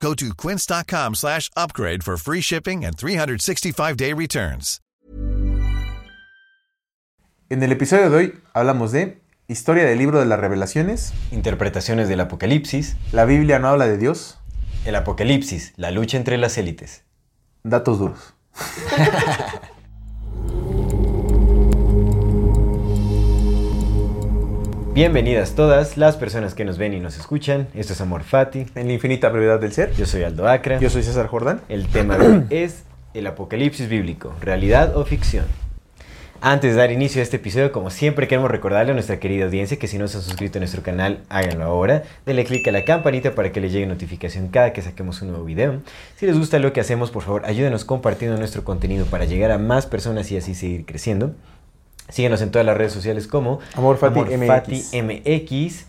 Go to quince.com slash upgrade for free shipping and 365-day returns. En el episodio de hoy hablamos de historia del libro de las revelaciones, Interpretaciones del Apocalipsis. la Biblia no habla de Dios, El Apocalipsis, la lucha entre las élites. datos duros. Bienvenidas todas las personas que nos ven y nos escuchan. Esto es Amor Fati. En la infinita brevedad del ser. Yo soy Aldo Acra. Yo soy César Jordán. El tema de hoy es el Apocalipsis bíblico, realidad o ficción. Antes de dar inicio a este episodio, como siempre queremos recordarle a nuestra querida audiencia que si no se han suscrito a nuestro canal, háganlo ahora. Denle click a la campanita para que les llegue notificación cada que saquemos un nuevo video. Si les gusta lo que hacemos, por favor, ayúdenos compartiendo nuestro contenido para llegar a más personas y así seguir creciendo. Síguenos en todas las redes sociales como Amor Fati MX. Fati MX.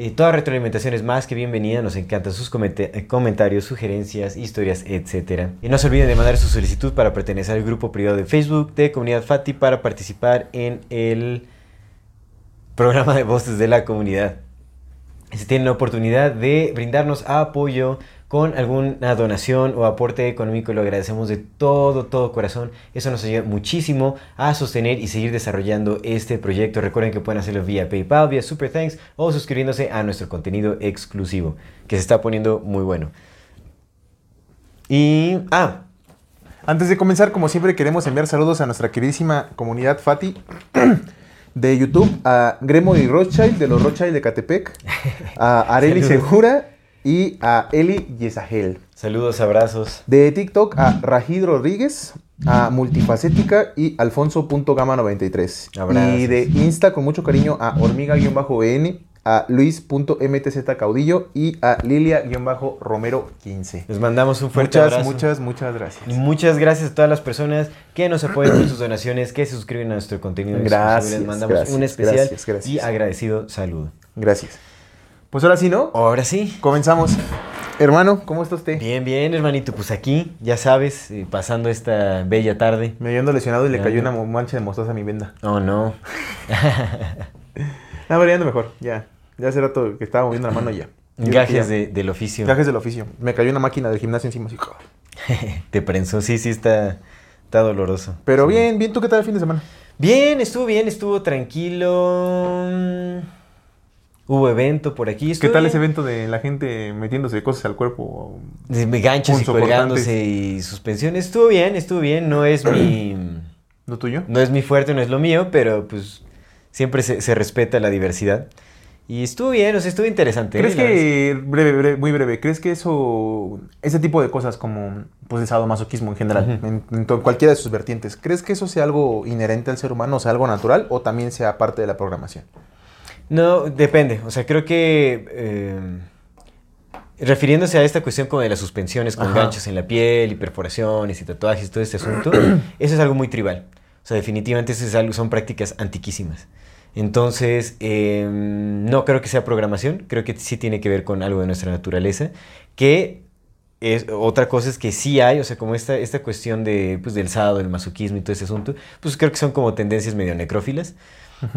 Eh, toda retroalimentación es más que bienvenida. Nos encantan sus eh, comentarios, sugerencias, historias, etc. Y no se olviden de mandar su solicitud para pertenecer al grupo privado de Facebook de Comunidad Fati para participar en el programa de voces de la comunidad. Si tienen la oportunidad de brindarnos apoyo con alguna donación o aporte económico, lo agradecemos de todo, todo corazón. Eso nos ayuda muchísimo a sostener y seguir desarrollando este proyecto. Recuerden que pueden hacerlo vía PayPal, vía Super Thanks o suscribiéndose a nuestro contenido exclusivo, que se está poniendo muy bueno. Y... Ah, Antes de comenzar, como siempre, queremos enviar saludos a nuestra queridísima comunidad Fati de YouTube, a Gremo y Rothschild de los Rothschild de Catepec, a Areli. Segura y a Eli Yesagel. saludos, abrazos. De TikTok a Rajid Rodríguez, a Multifacética y Alfonso.gama93. Abrazos. Y de Insta con mucho cariño a Hormiga-BN, a Luis.mtz Caudillo y a Lilia-Romero15. Les mandamos un fuerte Muchas, abrazo. muchas, muchas gracias. Y muchas gracias a todas las personas que nos apoyan con sus donaciones, que se suscriben a nuestro contenido. Gracias, Les mandamos gracias, un especial gracias, gracias. y agradecido saludo. Gracias. Pues ahora sí, ¿no? Ahora sí. Comenzamos. Hermano, ¿cómo está usted? Bien, bien, hermanito. Pues aquí, ya sabes, eh, pasando esta bella tarde. Me ando lesionado y le cayó una mancha de mostaza a mi venda. Oh, no. Ah, pero ya ando mejor, ya. Ya hace rato que estaba moviendo la mano ya. Yo Gajes de- del oficio. Gajes del oficio. Me cayó una máquina del gimnasio encima así. Te prensó. Sí, sí, está, está doloroso. Pero Sí. bien, bien, ¿tú qué tal el fin de semana? Bien, estuvo bien, estuvo tranquilo. Hubo evento por aquí. ¿Qué tal ese evento de la gente metiéndose cosas al cuerpo? De ganchos y colgándose y suspensiones. Estuvo bien, estuvo bien. No es mi... ¿No tuyo? No es mi fuerte, no es lo mío, pero pues siempre se, se respeta la diversidad. Y estuvo bien, o sea, estuvo interesante. ¿Crees ¿eh? La verdad es que, breve, breve, muy breve, ¿crees que eso, ese tipo de cosas como pues el sadomasoquismo en general, Ujú. en, en to- cualquiera de sus vertientes, ¿crees que eso sea algo inherente al ser humano, o sea, algo natural, o también sea parte de la programación? No, depende. O sea, creo que eh, refiriéndose a esta cuestión como de las suspensiones con Ajá. ganchos en la piel y perforaciones y tatuajes y todo este asunto, eso es algo muy tribal. O sea, definitivamente eso es algo, son prácticas antiquísimas. Entonces, eh, no creo que sea programación, creo que sí tiene que ver con algo de nuestra naturaleza, que es, otra cosa es que sí hay, o sea, como esta, esta cuestión de, pues, del sado, del masoquismo y todo ese asunto, pues creo que son como tendencias medio necrófilas,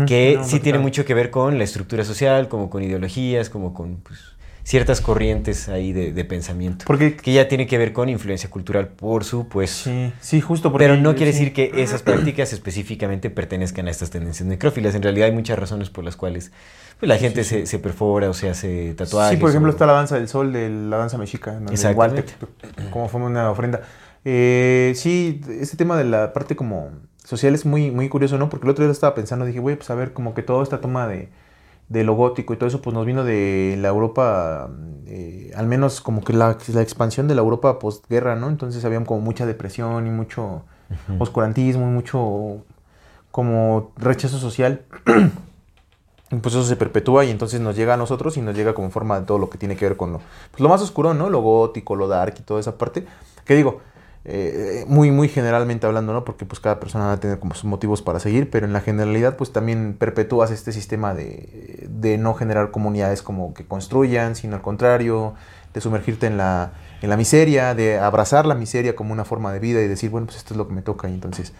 que No, sí no, tiene claro. mucho que ver con la estructura social, como con ideologías, como con pues, ciertas corrientes ahí de, de pensamiento. Porque Que ya tiene que ver con influencia cultural, por supuesto. sí, sí, justo porque Pero no quiere sí. decir que esas prácticas específicamente pertenezcan a estas tendencias necrófilas. En realidad hay muchas razones por las cuales pues, la gente Se, se perfora o se hace tatuajes. Sí, por ejemplo, o- está la danza del sol de la danza mexica, ¿no? Exactamente. Hualtec, como fue una ofrenda. Eh, sí, este tema de la parte como social es muy, muy curioso, ¿no? Porque el otro día estaba pensando, dije, güey, pues a ver, como que toda esta toma de, de lo gótico y todo eso, pues nos vino de la Europa, eh, al menos como que la, la expansión de la Europa postguerra, ¿no? Entonces había como mucha depresión y mucho oscurantismo y mucho como rechazo social. Y pues eso se perpetúa y entonces nos llega a nosotros y nos llega como forma de todo lo que tiene que ver con lo, pues lo más oscuro, ¿no? Lo gótico, lo dark y toda esa parte. Que digo, eh, muy, muy generalmente hablando, ¿no? Porque pues cada persona va a tener como sus motivos para seguir, pero en la generalidad pues también perpetúas este sistema de, de no generar comunidades como que construyan, sino al contrario, de sumergirte en la, en la miseria, de abrazar la miseria como una forma de vida y decir, bueno, pues esto es lo que me toca y entonces...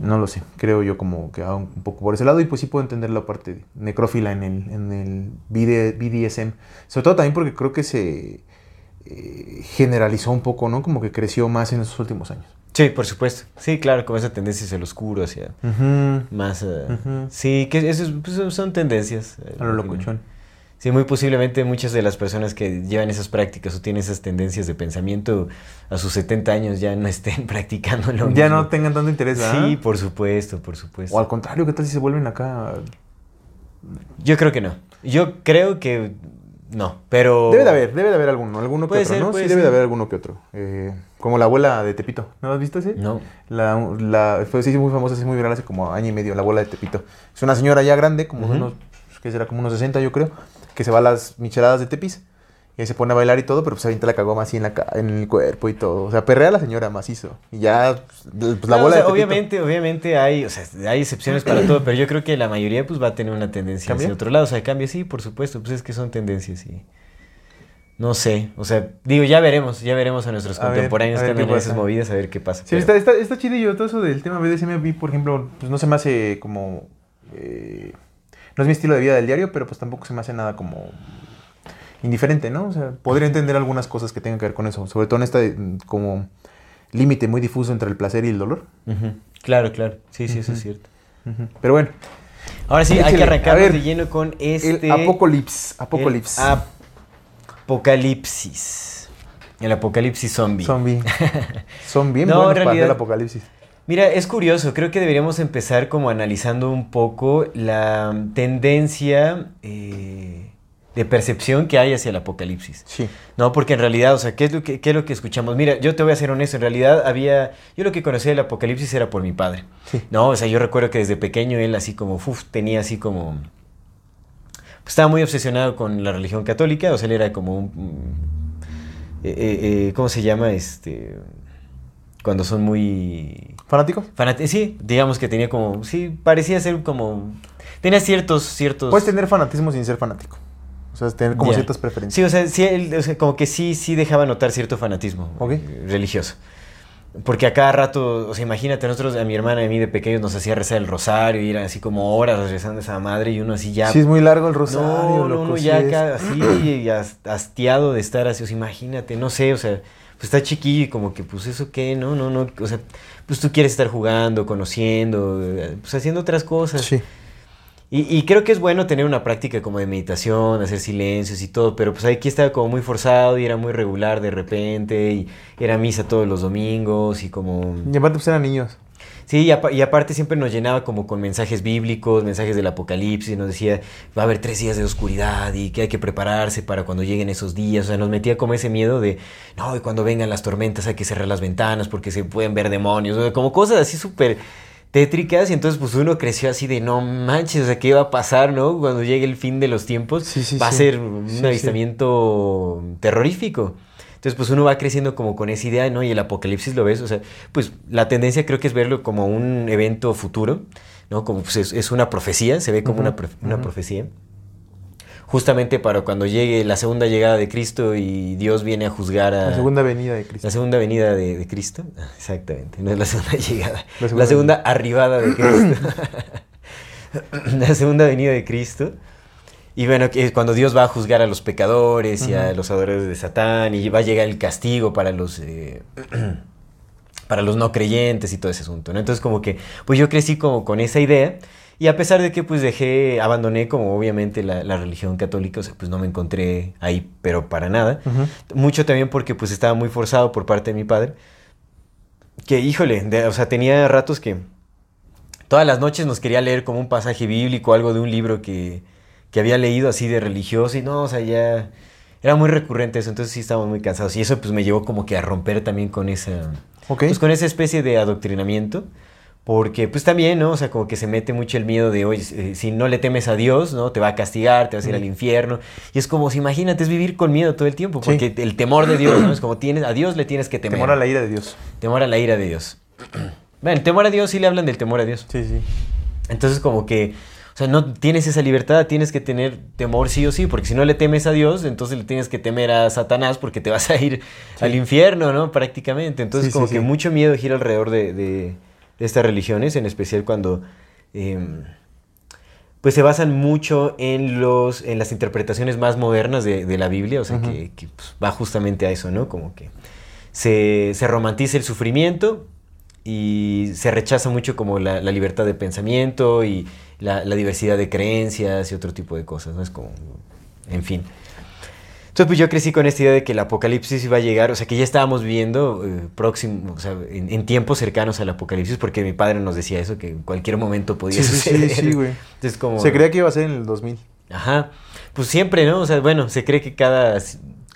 No lo sé, creo yo como que un poco por ese lado y pues sí puedo entender la parte necrófila en el, en el BDSM. Sobre todo también porque creo que se, eh, generalizó un poco, ¿no? Como que creció más en esos últimos años. Sí, por supuesto. Sí, claro, como esa tendencia hacia el oscuro, hacia más... Uh, Sí, que esos pues, son tendencias. A lo locuchón. Sí, muy posiblemente muchas de las personas que llevan esas prácticas o tienen esas tendencias de pensamiento a sus 70 años ya no estén practicando lo Ya no tengan tanto interés, ¿verdad? Sí, por supuesto, por supuesto. O al contrario, ¿qué tal si se vuelven acá? Yo creo que no. Yo creo que no, pero... Debe de haber, debe de haber alguno, alguno que otro, ¿no? Sí, debe de haber alguno que otro. Eh, como la abuela de Tepito, ¿no has visto ese? No. La, la, fue sí, muy famosa, es muy viral hace como año y medio, la abuela de Tepito. Es una señora ya grande, como unos, que será como unos 60 yo creo, que se va a las micheladas de Tepis. Y se pone a bailar y todo, pero pues avienta la cagoma así en, la, en el cuerpo y todo. O sea, perrea a la señora macizo. Y ya, pues, pues la bola de Obviamente, obviamente hay, o sea, hay excepciones para todo, pero yo creo que la mayoría pues va a tener una tendencia hacia otro lado. O sea, cambia, sí, por supuesto, pues es que son tendencias y... No sé, o sea, digo, ya veremos, ya veremos a nuestros contemporáneos que andan en esas movidas a ver qué pasa. Sí, está, está, está, chido y yo todo eso del tema BDSM vi, por ejemplo, pues no se me hace como... Eh, no es mi estilo de vida del diario, pero pues tampoco se me hace nada como indiferente, ¿no? O sea, podría entender algunas cosas que tengan que ver con eso, sobre todo en este como límite muy difuso entre el placer y el dolor. Claro, claro, sí, sí, eso es cierto. Pero bueno. Ahora sí, hay que arrancar de lleno con este... El apocalipsis. Apocalipsis. apocalipsis. El apocalipsis zombie. Zombie. Son bien no, buenos para el apocalipsis. Mira, es curioso, creo que deberíamos empezar como analizando un poco la tendencia eh, de percepción que hay hacia el apocalipsis. Sí. No, porque en realidad, o sea, ¿qué es, lo que, ¿qué es lo que escuchamos? Mira, yo te voy a ser honesto, en realidad había, yo lo que conocía del apocalipsis era por mi padre. Sí. No, o sea, yo recuerdo que desde pequeño él así como, uf, tenía así como, pues estaba muy obsesionado con la religión católica, o sea, él era como un, eh, eh, eh, ¿cómo se llama? Este, cuando son muy... ¿Fanáticos? sí, digamos que tenía como, sí, parecía ser como, tenía ciertos, ciertos... Puedes tener fanatismo sin ser fanático. O sea, tener como ciertas preferencias. Sí, o sea, sí, o sea, como que sí, sí dejaba notar cierto fanatismo religioso. Porque a cada rato, o sea, imagínate, nosotros, a mi hermana y a mí de pequeños nos hacía rezar el rosario y eran así como horas rezando esa madre y uno así ya... Sí, es muy largo el rosario. No, uno ya acá así hastiado de estar así, o sea, imagínate, no sé, o sea, pues está chiquillo y como que, pues eso qué, no, no, no, o sea, pues tú quieres estar jugando, conociendo, pues haciendo otras cosas. Sí. Y, creo que es bueno tener una práctica como de meditación, hacer silencios y todo, pero pues aquí estaba como muy forzado y era muy regular de repente y era misa todos los domingos y como... Y aparte pues eran niños. Sí, y, aparte siempre nos llenaba como con mensajes bíblicos, mensajes del apocalipsis, nos decía, va a haber tres días de oscuridad y que hay que prepararse para cuando lleguen esos días, o sea, nos metía como ese miedo de, no, y cuando vengan las tormentas hay que cerrar las ventanas porque se pueden ver demonios, como cosas así súper tétricas y entonces pues uno creció así de no manches, o sea, ¿qué va a pasar, no? Cuando llegue el fin de los tiempos va a ser un avistamiento terrorífico. Entonces pues uno va creciendo como con esa idea, ¿no? Y el apocalipsis lo ves, o sea, pues la tendencia creo que es verlo como un evento futuro, ¿no? Como pues es, una profecía, se ve como una, una profecía justamente para cuando llegue la segunda llegada de Cristo y Dios viene a juzgar a... La segunda venida de Cristo. La segunda venida de, Cristo, ah, exactamente, no es la segunda llegada, la segunda, arribada de Cristo. la segunda venida de Cristo. Y bueno, que es cuando Dios va a juzgar a los pecadores y a los adoradores de Satán y va a llegar el castigo para los... Eh, para los no creyentes y todo ese asunto, ¿no? Entonces como que, pues yo crecí como con esa idea y a pesar de que pues dejé, abandoné como obviamente la, religión católica, o sea, pues no me encontré ahí, pero para nada. Mucho también porque pues estaba muy forzado por parte de mi padre. Que híjole, o sea, tenía ratos que todas las noches nos quería leer como un pasaje bíblico, algo de un libro que, que había leído así de religioso y no, o sea, ya era muy recurrente eso, entonces sí estábamos muy cansados. Y eso pues me llevó como que a romper también con esa, pues, con esa especie de adoctrinamiento Porque pues también, ¿no? O sea, como que se mete mucho el miedo de, oye, eh, si no le temes a Dios, ¿no? Te va a castigar, te vas a ir al infierno. Y es como, si imagínate, es vivir con miedo todo el tiempo, Sí. porque el temor de Dios, ¿no? Es como, tienes, a Dios le tienes que temer. Temor a la ira de Dios. Temor a la ira de Dios. Bueno, temor a Dios sí le hablan del temor a Dios. Sí, sí. Entonces como que, o sea, no tienes esa libertad, tienes que tener temor sí o sí, porque si no le temes a Dios, entonces le tienes que temer a Satanás porque te vas a ir al infierno, ¿no? Prácticamente. Entonces Sí, como que mucho miedo gira alrededor de, de- de estas religiones, en especial cuando... em, pues se basan mucho en, los, en las interpretaciones más modernas de, de la Biblia, o sea, que, pues, va justamente a eso, ¿no? Como que se, se romantiza el sufrimiento y se rechaza mucho como la, la libertad de pensamiento y la, la diversidad de creencias y otro tipo de cosas, ¿no? Es como, en fin. Entonces, pues yo crecí con esta idea de que el apocalipsis iba a llegar, o sea, que ya estábamos viviendo eh, próximo, o sea, en, en tiempos cercanos al apocalipsis, porque mi padre nos decía eso, que en cualquier momento podía Sí, sí, sí, suceder. sí, güey. Entonces, como... Se creía que iba a ser en el 2000. Ajá. Pues siempre, ¿no? O sea, bueno, se cree que cada...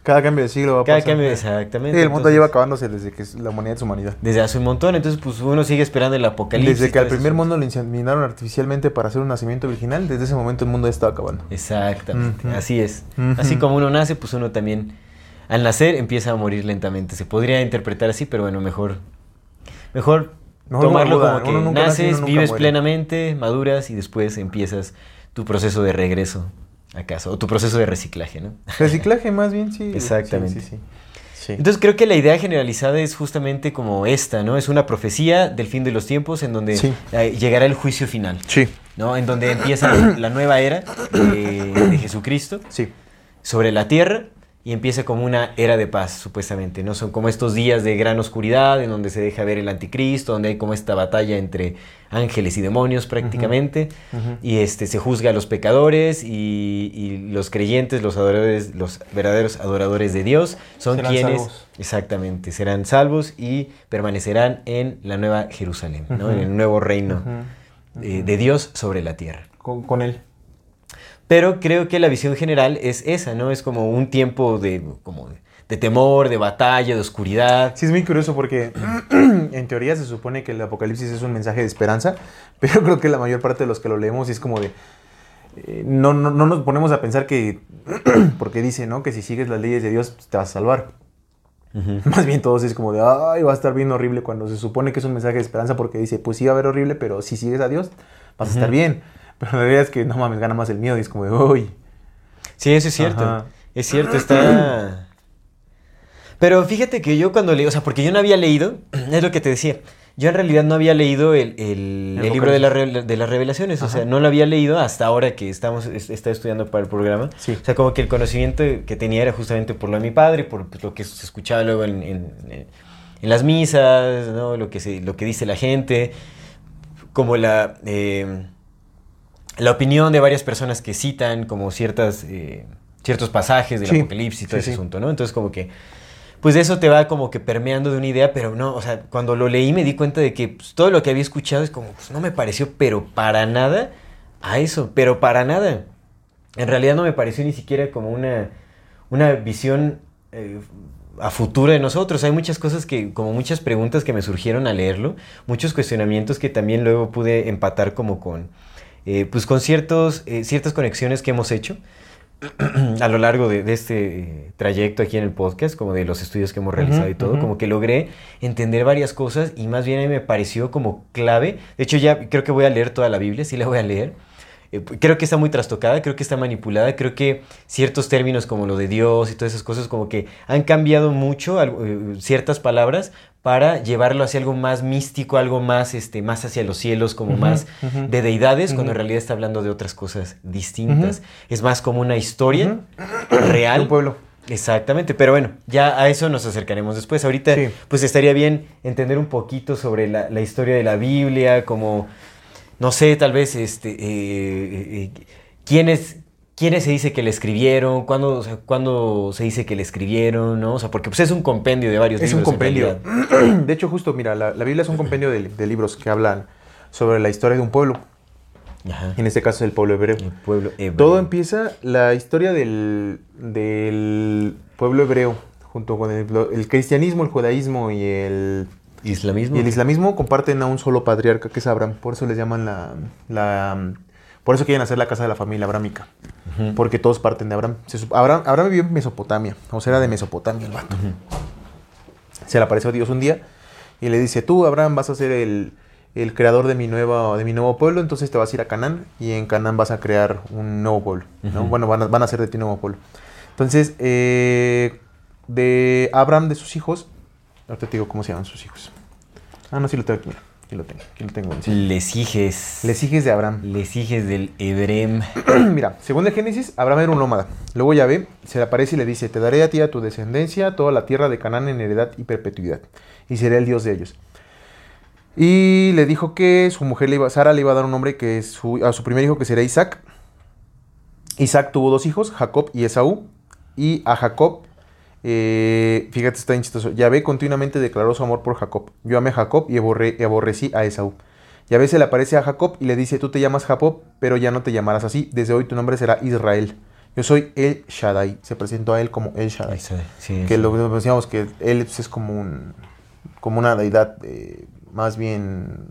Cada cambio de siglo va a Cada cambio, Sí, exactamente. el mundo entonces- lleva acabándose desde que es la humanidad es humanidad. Desde hace un montón, entonces pues uno sigue esperando el apocalipsis. Desde que al primer mundo lo inseminaron artificialmente para hacer un nacimiento virginal, desde ese momento el mundo ya estaba acabando. Exactamente, así es. Así como uno nace, pues uno también al nacer empieza a morir lentamente. Se podría interpretar así, pero bueno, mejor mejor tomarlo no, como que nace naces, vives muere. plenamente, maduras y después empiezas tu proceso de regreso a casa o tu proceso de reciclaje, ¿no? Reciclaje más bien, sí. Exactamente. Sí, sí, sí. Sí. Entonces creo que la idea generalizada es justamente como esta, ¿no? Es una profecía del fin de los tiempos en donde eh, llegará el juicio final. sí, ¿no? En donde empieza la nueva era de, de Jesucristo sí. sobre la tierra y empieza como una era de paz, supuestamente, ¿no? Son como estos días de gran oscuridad en donde se deja ver el anticristo, donde hay como esta batalla entre ángeles y demonios prácticamente, y este, se juzga a los pecadores y, y los creyentes, los adoradores, los verdaderos adoradores de Dios, son Serán quienes, salvos. exactamente, serán salvos y permanecerán en la nueva Jerusalén, ¿no? En el nuevo reino eh, de Dios sobre la tierra. Con, con él. Pero creo que la visión general es esa, ¿no? Es como un tiempo de, como de, de temor, de batalla, de oscuridad. Sí, es muy curioso porque en teoría se supone que el apocalipsis es un mensaje de esperanza, pero creo que la mayor parte de los que lo leemos es como de... eh, no, no, no nos ponemos a pensar que... porque dice, ¿no? Que si sigues las leyes de Dios pues, te vas a salvar. Más bien todos es como de, ay, va a estar bien horrible cuando se supone que es un mensaje de esperanza porque dice, pues sí va a haber horrible, pero si sigues a Dios vas a estar bien. Pero la realidad es que no mames, gana más el miedo y es como de, uy. Sí, eso es cierto. Ajá. Es cierto, está... Pero fíjate que yo cuando leí, o sea, porque yo no había leído, es lo que te decía, yo en realidad no había leído el, el- El el libro de, la Apocalipsis. re- de las revelaciones, o sea, no lo había leído hasta ahora que estamos, es- estaba estudiando para el programa. Sí. O sea, como que el conocimiento que tenía era justamente por lo de mi padre, por pues, lo que se escuchaba luego en, en- en- en las misas, ¿no? lo, que se, lo que dice la gente, como la, eh, la opinión de varias personas que citan como ciertas, eh, ciertos pasajes del Sí, apocalipsis y todo sí, ese sí. asunto, ¿no? Entonces como que, pues eso te va como que permeando de una idea, pero no, o sea, cuando lo leí me di cuenta de que pues, todo lo que había escuchado es como, pues no me pareció, pero para nada a eso, pero para nada. En realidad no me pareció ni siquiera como una, una visión eh, a futuro de nosotros. Hay muchas cosas que, como muchas preguntas que me surgieron al leerlo, muchos cuestionamientos que también luego pude empatar como con, eh, pues con ciertos, eh, ciertas conexiones que hemos hecho a lo largo de, de este eh, trayecto aquí en el podcast, como de los estudios que hemos realizado y todo, ujú. como que logré entender varias cosas y más bien a mí me pareció como clave. De hecho, ya creo que voy a leer toda la Biblia, sí la voy a leer. Eh, creo que está muy trastocada, creo que está manipulada, creo que ciertos términos como lo de Dios y todas esas cosas como que han cambiado mucho algo- eh, ciertas palabras para llevarlo hacia algo más místico, algo más, este, más hacia los cielos, como más de deidades, cuando en realidad está hablando de otras cosas distintas. Es más como una historia De real. un pueblo. Exactamente, pero bueno, ya a eso nos acercaremos después. Ahorita, Sí. pues estaría bien entender un poquito sobre la, la historia de la Biblia, como, no sé, tal vez, este, eh, eh, eh, quiénes, quiénes se dice que le escribieron, cuándo, o sea, cuándo se dice que le escribieron, ¿no? O sea, porque pues es un compendio de varios Es un libros. en compendio. realidad. De hecho, justo, mira, la, la Biblia es un compendio de, de libros que hablan sobre la historia de un pueblo. Ajá. En este caso, el pueblo hebreo. El pueblo hebreo. Todo empieza, la historia del, del pueblo hebreo, junto con el, el cristianismo, el judaísmo y el islamismo. Y el islamismo comparten a un solo patriarca, que es Abraham. Por eso les llaman la... la por eso quieren hacer la casa de la familia abrámica. Porque todos parten de Abraham. Se Abraham. Abraham vivió en Mesopotamia. O sea, era de Mesopotamia el vato. Se le apareció Dios un día y le dice, tú, Abraham, vas a ser el, el creador de mi, nueva, de mi nuevo pueblo, entonces te vas a ir a Canaán y en Canaán vas a crear un nuevo pueblo. Bueno, van a, van a hacer de ti un nuevo pueblo. Entonces, eh, de Abraham, de sus hijos, ahorita te digo cómo se llaman sus hijos. Ah, no, sí lo tengo aquí, mira. Aquí lo tengo, aquí lo tengo. Sí. Les hijes. Les hijos de Abraham. Les hijes del Ebrem. Mira, según el Génesis, Abraham era un nómada. Luego Yahvé se le aparece y le dice, te daré a ti a tu descendencia toda la tierra de Canaán en heredad y perpetuidad, y seré el Dios de ellos. Y le dijo que su mujer, le iba, Sara, le iba a dar un nombre que su, a su primer hijo que sería Isaac. Isaac tuvo dos hijos, Jacob y Esaú. Y a Jacob, eh, fíjate, está bien chistoso. Yahvé continuamente declaró su amor por Jacob. Yo amé a Jacob y aborre- y aborrecí a Esaú. Yahvé se le aparece a Jacob y le dice, tú te llamas Jacob, pero ya no te llamarás así. Desde hoy tu nombre será Israel. Yo soy El Shaddai. Se presentó a él como El Shaddai. Sí, Que sí. lo que decíamos que él pues, es como un como una deidad eh, más bien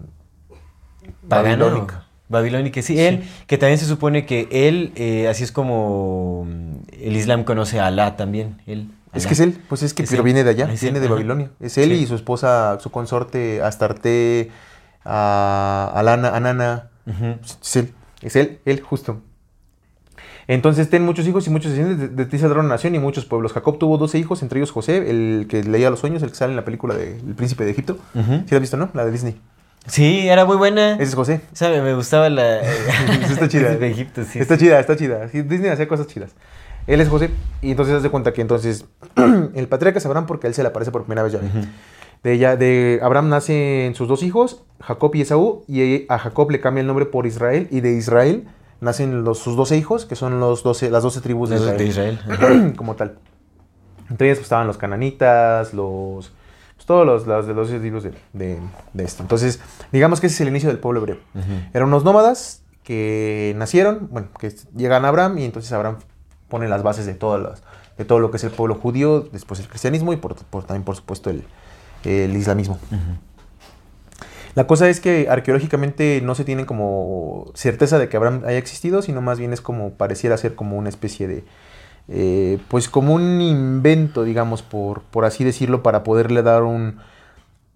Pagano. babilónica. Babilónica, sí. Él, que también se supone que él, eh, así es como el Islam conoce a Alá también. Él, Es que es él, pues es que Es pero él. viene de allá, Es viene él, de ajá. Babilonia. Es él Sí. y su esposa, su consorte Astarte, a Alana, Anana. Ujú. Es él, es él, él justo. Entonces ten muchos hijos y muchos descendientes, de, de ti saldrá una nación y muchos pueblos. Jacob tuvo 12 hijos, entre ellos José, el que leía los sueños, el que sale en la película de El Príncipe de Egipto. Ujú. ¿Sí la has visto, no? La de Disney. Sí, era muy buena. Ese es José. ¿Sabe? Me gustaba la. Está chida. de Egipto, sí. está sí. chida, está chida. Disney hacía cosas chidas. Él es José y entonces haz de cuenta que entonces el patriarca es Abraham porque él se le aparece por primera vez ya. De, ella, de Abraham nacen sus dos hijos, Jacob y Esaú, y a Jacob le cambia el nombre por Israel, y de Israel nacen los, sus 12 hijos, que son los 12, las 12 tribus de Los Israel, de Israel. como tal. Entre ellas pues, estaban los cananitas, los... pues, todos los, las de los 12 tribus de, de- de esto. Entonces, digamos que ese es el inicio del pueblo hebreo. Eran unos nómadas que nacieron, bueno, que llegan a Abraham y entonces Abraham pone las bases de, todas las, de todo lo que es el pueblo judío, después el cristianismo y por, por- también, por supuesto, el, el islamismo. La cosa es que arqueológicamente no se tiene como certeza de que Abraham haya existido, sino más bien es como pareciera ser como una especie de, eh, pues como un invento, digamos, por, por así decirlo, para poderle dar un,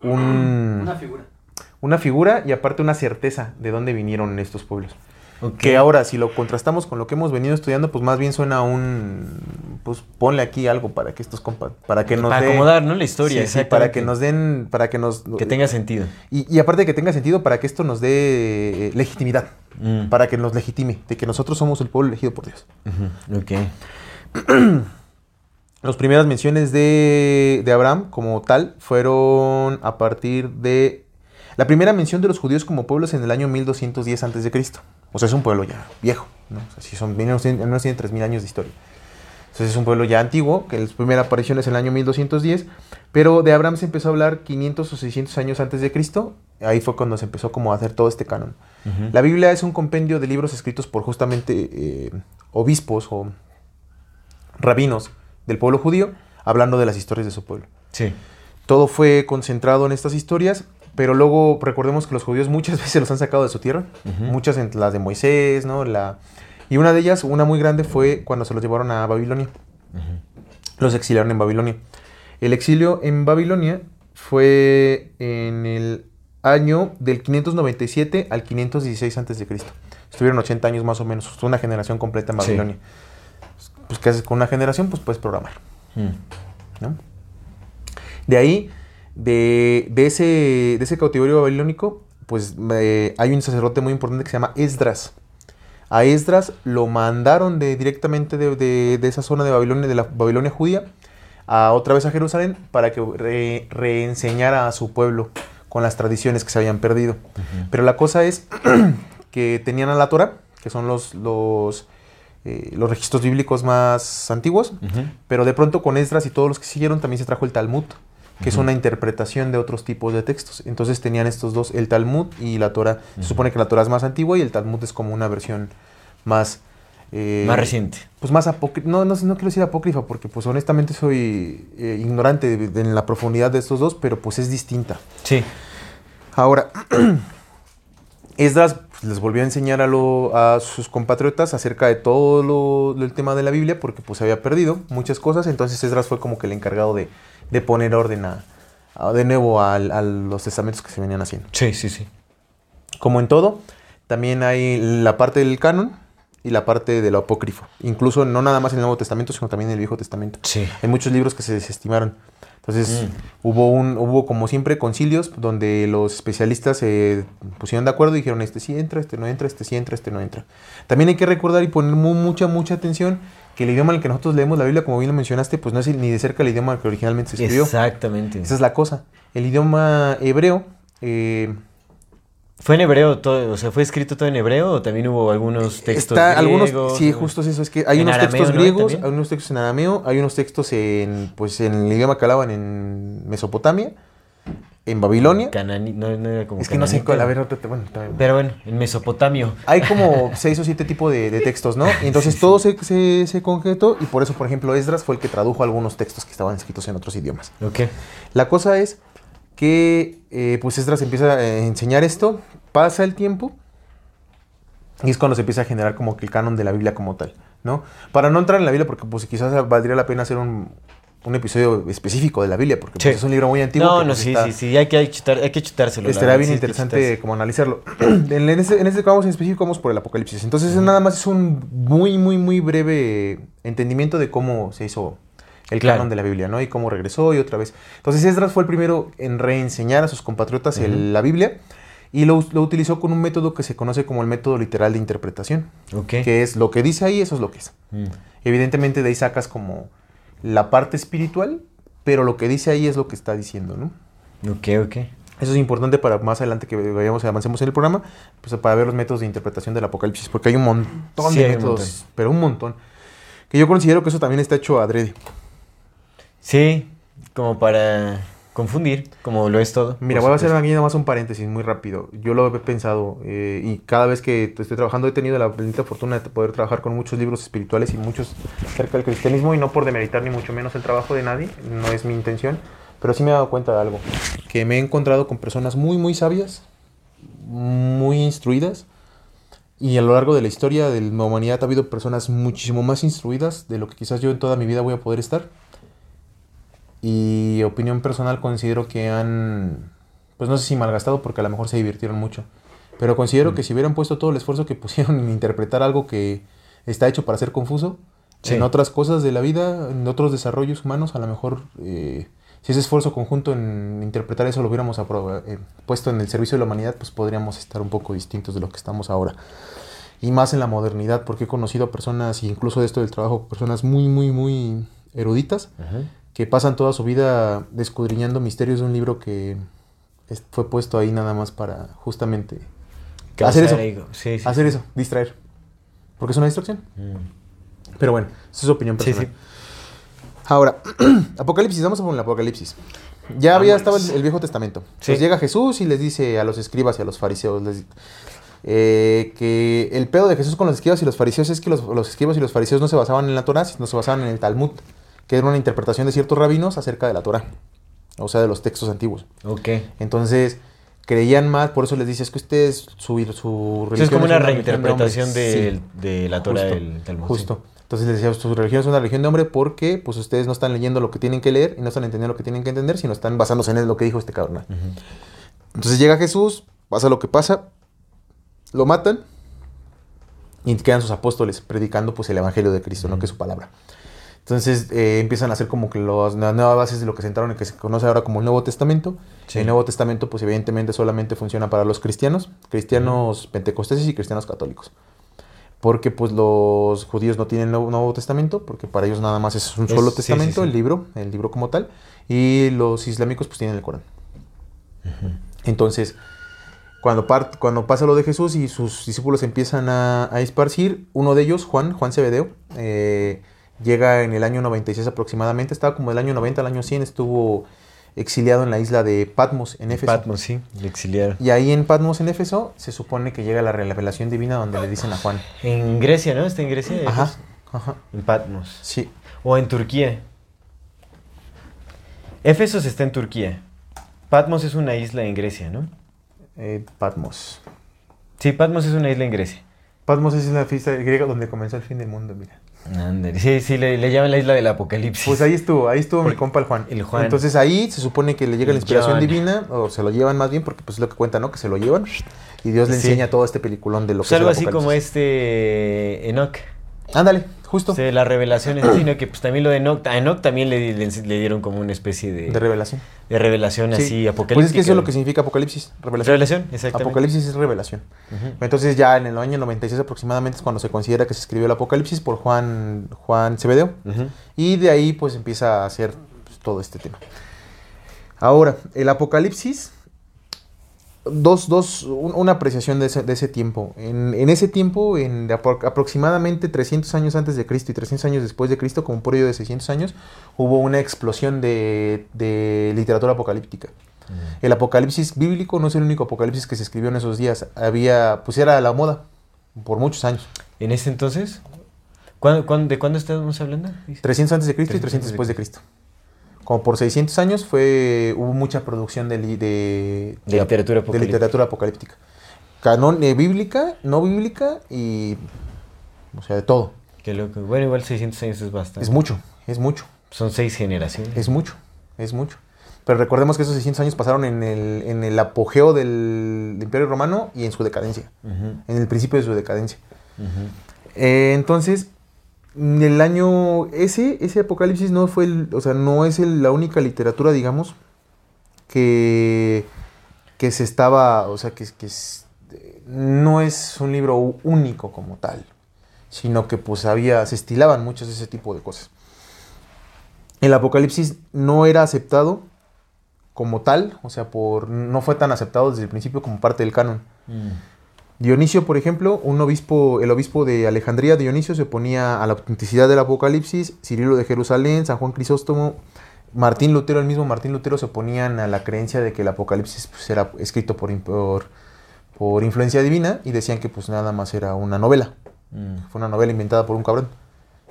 un- Una figura. una figura y aparte una certeza de dónde vinieron estos pueblos. Que ahora, si lo contrastamos con lo que hemos venido estudiando, pues más bien suena un. Pues ponle aquí algo para que estos compas. Para que nos Para acomodar, ¿no? La historia. Sí, sí, para que nos den. Para que nos. Que tenga sentido. Y, y aparte de que tenga sentido, para que esto nos dé eh, legitimidad. Mm. Para que nos legitime. De que nosotros somos el pueblo elegido por Dios. Ujú. Ok. Las primeras menciones de, de Abraham como tal fueron a partir de... La primera mención de los judíos como pueblos en el año 1210 a.C. O sea, es un pueblo ya viejo, ¿no? O sea, si son, no tiene 3.000 años de historia. Entonces es un pueblo ya antiguo, que la primera aparición es en el año 1210, pero de Abraham se empezó a hablar 500 o 600 años antes de Cristo. Ahí fue cuando se empezó como a hacer todo este canon. La Biblia es un compendio de libros escritos por justamente eh, obispos o rabinos del pueblo judío, hablando de las historias de su pueblo. Sí. Todo fue concentrado en estas historias, pero luego recordemos que los judíos muchas veces los han sacado de su tierra, muchas entre las de Moisés, ¿no? La, y una de ellas, una muy grande, fue cuando se los llevaron a Babilonia. Los exiliaron en Babilonia. El exilio en Babilonia fue en el año del 597 al 516 a.C. Estuvieron 80 años más o menos, una generación completa en Sí. Babilonia. Pues, ¿qué haces con una generación? Pues puedes programar. Mm. ¿no? De ahí, de, de ese, de ese cautiverio babilónico, pues eh, hay un sacerdote muy importante que se llama Esdras. A Esdras lo mandaron de, directamente de, de- de esa zona de Babilonia, de la Babilonia judía, a otra vez a Jerusalén para que re- reenseñara a su pueblo con las tradiciones que se habían perdido. Pero la cosa es que tenían a la Torah, que son los, los, eh, los registros bíblicos más antiguos, pero de pronto con Esdras y todos los que siguieron también se trajo el Talmud, que es una interpretación de otros tipos de textos. Entonces tenían estos dos, el Talmud y la Torah. Se supone que la Torah es más antigua y el Talmud es como una versión más eh, Más reciente. Pues más apócrifa, no, no, no quiero decir apócrifa porque pues honestamente soy eh, ignorante de- de- en la profundidad de estos dos, pero pues es distinta. Sí. Ahora, Esdras pues, les volvió a enseñar a, lo- a sus compatriotas acerca de todo lo, el tema de la Biblia, porque pues había perdido muchas cosas, entonces Esdras fue como que el encargado de, de poner orden a, a- de nuevo al- a, los testamentos que se venían haciendo. Sí, sí, sí. Como en todo, también hay la parte del canon y la parte del apócrifo, incluso no nada más en el Nuevo Testamento, sino también en el Viejo Testamento. Sí. Hay muchos libros que se desestimaron. Entonces Mm. hubo un hubo como siempre concilios donde los especialistas se pusieron de acuerdo y dijeron este sí entra, este no entra, este sí entra, este no entra. También hay que recordar y poner mu- mucha mucha atención que el idioma en el que nosotros leemos la Biblia, como bien lo mencionaste, pues no es ni de cerca el idioma que originalmente se escribió. Exactamente. Esa es la cosa. El idioma hebreo eh, ¿Fue en hebreo todo? O sea, ¿fue escrito todo en hebreo o también hubo algunos textos Está algunos, griegos? sí, justo eso. Es que hay unos arameo, textos griegos, hay unos textos en arameo, hay unos textos en, pues, en el idioma que hablaban en Mesopotamia, en Babilonia. Canani- no, no era como Es que no sé cananita. cuál, a ver, otra- bueno, también. Pero bueno, en Mesopotamio. Hay como seis o siete tipos de, de textos, ¿no? Y entonces todo se, se, se conjetó y por eso, por ejemplo, Esdras fue el que tradujo algunos textos que estaban escritos en otros idiomas. Ok. La cosa es que, eh, pues Esdras empieza a enseñar esto, pasa el tiempo y es cuando se empieza a generar como que el canon de la Biblia como tal, ¿no? Para no entrar en la Biblia, porque pues quizás valdría la pena hacer un, un episodio específico de la Biblia, porque pues, es un libro muy antiguo. No, que, no, pues, sí, está- sí, sí, hay que, hay chutar- hay que chutárselo. verdad, bien sí, interesante como analizarlo. en, este, en este vamos en específico vamos por el Apocalipsis. Entonces es nada más es un muy, muy, muy breve entendimiento de cómo se hizo el Claro. canon de la Biblia, ¿no? Y cómo regresó y otra vez. Entonces Esdras fue el primero en reenseñar a sus compatriotas el- la Biblia y lo, lo utilizó con un método que se conoce como el método literal de interpretación, que es lo que dice ahí, eso es lo que es. Mm. Evidentemente de ahí sacas como la parte espiritual, pero lo que dice ahí es lo que está diciendo, ¿no? Ok, ok. Eso es importante para más adelante que vayamos avancemos en el programa, pues para ver los métodos de interpretación del Apocalipsis, porque hay un montón Sí, de hay un métodos, montón. pero un montón. Que yo considero que eso también está hecho adrede. Sí, como para confundir, como lo es todo. Mira, voy a hacer supuesto. aquí nada más un paréntesis muy rápido. Yo lo he pensado eh, y cada vez que estoy trabajando he tenido la bendita fortuna de poder trabajar con muchos libros espirituales y muchos acerca del cristianismo y no por demeritar ni mucho menos el trabajo de nadie, no es mi intención, pero sí me he dado cuenta de algo, que me he encontrado con personas muy, muy sabias, muy instruidas y a lo largo de la historia de la humanidad ha habido personas muchísimo más instruidas de lo que quizás yo en toda mi vida voy a poder estar. Y opinión personal considero que han, pues no sé si malgastado porque a lo mejor se divirtieron mucho, pero considero Mm. que si hubieran puesto todo el esfuerzo que pusieron en interpretar algo que está hecho para ser confuso, Sí. en otras cosas de la vida, en otros desarrollos humanos, a lo mejor eh, si ese esfuerzo conjunto en interpretar eso lo hubiéramos eh, puesto en el servicio de la humanidad, pues podríamos estar un poco distintos de lo que estamos ahora. Y más en la modernidad, porque he conocido a personas, incluso de esto del trabajo, personas muy, muy, muy eruditas, Ajá. Que pasan toda su vida descudriñando misterios de un libro que fue puesto ahí nada más para justamente hacer eso, ego. Sí, sí, hacer sí. eso, distraer. Porque es una distracción. Mm. Pero bueno, esa es su opinión personal. Ahora, Apocalipsis, vamos a poner el Apocalipsis. Ya había estado el, el Viejo Testamento. Entonces llega Jesús y les dice a los escribas y a los fariseos les- eh, que el pedo de Jesús con los escribas y los fariseos es que los, los escribas y los fariseos no se basaban en la Torah, sino se basaban en el Talmud, que era una interpretación de ciertos rabinos acerca de la Torah, o sea, de los textos antiguos. Ok. Entonces, creían más, por eso les dice, es que ustedes, su, su religión es como una de hombres". reinterpretación Sí. de, la Torah Justo, del Talmud. Justo. Entonces les decía, su religión es una religión de hombre porque pues ustedes no están leyendo lo que tienen que leer y no están entendiendo lo que tienen que entender, sino están basándose en lo que dijo este cabrón. Entonces llega Jesús, pasa lo que pasa, lo matan y quedan sus apóstoles predicando pues el evangelio de Cristo, ¿no? Que es su palabra. Entonces eh, empiezan a hacer como que los- las nuevas bases de lo que se entraron en que se conoce ahora como el Nuevo Testamento. Sí. El Nuevo Testamento pues evidentemente solamente funciona para los cristianos, cristianos pentecosteses y cristianos católicos. Porque pues los judíos no tienen Nuevo, Nuevo Testamento, porque para ellos nada más es un Es- solo sí, sí, testamento, el libro, el libro como tal, y los islámicos pues tienen el Corán. Entonces, cuando, part- cuando pasa lo de Jesús y sus discípulos empiezan a, a esparcir, uno de ellos, Juan, Juan Cebedeo, eh, llega en el año 96 aproximadamente, estaba como del año 90 al año 100, estuvo exiliado en la isla de Patmos, en Éfeso. Patmos, sí, le exiliaron. Y ahí en Patmos, en Éfeso, se supone que llega la revelación divina donde le dicen a Juan. En Grecia, ¿no? Está en Grecia. Ajá, Éfeso. ajá. En Patmos. Sí. O en Turquía. Éfesos está en Turquía. Patmos es una isla en Grecia, ¿no? Eh, Patmos. Sí, Patmos es una isla en Grecia. Patmos es la fiesta griega donde comenzó el fin del mundo, mira. Sí, sí, le, le llaman la isla del apocalipsis. Pues ahí estuvo, ahí estuvo mi compa el Juan. el Juan. Entonces ahí se supone que le llega la inspiración John. divina, o se lo llevan más bien, porque pues es lo que cuenta, ¿no? Que se lo llevan. Y Dios le Sí. enseña todo este peliculón de lo Pues que algo es el así como este Enoch. Ándale, justo. Sí, la revelación en sino que pues también lo de Enoch, a Enoch también le, le- le dieron como una especie de, De revelación. de revelación Sí. así apocalíptica. Pues es que eso es lo que significa Apocalipsis, revelación. Revelación, exactamente. Apocalipsis es revelación. Entonces ya en el año 96 aproximadamente es cuando se considera que se escribió el Apocalipsis por Juan, Juan Cebedeo. Y de ahí pues empieza a hacer pues, todo este tema. Ahora, el Apocalipsis, dos, dos, un- una apreciación de ese, de ese tiempo. En, en ese tiempo, en apro- aproximadamente 300 años antes de Cristo y 300 años después de Cristo, como un periodo de 600 años, hubo una explosión de, de literatura apocalíptica. El apocalipsis bíblico no es el único apocalipsis que se escribió en esos días. Había, pues era la moda por muchos años. En ese entonces, ¿cuándo, cuándo- de cuándo estamos hablando? 300 antes de Cristo y 300 300 después de Cristo. Como por 600 años fue hubo mucha producción de, de, De literatura de apocalíptica. literatura apocalíptica. Canon eh, bíblica, no bíblica y o sea, de todo. Qué loco. Bueno, igual 600 años es bastante. Es mucho, es mucho, Son seis generaciones. es mucho, es mucho. Pero recordemos que esos 600 años pasaron en el, en el apogeo del Imperio Romano y en su decadencia, en el principio de su decadencia. Eh, entonces, en el año ese, ese apocalipsis no fue el, o sea, no es el- la única literatura, digamos, que, que se estaba, o sea, que, que es- no es un libro único como tal, sino que pues había, se estilaban muchos de ese tipo de cosas. El apocalipsis no era aceptado como tal, o sea, por, no fue tan aceptado desde el principio como parte del canon. Mm. Dionisio, por ejemplo, un obispo, el obispo de Alejandría, Dionisio, se oponía a la autenticidad del Apocalipsis, Cirilo de Jerusalén, San Juan Crisóstomo, Martín Lutero, el mismo Martín Lutero, se oponían a la creencia de que el Apocalipsis pues, era escrito por, por, por influencia divina y decían que pues nada más era una novela, Mm. fue una novela inventada por un cabrón.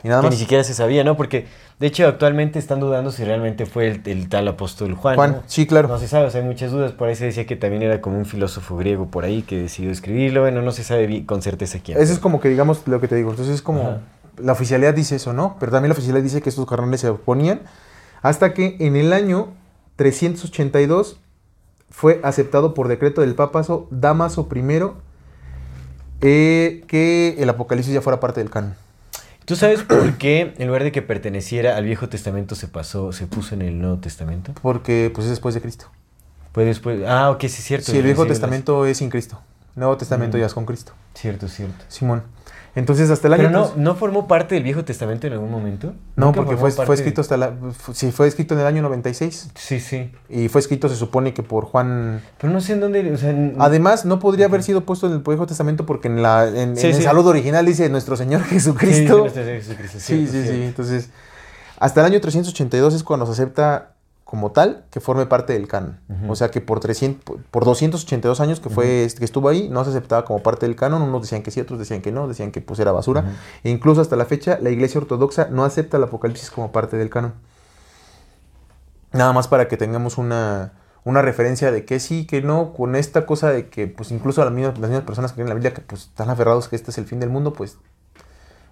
Y nada Que más. ni siquiera se sabía, ¿no? Porque, de hecho, actualmente están dudando si realmente fue el, el tal apóstol Juan. Juan, ¿no? sí, claro. No se sabe, o sea, hay muchas dudas. Por ahí se decía que también era como un filósofo griego por ahí que decidió escribirlo. Bueno, no se sabe bien con certeza quién. Eso es como que digamos lo que te digo. Entonces es como Ajá. la oficialidad dice eso, ¿no? Pero también la oficialidad dice que estos carnales se oponían hasta que en el año 382 fue aceptado por decreto del papazo Damaso I eh, que el Apocalipsis ya fuera parte del canon. ¿Tú sabes por qué, en lugar de que perteneciera al Viejo Testamento, se pasó, se puso en el Nuevo Testamento? Porque pues es después de Cristo. Pues después. Ah, ok, sí, es cierto. Sí, el Viejo Testamento es sin Cristo. Nuevo Testamento Mm. ya es con Cristo. Cierto, cierto. Simón. Entonces hasta el año... Pero no, tres- ¿no formó parte del Viejo Testamento en algún momento? no, porque fue, fue escrito hasta la... fu- Sí, fue escrito en el año 96. Sí, sí. Y fue escrito, se supone que por Juan Pero no sé en dónde. O sea, en- Además, no podría haber sido puesto en el Viejo Testamento porque en, la, en, Sí, en el sí. saludo original dice nuestro Señor Sí, dice Jesucristo. nuestro Señor Jesucristo, Sí, sí, sí. Entonces, hasta el año 382 es cuando se acepta como tal que forme parte del canon. O sea que por, 300, por 282 años que, fue, que estuvo ahí, no se aceptaba como parte del canon. Unos decían que sí, otros decían que no, decían que pues era basura. E incluso hasta la fecha, la Iglesia Ortodoxa no acepta el Apocalipsis como parte del canon. Nada más para que tengamos una, una referencia de que sí, que no, con esta cosa de que, pues incluso las mismas, las mismas personas que creen en la Biblia, que pues están aferrados que este es el fin del mundo, pues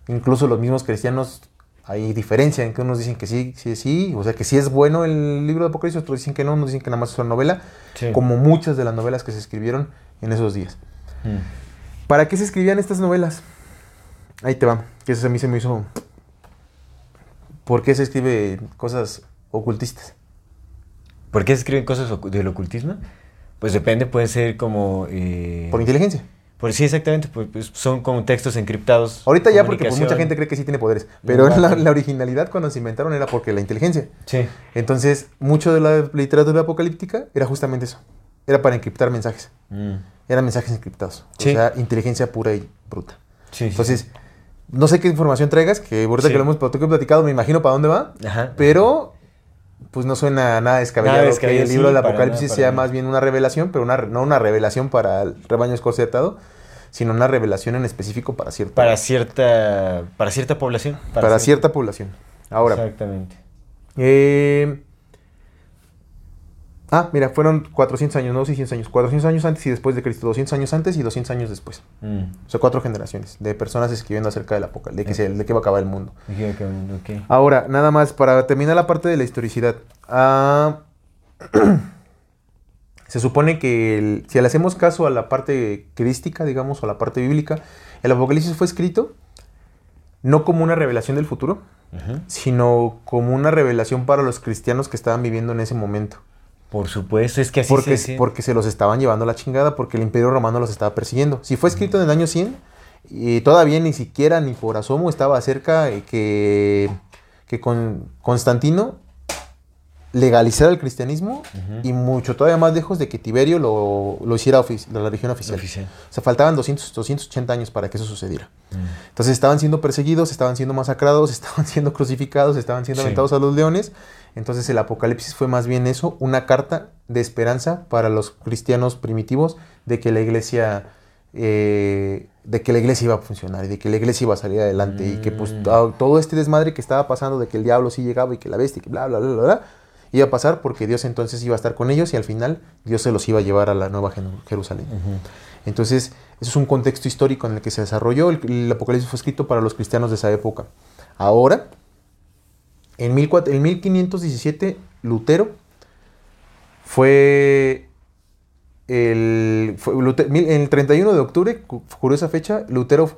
incluso los mismos cristianos hay diferencia en que unos dicen que sí, sí, sí, o sea que sí es bueno el libro de Apocalipsis, otros dicen que no, unos dicen que nada más es una novela, Sí. como muchas de las novelas que se escribieron en esos días. Mm. ¿Para qué se escribían estas novelas? Ahí te va, que eso a mí se me hizo... ¿Por qué se escribe cosas ocultistas? ¿Por qué se escriben cosas del ocultismo? Pues depende, puede ser como... eh, Por inteligencia. Por- sí, exactamente, pues, pues, son como textos encriptados. Ahorita ya porque pues, mucha gente cree que sí tiene poderes, pero la, la originalidad cuando se inventaron era porque la inteligencia. Sí. Entonces, mucho de la literatura apocalíptica era justamente eso. Era para encriptar mensajes. Mm. Eran mensajes encriptados. Sí. O sea, inteligencia pura y bruta. Sí, sí, Entonces, no sé qué información traigas, que ahorita Sí. que lo hemos platicado, me imagino para dónde va. Ajá. pero pues no suena nada descabellado, Nada que el libro sí, del Apocalipsis nada, sea nada. más bien una revelación, pero una, no una revelación para el rebaño escocertado, sino una revelación en específico para cierta, Para cierta, para cierta población. para cierta población. Ahora, Exactamente. eh, ah, mira, fueron 400 años, no 600 años, 400 años antes y después de Cristo, 200 años antes y 200 años después. Mm. O sea, cuatro generaciones de personas escribiendo acerca del Apocalipsis, de que, se- de que va a acabar el mundo. Ahora, nada más, para terminar la parte de la historicidad. ah, se supone que el- si le hacemos caso a la parte crística, digamos, o a la parte bíblica, el Apocalipsis fue escrito no como una revelación del futuro, sino como una revelación para los cristianos que estaban viviendo en ese momento. Por supuesto, es que así Porque, se... porque se los estaban llevando a la chingada, porque el imperio romano los estaba persiguiendo. Si fue escrito en el año 100, y todavía ni siquiera ni por asomo estaba cerca eh, que, que con Constantino legalizara el cristianismo y mucho todavía más lejos de que Tiberio lo, lo hiciera ofici- la religión oficial. Oficial. O sea, faltaban 200, 280 años para que eso sucediera. Mm. Entonces estaban siendo perseguidos, estaban siendo masacrados, estaban siendo crucificados, estaban siendo Sí. aventados a los leones. Entonces el Apocalipsis fue más bien eso, una carta de esperanza para los cristianos primitivos de que la iglesia, eh, de que la iglesia iba a funcionar y de que la iglesia iba a salir adelante y que pues Mm. to- todo este desmadre que estaba pasando de que el diablo sí llegaba y que la bestia y que bla bla bla bla, bla iba a pasar porque Dios entonces iba a estar con ellos y al final Dios se los iba a llevar a la nueva Jeru- Jerusalén. Entonces, eso es un contexto histórico en el que se desarrolló. El, el Apocalipsis fue escrito para los cristianos de esa época. Ahora, en, 1400 en 1517, Lutero fue el, fue Lute- mil- en el 31 de octubre, cu- curiosa fecha, Lutero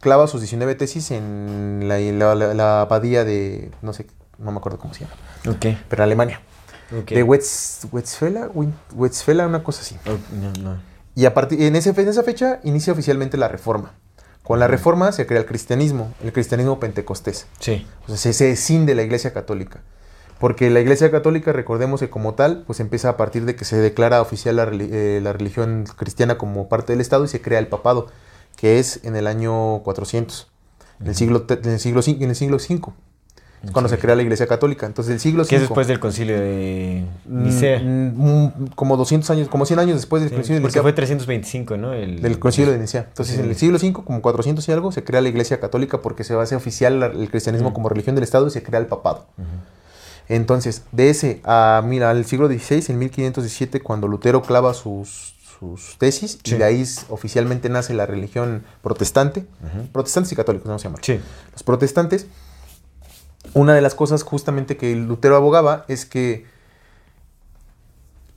clava sus 19 tesis en la, la- la- la abadía de, no sé, no me acuerdo cómo se llama, Ok, pero en Alemania. ok. De Wetz, Wetzfela, Win- Wetzfela, una cosa así. Oh, no, no. Y a partir, en, ese, en esa fecha inicia oficialmente la reforma. Con la reforma se crea el cristianismo, el cristianismo pentecostés. Sí. O sea, se, se escinde la iglesia católica. Porque la iglesia católica, recordemos que como tal, pues empieza a partir de que se declara oficial la, eh, la religión cristiana como parte del Estado y se crea el papado, que es en el año 400, en el siglo, en el siglo, en el siglo V, cuando Sí. se crea la iglesia católica. Entonces, el siglo Que es V, después del concilio de mm, Nicea. mm, como 200 años, como 100 años después del Sí, concilio de porque Nicea. fue 325, ¿no? El, Del concilio de Nicea. Entonces, Sí. en el siglo V, como 400 y algo, se crea la iglesia católica porque se hace oficial el cristianismo Mm. como religión del Estado y se crea el papado. Entonces, de ese a, mira, al siglo XVI, en 1517, cuando Lutero clava sus, sus tesis, Sí. y de ahí oficialmente nace la religión protestante, protestantes y católicos, vamos a llamar. Sí. Los protestantes, una de las cosas justamente que Lutero abogaba es que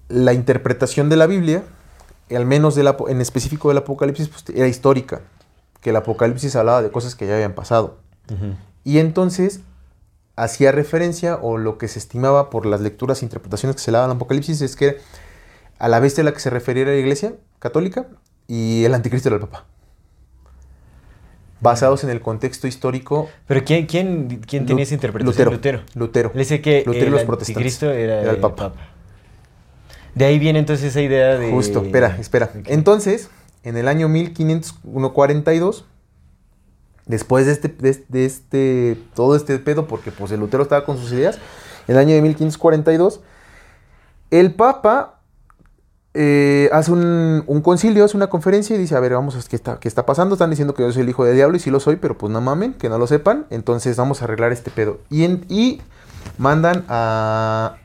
la interpretación de la Biblia, al menos del en específico del Apocalipsis, pues, era histórica, que el Apocalipsis hablaba de cosas que ya habían pasado. Y entonces hacía referencia, o lo que se estimaba por las lecturas e interpretaciones que se le daban al Apocalipsis, es que a la bestia a la que se refería la iglesia católica y el anticristo era el Papa. Basados en el contexto histórico Pero ¿quién, quién, quién tenía Lu- esa interpretación? Lutero. Lutero. Le dice que Lutero el los protestantes. anticristo era, Era el el Papa. De ahí viene entonces esa idea de... Justo, espera, espera. Entonces, en el año 1542, después de este, de, de este, todo este pedo, porque pues el Lutero estaba con sus ideas, en el año de 1542, el Papa eh, hace un, un concilio, hace una conferencia y dice, a ver, vamos, ¿qué está, ¿qué está pasando? Están diciendo que yo soy el hijo del diablo y sí lo soy, pero pues no mamen, que no lo sepan, entonces vamos a arreglar este pedo. Y, en- y mandan a...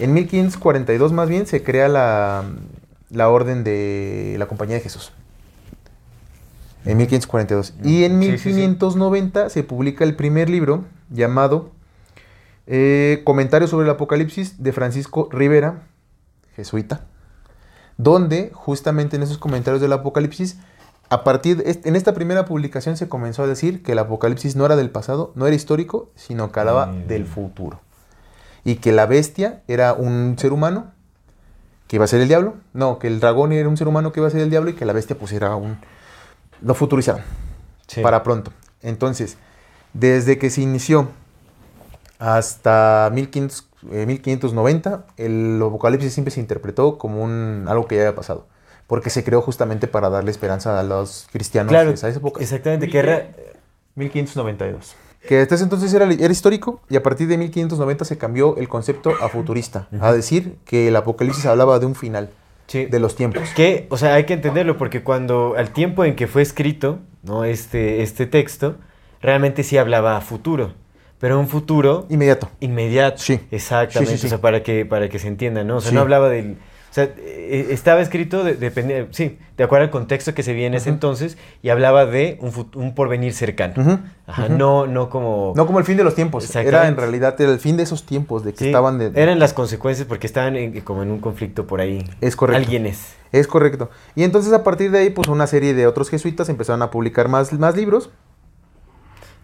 En 1542 más bien se crea la, la orden de la Compañía de Jesús. En 1542. Y en Sí, sí, sí. 1590 se publica el primer libro llamado eh, Comentarios sobre el Apocalipsis de Francisco Rivera, jesuita, donde justamente en esos comentarios del Apocalipsis, a partir de en esta primera publicación se comenzó a decir que el Apocalipsis no era del pasado, no era histórico, sino que hablaba Mm. del futuro. Y que la bestia era un ser humano que iba a ser el diablo. No, que el dragón era un ser humano que iba a ser el diablo y que la bestia pues era un... Lo futurizaron Sí. para pronto. Entonces, desde que se inició hasta 1500, eh, 1590, el Apocalipsis siempre se interpretó como un, algo que ya había pasado. Porque se creó justamente para darle esperanza a los cristianos Claro, de esa época. exactamente, que era... 1592. Que hasta ese entonces era, era histórico y a partir de 1590 se cambió el concepto a futurista, a decir que el Apocalipsis hablaba de un final Sí. de los tiempos. Que, o sea, hay que entenderlo porque cuando al tiempo en que fue escrito, ¿no? Este, este texto, realmente sí hablaba a futuro, pero un futuro Inmediato. inmediato. Sí. Exactamente, Sí, sí, sí. o sea, para que, para que se entienda, ¿no? O sea, no hablaba del... O sea, eh, estaba escrito, de, sí, de acuerdo al contexto que se veía en ese entonces, y hablaba de un, un porvenir cercano. Ajá, no, no como... No como el fin de los tiempos. Era en realidad era el fin de esos tiempos, de que Sí, estaban de... Eran las consecuencias porque estaban en- como en un conflicto por ahí. Es correcto. Alguien es. Es correcto. Y entonces a partir de ahí, pues una serie de otros jesuitas empezaron a publicar más, más libros.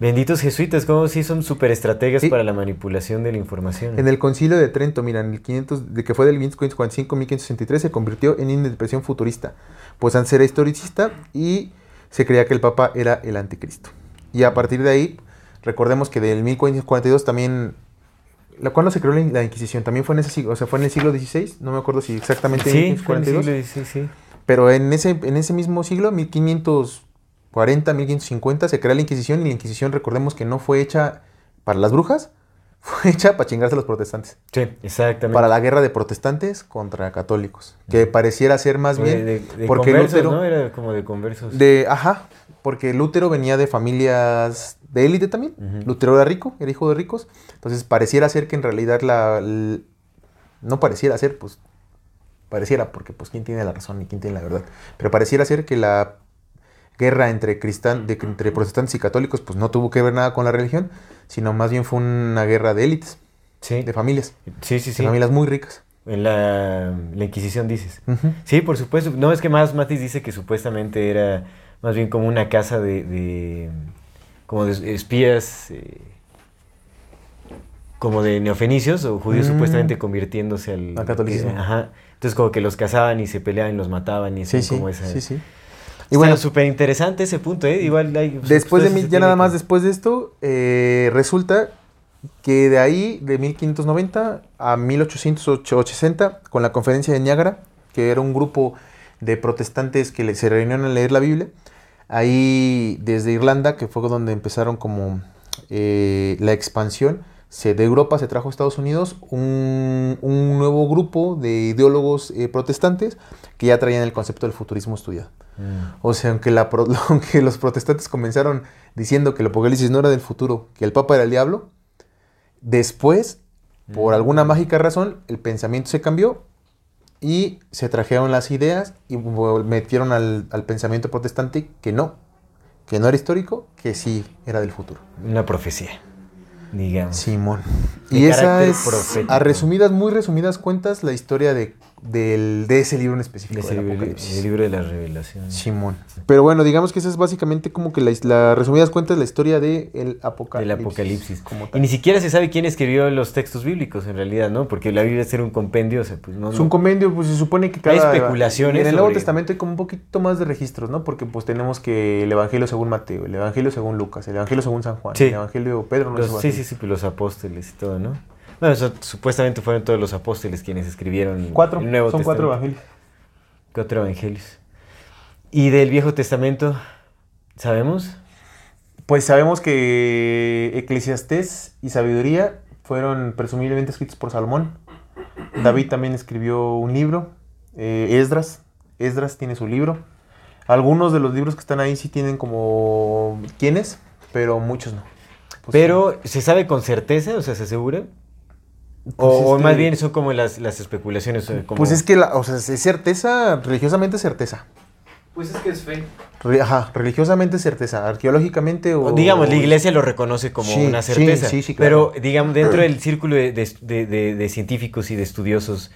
Benditos jesuitas, como si son súper estrategas Sí. para la manipulación de la información. En el concilio de Trento, mira, en el 500, de que fue del 1545-1563, se convirtió en una depresión futurista, pues antes era historicista y se creía que el Papa era el anticristo. Y a partir de ahí, recordemos que del 1542 también, ¿la cuándo se creó la, Inquisición? También fue en ese siglo, o sea, fue en el siglo XVI, no me acuerdo si exactamente en sí, fue en el 1542, siglo XVI, sí. pero en ese, en ese mismo siglo, 1540, 1550, se crea la Inquisición y la Inquisición, recordemos que no fue hecha para las brujas, fue hecha para chingarse a los protestantes. Sí, exactamente. Para la guerra de protestantes contra católicos. Que pareciera ser más bien. de, de porque conversos, Lutero- ¿no? Era como de conversos. De, ajá, porque Lutero venía de familias de élite también. Ujú. Lutero era rico, era hijo de ricos. Entonces pareciera ser que en realidad la. no pareciera ser, pues. Pareciera, porque pues quién tiene la razón y quién tiene la verdad. Pero pareciera ser que la guerra entre, cristan, de- entre protestantes y católicos pues no tuvo que ver nada con la religión, sino más bien fue una guerra de élites, Sí, de familias, sí, sí. sí. de familias muy ricas. En la, la Inquisición dices. Sí, por supuesto. No, es que más Matis dice que supuestamente era más bien como una casa de, de- como de espías, eh, como de neofenicios o judíos Mm. supuestamente convirtiéndose al, Al catolicismo. que- ajá. Entonces como que los cazaban y se peleaban y los mataban y Sí, así sí, como esa. sí, sí. Y bueno, súper interesante ese punto, ¿eh? Igual hay, pues, después de mil, ya nada más después de esto, eh, resulta que de ahí, de 1590 a 1880, con la conferencia de Niágara, que era un grupo de protestantes que se reunieron a leer la Biblia, ahí desde Irlanda, que fue donde empezaron como eh, la expansión, se, de Europa se trajo a Estados Unidos un, un nuevo grupo de ideólogos eh, protestantes que ya traían el concepto del futurismo estudiado. Mm. O sea, aunque, la pro- aunque los protestantes comenzaron diciendo que el apocalipsis no era del futuro, que el papa era el diablo, después, por Mm. alguna mágica razón, el pensamiento se cambió y se trajeron las ideas y metieron al, al pensamiento protestante que no, que no era histórico, que sí era del futuro. Una profecía, digamos. Simón. De Y esa es, profético. a resumidas, muy resumidas cuentas, la historia de, del- de ese libro en específico. Libro- el libro de las revelaciones. Simón. Pero bueno, digamos que esa es básicamente como que la, la resumidas cuentas la historia del el apocalipsis. del Apocalipsis. como Y ni siquiera se sabe quién escribió los textos bíblicos en realidad, ¿no? Porque la Biblia es ser un compendio, o sea, pues no. Es un compendio, pues se supone que Hay cada... especulaciones En el Nuevo sobre- Testamento hay como un poquito más de registros, ¿no? Porque pues tenemos que el Evangelio según Mateo, el Evangelio según Lucas, el Evangelio según San Juan, Sí. el Evangelio Pedro no los- sí, sí, sí, pues los apóstoles y todo, ¿no? Bueno, eso, supuestamente fueron todos los apóstoles quienes escribieron Cuatro, el Nuevo son cuatro evangelios. Cuatro evangelios. ¿Y del Viejo Testamento sabemos? Pues sabemos que Eclesiastés y Sabiduría fueron presumiblemente escritos por Salomón. David también escribió un libro. eh, Esdras. Esdras tiene su libro. Algunos de los libros que están ahí sí tienen como quiénes, pero muchos no. Pues, Pero, ¿se sabe con certeza? O sea, ¿se asegura? Pues o, más bien son como las, las especulaciones. o como- Pues es que, la, o sea, es certeza, religiosamente es certeza. Pues es que es fe. Re- ajá, religiosamente es certeza. Arqueológicamente o... Digamos, la iglesia lo reconoce como Sí, una certeza. sí, sí, claro. Pero, digamos, dentro del círculo de, de- de- de- de científicos y de estudiosos.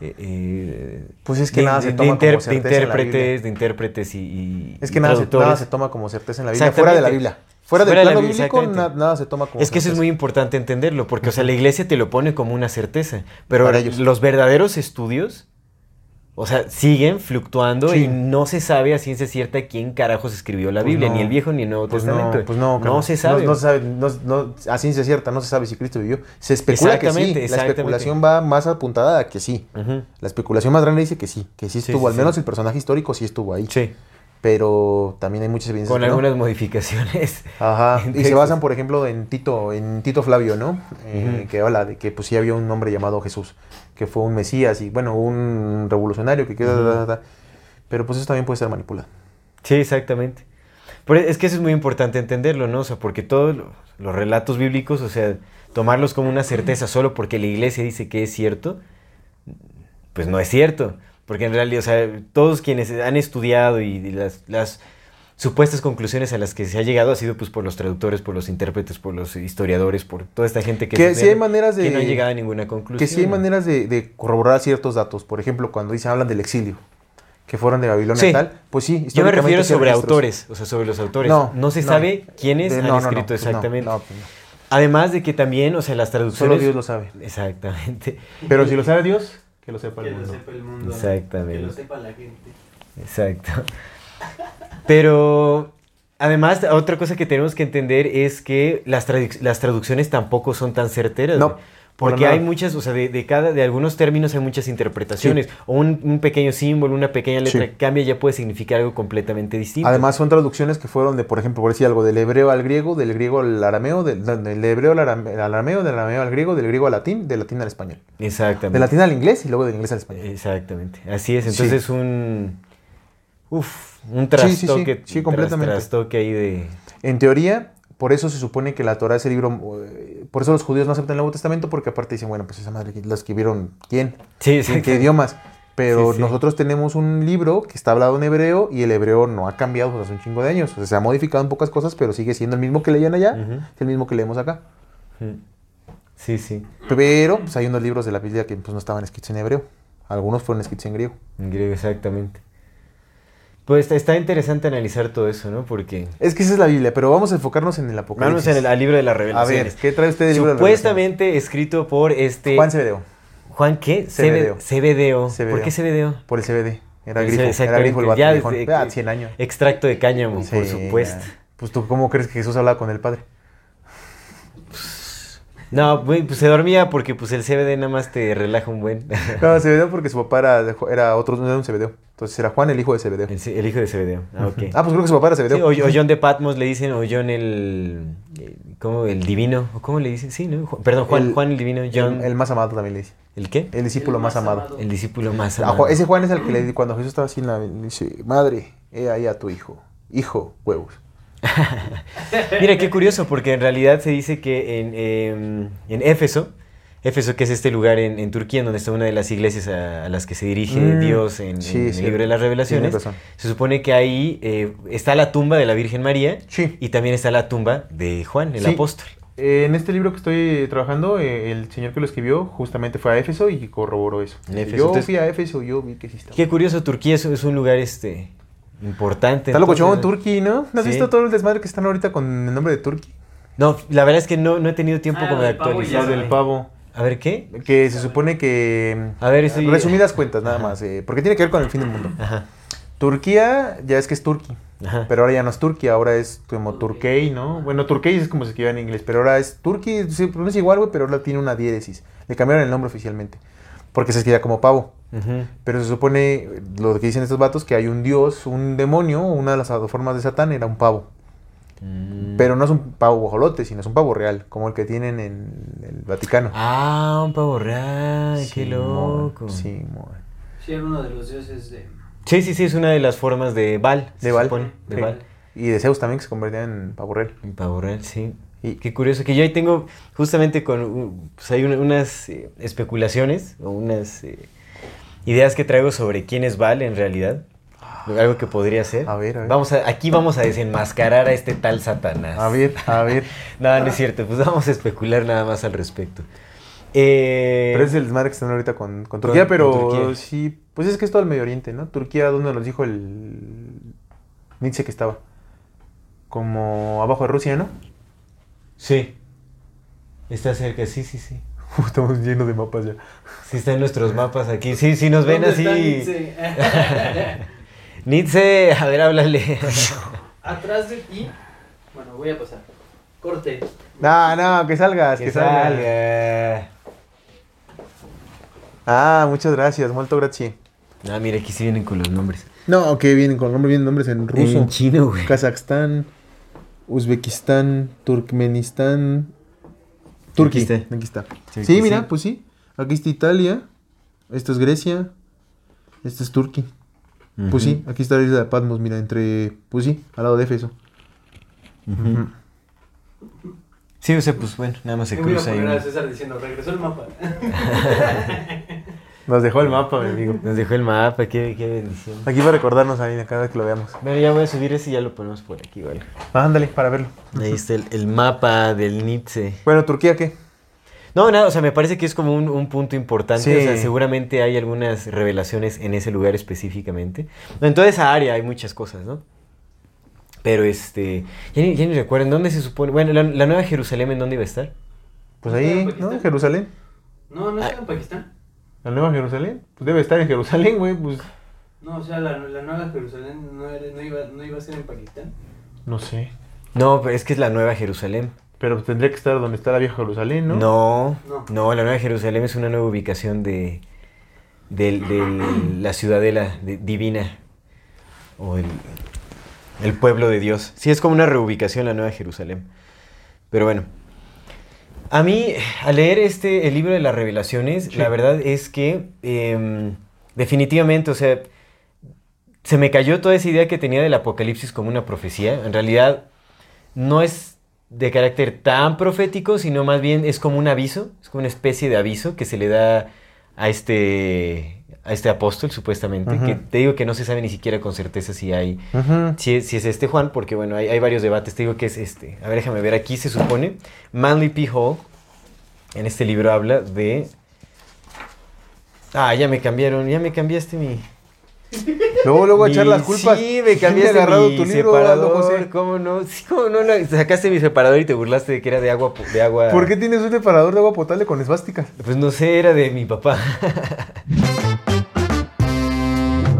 eh, eh, Pues es que de- nada se toma de, inter- como certeza de en la Biblia. intérpretes, de intérpretes y, y- Es y que nada se, nada se toma como certeza en la Biblia. Fuera de la. Biblia. Fuera del Fuera de plano Biblia, bíblico, na- nada se toma como Es que eso es muy importante entenderlo, porque, o sea, la iglesia te lo pone como una certeza. Pero ellos. los verdaderos estudios, o sea, siguen fluctuando Sí. y no se sabe a ciencia cierta quién carajos escribió la Pues Biblia, no. ni el Viejo ni el Nuevo Pues Testamento. no, pues no, no se sabe. No, se sabe, a ciencia cierta, no se sabe si Cristo vivió. Se especula que sí. La especulación va más apuntada a que sí. La especulación más grande dice que sí, que sí estuvo, sí, al menos el personaje histórico sí estuvo ahí. Sí. Pero también hay muchas evidencias Con que no. algunas modificaciones. Ajá. Y se basan, por ejemplo, en Tito, en Tito Flavio, ¿no? Eh. Que habla de que pues sí había un hombre llamado Jesús, que fue un mesías y bueno, un revolucionario que queda, pero pues eso también puede ser manipulado. Sí, exactamente. Pero es que eso es muy importante entenderlo, ¿no? O sea, porque todos lo- los relatos bíblicos, o sea, tomarlos como una certeza solo porque la iglesia dice que es cierto, pues no es cierto. Porque en realidad, o sea, todos quienes han estudiado y, y las, las supuestas conclusiones a las que se ha llegado ha sido pues por los traductores, por los intérpretes, por los historiadores, por toda esta gente que, Que sí hay maneras de- que no han llegado a ninguna conclusión. Que sí hay maneras de, de corroborar ciertos datos. Por ejemplo, cuando dicen, hablan del exilio, que fueron de Babilonia Sí. y tal, pues sí, Yo me refiero sobre registros. autores, o sea, sobre los autores. No, No, se no. sabe quiénes De- han no, escrito exactamente. pues. Además de que también, o sea, las traducciones... Solo Dios lo sabe. Exactamente, Pero si lo sabe Dios, que lo sepa Que el lo mundo. sepa el mundo. Exactamente. Que lo sepa la gente. exacto. Pero además, otra cosa que tenemos que entender es que las, las traducciones tampoco son tan certeras. No, güey. Porque hay muchas, o sea, de, de cada, de algunos términos hay muchas interpretaciones. O un, un pequeño símbolo, una pequeña letra Sí. que cambia ya puede significar algo completamente distinto. Además son traducciones que fueron de, por ejemplo, por decir algo, del hebreo al griego, del griego al arameo, del, del hebreo al arame- al arameo, del arameo al griego, del griego al latín, del latín al español. Exactamente. Del latín al inglés y luego del inglés al español. Exactamente, así es. Sí. Entonces un, uf, un Sí, sí, sí, trastoque, sí, tras- completamente. trastoque ahí de, En teoría, por eso se supone que la Torah es el libro, eh, por eso los judíos no aceptan el Nuevo Testamento, porque aparte dicen, bueno, pues esa madre la escribieron quién, sí, en sí, qué idiomas. Pero Sí, sí. nosotros tenemos un libro que está hablado en hebreo y el hebreo no ha cambiado desde hace un chingo de años. O sea, se ha modificado en pocas cosas, pero sigue siendo el mismo que leían allá, Ujú. es el mismo que leemos acá. sí, sí, Pero pues, hay unos libros de la Biblia que pues, no estaban escritos en hebreo. Algunos fueron escritos en griego. en griego, exactamente. Pues está, interesante analizar todo eso, ¿no? Porque Es que esa es la Biblia, pero vamos a enfocarnos en el vamos Apocalipsis. en el al libro de las a ver, revelaciones. ¿qué trae usted del libro de Revelaciones? Supuestamente escrito por este Juan Cebedeo, Juan qué? Cebedeo. Cebe- Cebedeo. ¿Por qué Cebedeo? por el CBD. Era grifo, era grifo el vato, Ya desde- Ah, 100 años. Extracto de cáñamo, por supuesto. Pues tú, ¿cómo crees que Jesús hablaba con el Padre? No, güey, pues se dormía porque pues el CBD nada más te relaja un buen. No, Cebedeo porque su papá era, otro, no era un Cebedeo. Entonces era Juan, el hijo de Cebedeo. El, el hijo de Cebedeo. Ah, ok. Ah, pues creo que su papá era Sí, Cebedeo. o, o John de Patmos le dicen, o John el. ¿Cómo? El divino. ¿O cómo le dicen? Sí, ¿no? Perdón, Juan, El- Juan el divino. John. El, el más amado también le dice. ¿El qué? El discípulo El más, más amado. amado. El discípulo más amado. Ese Juan es el que le cuando Jesús estaba así en la le dice, madre, he ahí a tu hijo. Hijo, huevos. Mira, qué curioso, porque en realidad se dice que en, em, en Éfeso, Éfeso que es este lugar en, en Turquía, donde está una de las iglesias a, a las que se dirige Mm, Dios en, sí, en el libro de las revelaciones, se supone que ahí eh, está la tumba de la Virgen María y también está la tumba de Juan, el apóstol. Eh, en este libro que estoy trabajando, eh, el señor que lo escribió justamente fue a Éfeso y corroboró eso. Éfeso, yo entonces- fui a Éfeso, yo vi que sí estaba. Qué curioso, Turquía es, es un lugar este importante. Está locochón Turquía, ¿no? ¿No has Sí. visto todo el desmadre que están ahorita con el nombre de Turquía? No, la verdad es que no, no he tenido tiempo Ah, como de actualizar. del sé. pavo. A ver, ¿qué? Que se supone que... A ver, estoy- Resumidas cuentas, nada Ajá. más. eh, porque tiene que ver con el fin del mundo. Ajá, Turquía ya es que es Turquía. ajá. Pero ahora ya no es Turquía, ahora es como Turkey, ¿no? Bueno, Turkey es como se escribe en inglés, pero ahora es Turquía, se pronuncia igual, güey, pero ahora tiene una diéresis. Le cambiaron el nombre oficialmente. Porque se escribía como pavo. Pero se supone, lo que dicen estos vatos, que hay un dios, un demonio, una de las formas de Satán era un pavo. Mm. Pero no es un pavo guajolote, sino es un pavo real, como el que tienen en el Vaticano. Ah, un pavo real, qué Sí, loco. mon, Sí, mon. Sí, era uno de los dioses de. Sí, sí, sí, es una de las formas de Val. De Val. supone, De Sí. Val. Y de Zeus también, que se convertía en pavo real. Un pavo real, sí. Y- Qué curioso, que yo ahí tengo justamente con, pues hay una- unas eh, especulaciones o unas eh, ideas que traigo sobre quién es Val en realidad. Algo que podría ser. A ver, a ver. Vamos a, aquí vamos a desenmascarar a este tal Satanás. A ver, a ver. No, no es cierto, pues vamos a especular nada más al respecto. Eh, Pero es el desmadre que están ahorita con, con Turquía, con pero Turquía. sí, pues es que es todo el Medio Oriente, ¿no? Turquía, ¿dónde nos dijo el Nietzsche que estaba? Como abajo de Rusia, ¿no? Sí. Está cerca, sí, sí, sí. Estamos llenos de mapas ya. Sí, está en nuestros mapas aquí. Sí, sí, nos ven ¿Dónde así. Nietzsche? Nietzsche, a ver, háblale. Atrás de ti. Bueno, voy a pasar. Corte. No, no, que salgas, que, que salgas. salga. Ah, muchas gracias, molto grazie. Ah, mira, aquí sí vienen con los nombres. No, que vienen con nombres, vienen nombres en ruso. En chino, güey. Kazajstán, Uzbekistán, Turkmenistán, Turquía. Aquí está. Aquí está. Sí, mira, sí. pues sí. Aquí está Italia. Esto es Grecia. Esto es Turquía. Pues sí, aquí está la isla de Patmos, mira, entre. Pues sí, al lado de Éfeso. Ujú. Sí, o sea, pues bueno, nada más se cruza ahí. César diciendo, regresó el mapa. Nos dejó el mapa, mi amigo. Nos dejó el mapa, qué, qué bendición. Aquí va a recordarnos ahí cada vez que lo veamos. Bueno, ya voy a subir ese y ya lo ponemos por aquí, ¿vale? Ah, ándale, para verlo. Ahí está el, el mapa del Nietzsche. Bueno, Turquía, ¿qué? No, nada, o sea, me parece que es como un, un punto importante. Sí. O sea, seguramente hay algunas revelaciones en ese lugar específicamente. En toda esa área hay muchas cosas, ¿no? Pero este. Ya ni, ya ni recuerdo, ¿en dónde se supone? Bueno, la, la Nueva Jerusalén, ¿en dónde iba a estar? Pues ¿No ahí, ¿no? Pakistán? Jerusalén. No, no está en Pakistán. ¿La Nueva Jerusalén? Pues debe estar en Jerusalén, güey. Pues No, o sea, la, la nueva Jerusalén no, era- no, iba, no iba a ser en Pakistán. no sé. No, pero es que es la Nueva Jerusalén. Pero tendría que estar donde está la vieja Jerusalén, ¿no? No, No. no, la Nueva Jerusalén es una nueva ubicación de, del- la ciudadela de- divina o el, el pueblo de Dios. Sí, es como una reubicación la Nueva Jerusalén. Pero bueno, a mí, al leer este, el libro de las revelaciones, Sí. la verdad es que em, definitivamente, o sea, se me cayó toda esa idea que tenía del apocalipsis como una profecía. En realidad, no es de carácter tan profético, sino más bien es como un aviso, es como una especie de aviso que se le da a este, a este apóstol, supuestamente, que te digo que no se sabe ni siquiera con certeza si hay, si es, si es este Juan, porque bueno, hay, hay varios debates, te digo que es este. A ver, déjame ver, aquí se supone, Manly P. Hall, en este libro habla de... Ah, ya me cambiaron, ya me cambiaste mi... Luego, luego a echar las culpas. Sí, me ¿Quién cambiaste agarrado mi tu libro, Aldo separador. José? ¿Cómo no? Sí, ¿cómo no? Sacaste mi separador y te burlaste de que era de agua. De agua ¿Por qué tienes un separador de agua potable con esvásticas? Pues no sé, era de mi papá.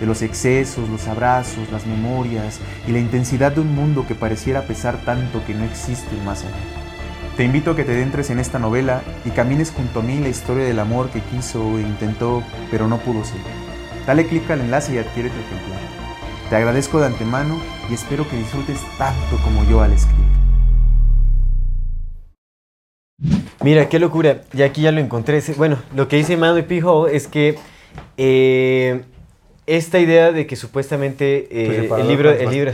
de los excesos, los abrazos, las memorias y la intensidad de un mundo que pareciera pesar tanto que no existe más allá. Te invito a que te adentres en esta novela y camines junto a mí la historia del amor que quiso e intentó, pero no pudo ser. Dale clic al enlace y adquiere tu ejemplar. Te agradezco de antemano y espero que disfrutes tanto como yo al escribir. Mira, qué locura. Y aquí ya lo encontré. Bueno, lo que dice Manuel P. Hall es que eh, esta idea de que supuestamente eh, separador el libro, el libro,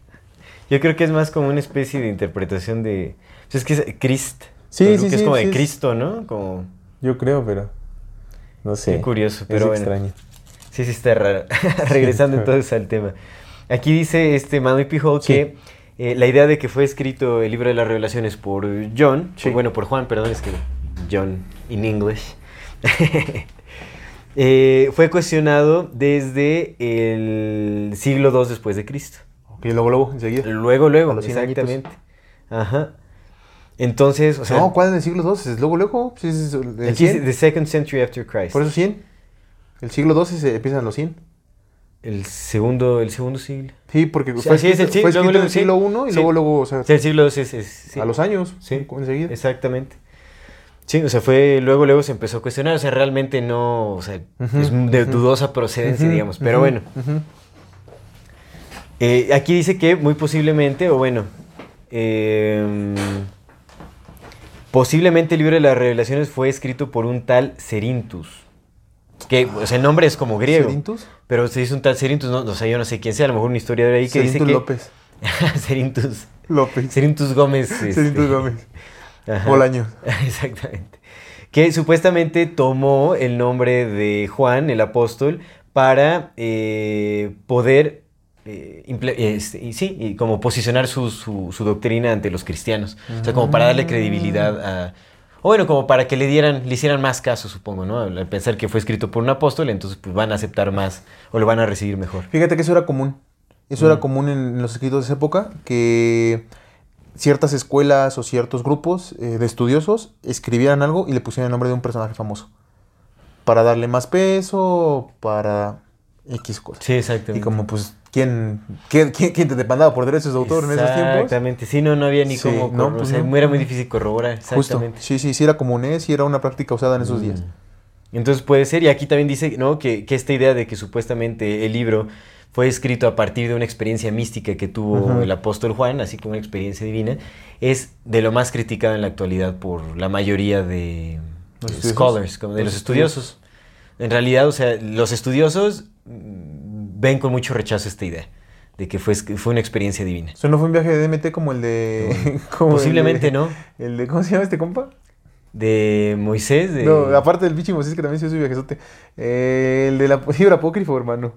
yo creo que es más como una especie de interpretación de, pues es que es Christ, Sí, sí, que es como sí, de Cristo, ¿no? Como Yo creo, pero no sé. qué curioso, Es pero bueno. extraño. Sí, sí está raro. Regresando entonces al tema. Aquí dice este Manuel P. Hall Sí. que eh, la idea de que fue escrito el libro de las revelaciones por John, Sí. por- bueno, por Juan, perdón, es que John in English, eh, fue cuestionado desde el siglo II después de Cristo. Ok, luego, luego, enseguida. Luego, luego, añitos. exactamente. Ajá. Entonces, o sea, no, ¿cuál es del siglo II? Es luego, luego. Es el aquí dice 100. the second century after Christ. Por eso 100. El siglo XII se empiezan los 100. El segundo, el segundo siglo. Sí, porque fue así es, escrito, el sí, fue luego, en luego, el siglo I y Sí. luego, luego, o sea, O sea, el siglo II es... es- sí. a los años, Sí. enseguida. Exactamente. Sí, o sea, fue luego luego se empezó a cuestionar, o sea, realmente no, o sea, es de dudosa procedencia, digamos, pero bueno. Eh, aquí dice que muy posiblemente, o bueno, eh, posiblemente el libro de las revelaciones fue escrito por un tal Cerintus. Que, o sea, el nombre es como griego. ¿Cerintus? Pero se dice un tal Cerintus, no, o sea, yo no sé quién sea, a lo mejor un historiador ahí que dice Cerintus que... López. Cerintus. López. Cerintus Gómez. este, Cerintus Gómez. Ajá. Bolaños. Exactamente. Que supuestamente tomó el nombre de Juan, el apóstol, para eh, poder, eh, este, y sí, y como posicionar su, su- su doctrina ante los cristianos. O sea, como para darle credibilidad a... O bueno, como para que le dieran, le hicieran más caso, supongo, ¿no? Al pensar que fue escrito por un apóstol, entonces pues van a aceptar más o lo van a recibir mejor. Fíjate que eso era común. Eso Mm. era común en los escritos de esa época, que ciertas escuelas o ciertos grupos eh, de estudiosos escribieran algo y le pusieran el nombre de un personaje famoso. Para darle más peso, para X cosas. Sí, exactamente. Y como pues, ¿quién, quién, quién- quién te demandaba por derechos de autor en esos tiempos? Exactamente. Sí, no, no había ni Sí, cómo... no, pues o sea, no. era muy difícil corroborar. Justo. Exactamente. Sí, sí, sí era común, ¿eh? Sí era una práctica usada en esos días. Mm. Entonces puede ser, y aquí también dice ¿no? que, que esta idea de que supuestamente el libro fue escrito a partir de una experiencia mística que tuvo el apóstol Juan, así como una experiencia divina, es de lo más criticado en la actualidad por la mayoría de ¿Los scholars, como de Los los estudiosos. En realidad, o sea, los estudiosos ven con mucho rechazo esta idea de que fue, fue una experiencia divina. Eso no fue un viaje de DMT como el de... como el Posiblemente de- no. El de, ¿cómo se llama este compa? De Moisés, de... No, aparte del bicho Moisés que también se hizo viajezote. Eh, el de la libro apócrifo, hermano.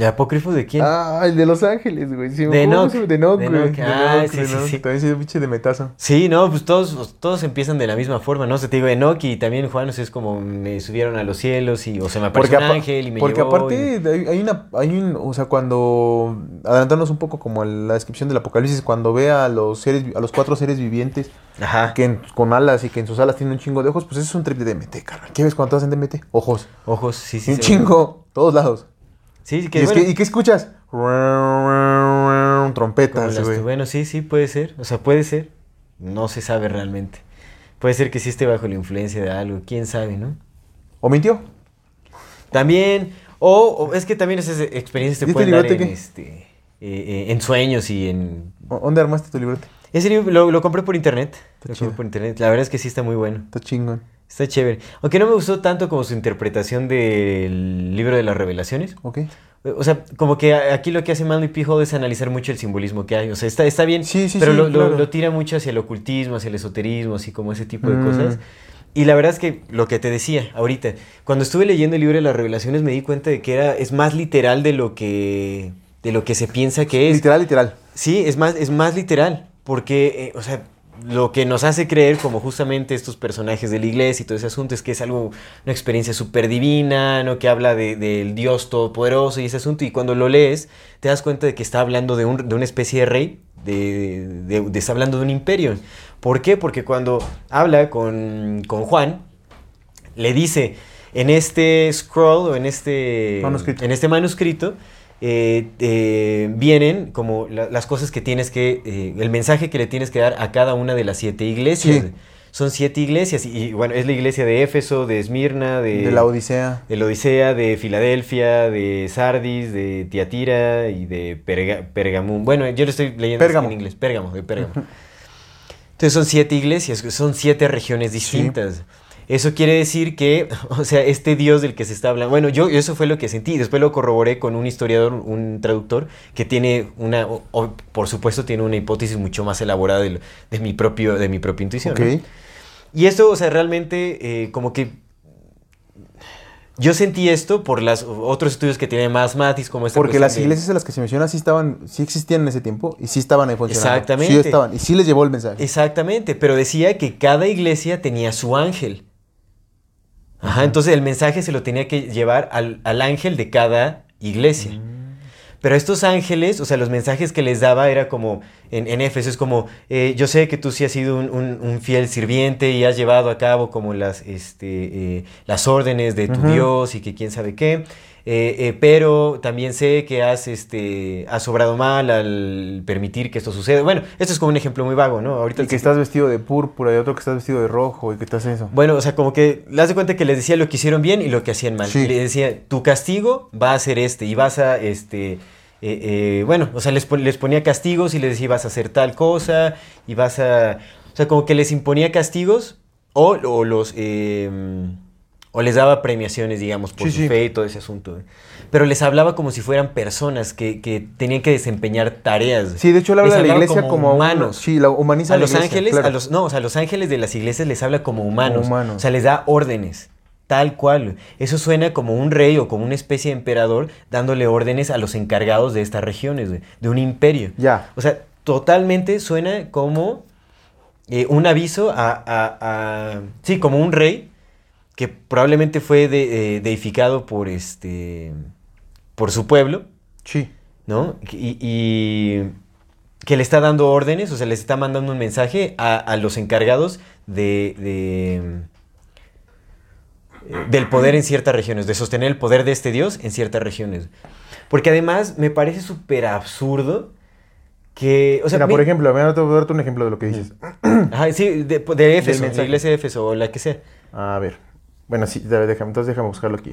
¿De apócrifo de quién? Ah, el de Los Ángeles, güey. Sí, De ¿cómo Enoch. se llama? De De güey. Ah, sí, sí, sí. También se dio pinche de metazo. Sí, no, pues todos, todos empiezan de la misma forma, ¿no? O sea, te digo, Enoch y también Juan, o sea, es como me subieron a los cielos y, o se me apareció un ángel y me porque llevó aparte y- hay, una, hay un, o sea, cuando, adelantarnos un poco como la descripción del Apocalipsis, cuando ve a los seres, a los cuatro seres vivientes Ajá, que en- con alas y que en sus alas tienen un chingo de ojos, pues eso es un trip de DMT, carnal. ¿Qué ves cuando estás en DMT? Ojos. ojos, sí, sí. un sí. chingo, todos lados. Sí, ¿Y, que es bueno, que- ¿Y qué escuchas? Trompetas, güey. bueno, sí, sí, puede ser, o sea, puede ser, no se sabe realmente. Puede ser que sí esté bajo la influencia de algo, quién sabe, ¿no? ¿O mintió? También, o, o es que también esas experiencias te ¿Y este pueden dar en, qué? este, eh, eh, en sueños y en... ¿O- ¿Dónde armaste tu librote? Ese libro lo, lo compré por internet, Está lo chido. compré por internet, la verdad es que sí está muy bueno. Está chingón. Está chévere. Aunque no me gustó tanto como su interpretación del libro de las revelaciones. ¿Ok? O sea, como que aquí lo que hace Manly P. Hall es analizar mucho el simbolismo que hay. O sea, está, está bien, Sí, sí, pero sí, lo, lo- claro. lo tira mucho hacia el ocultismo, hacia el esoterismo, así como ese tipo de Mm. cosas. Y la verdad es que lo que te decía ahorita, cuando estuve leyendo el libro de las revelaciones me di cuenta de que era, es más literal de lo que, de lo que se piensa que es. Literal, literal. Sí, es más, es más literal, porque, eh, o sea, lo que nos hace creer, como justamente estos personajes de la iglesia y todo ese asunto, es que es algo, una experiencia súper divina, ¿no? Que habla de- del Dios Todopoderoso y ese asunto, y cuando lo lees, te das cuenta de que está hablando de, un- de una especie de rey, de, de- de- está hablando de un imperio. ¿Por qué? Porque cuando habla con, con Juan, le dice, en este scroll o en este Manuscrito. en este manuscrito eh, eh, vienen como la- las cosas que tienes que, eh, el mensaje que le tienes que dar a cada una de las siete iglesias. Sí. Son siete iglesias y, y, bueno, es la iglesia de Éfeso, de Esmirna, de, De la Odisea. de la Odisea, de Filadelfia, de Sardis, de Tiatira y de Perga- Pergamum. Bueno, yo lo estoy leyendo en inglés. Pérgamo, de Pérgamo. Entonces son siete iglesias, son siete regiones distintas. Eso quiere decir que, o sea, este Dios del que se está hablando, bueno, yo eso fue lo que sentí, después lo corroboré con un historiador, un traductor, que tiene una, o- o, por supuesto, tiene una hipótesis mucho más elaborada de, mi, propio, de mi propia intuición. Ok. ¿no? Y esto, o sea, realmente eh, como que yo sentí esto por los otros estudios que tiene más Matis, como esta Porque las de- iglesias a las que se menciona sí estaban, sí existían en ese tiempo y sí estaban ahí funcionando. Exactamente. Sí estaban. Y sí les llevó el mensaje. Exactamente, pero decía que cada iglesia tenía su ángel. Ajá, entonces el mensaje se lo tenía que llevar al, al ángel de cada iglesia. Mm. Pero estos ángeles, o sea, los mensajes que les daba era como, en, en Éfeso. Es como, eh, yo sé que tú sí has sido un, un- un fiel sirviente y has llevado a cabo como las, este, eh, las órdenes de tu. Dios y que quién sabe qué. Eh, eh, pero también sé que has, este, has obrado mal al permitir que esto suceda. Bueno, esto es como un ejemplo muy vago, ¿no? Ahorita Y que estás vestido de púrpura y otro que estás vestido de rojo y que estás eso. bueno, o sea, como que le das de cuenta que les decía lo que hicieron bien y lo que hacían mal. Sí. Le decía, tu castigo va a ser este y vas a, este, eh, eh, bueno, o sea, les, les ponía castigos y les decía, vas a hacer tal cosa y vas a, o sea, como que les imponía castigos o, o los, eh, o les daba premiaciones, digamos, por Sí, su sí. fe y todo ese asunto. ¿eh? Pero les hablaba como si fueran personas que, que tenían que desempeñar tareas. Sí, de hecho él Les habla de la iglesia como, un- humanos. Sí, la humaniza A la los iglesia, ángeles, claro. a los, no, o sea, a los ángeles de las iglesias les habla como humanos. humanos. O sea, les da órdenes. Tal cual. Eso suena como un rey o como una especie de emperador dándole órdenes a los encargados de estas regiones, de un imperio. Ya. O sea, totalmente suena como eh, un aviso a, a- a- Sí, como un rey que probablemente fue de- eh, deificado por este. por su pueblo. Sí. ¿no? Y, y que le está dando órdenes, o sea, les está mandando un mensaje a, a los encargados de, de- eh, del poder en ciertas regiones, de sostener el poder de este Dios en ciertas regiones. Porque además me parece súper absurdo que, o sea, Mira, mi- por ejemplo, te voy a darte un ejemplo de lo que dices. Ajá, sí, de, de Éfeso, de la iglesia de Éfeso o la que sea. A ver. Bueno, sí, déjame, entonces déjame buscarlo aquí.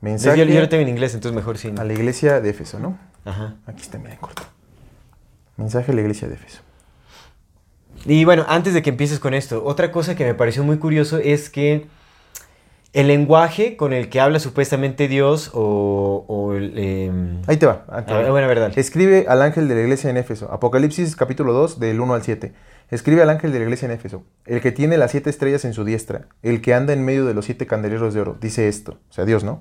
Mensaje yo lo tengo en inglés, entonces mejor sí. a la iglesia de Éfeso, ¿no? Ajá. Aquí está, mira, en corto. Mensaje a la iglesia de Éfeso. Y bueno, antes de que empieces con esto, otra cosa que me pareció muy curioso es que el lenguaje con el que habla supuestamente Dios o... o el, em, Ahí te va. ahí te ah, va. bueno, a ver, dale. Escribe al ángel de la iglesia en Éfeso. Apocalipsis capítulo 2, del 1 al 7. Escribe al ángel de la iglesia en Éfeso. El que tiene las siete estrellas en su diestra, el que anda en medio de los siete candeleros de oro, dice esto. O sea, Dios, ¿no?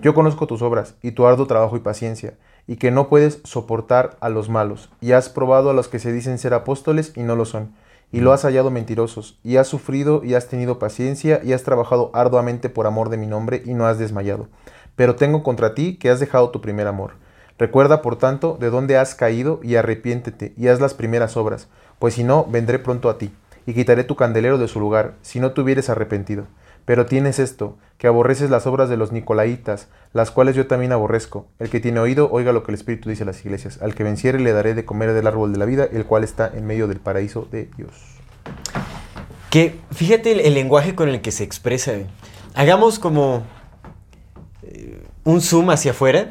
Yo conozco tus obras y tu arduo trabajo y paciencia, y que no puedes soportar a los malos, y has probado a los que se dicen ser apóstoles y no lo son, y lo has hallado mentirosos, y has sufrido y has tenido paciencia, y has trabajado arduamente por amor de mi nombre, y no has desmayado. Pero tengo contra ti que has dejado tu primer amor. Recuerda, por tanto, de dónde has caído, y arrepiéntete, y haz las primeras obras, pues si no, vendré pronto a ti, y quitaré tu candelero de su lugar, si no te hubieres arrepentido. Pero tienes esto, que aborreces las obras de los Nicolaitas, las cuales yo también aborrezco. El que tiene oído, oiga lo que el Espíritu dice a las iglesias. Al que venciere le daré de comer del árbol de la vida, el cual está en medio del paraíso de Dios. Que fíjate el, el lenguaje con el que se expresa. güey. Hagamos como eh, un zoom hacia afuera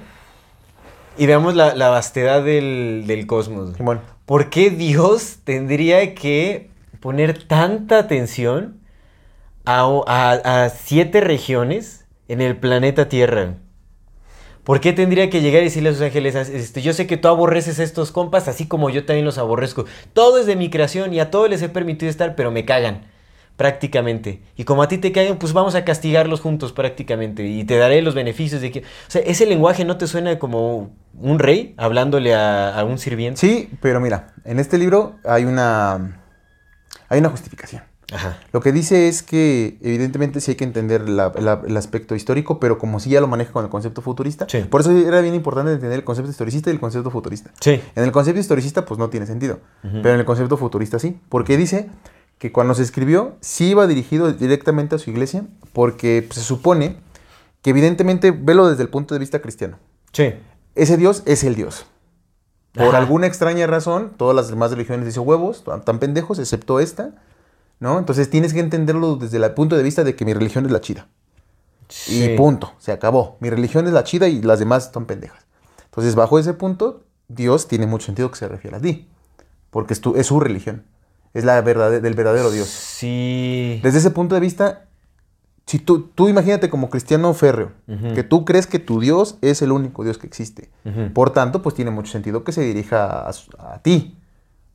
y veamos la, la vastedad del, del cosmos. güey. ¿Por qué Dios tendría que poner tanta atención a siete regiones en el planeta Tierra? ¿Por qué tendría que llegar y decirle a sus ángeles, este, yo sé que tú aborreces a estos compas, así como yo también los aborrezco? Todo es de mi creación y a todos les he permitido estar, pero me cagan, prácticamente. Y como a ti te cagan, pues vamos a castigarlos juntos prácticamente y te daré los beneficios de que... O sea, ese lenguaje no te suena como un rey hablándole a, a un sirviente. Sí, pero mira, en este libro hay una, hay una justificación. Ajá. Lo que dice es que evidentemente sí hay que entender la- la- el aspecto histórico, pero como si ya lo maneja con el concepto futurista. Sí. Por eso era bien importante entender el concepto historicista y el concepto futurista. Sí. En el concepto historicista pues no tiene sentido, pero en el concepto futurista sí, porque dice que cuando se escribió sí iba dirigido directamente a su iglesia, porque pues, se supone que evidentemente velo desde el punto de vista cristiano. Sí. Ese Dios es el Dios. Por Ajá. alguna extraña razón, todas las demás religiones dicen huevos, tan pendejos, excepto esta, ¿no? Entonces tienes que entenderlo desde el punto de vista de que mi religión es la chida. Sí. Y punto, se acabó. Mi religión es la chida y las demás son pendejas. Entonces, bajo ese punto, Dios tiene mucho sentido que se refiera a ti. Porque es, tu, es su religión. Es la verdad del verdadero Dios. Sí. Desde ese punto de vista, si tú, tú imagínate como cristiano férreo, que tú crees que tu Dios es el único Dios que existe. Por tanto, pues tiene mucho sentido que se dirija a, ti,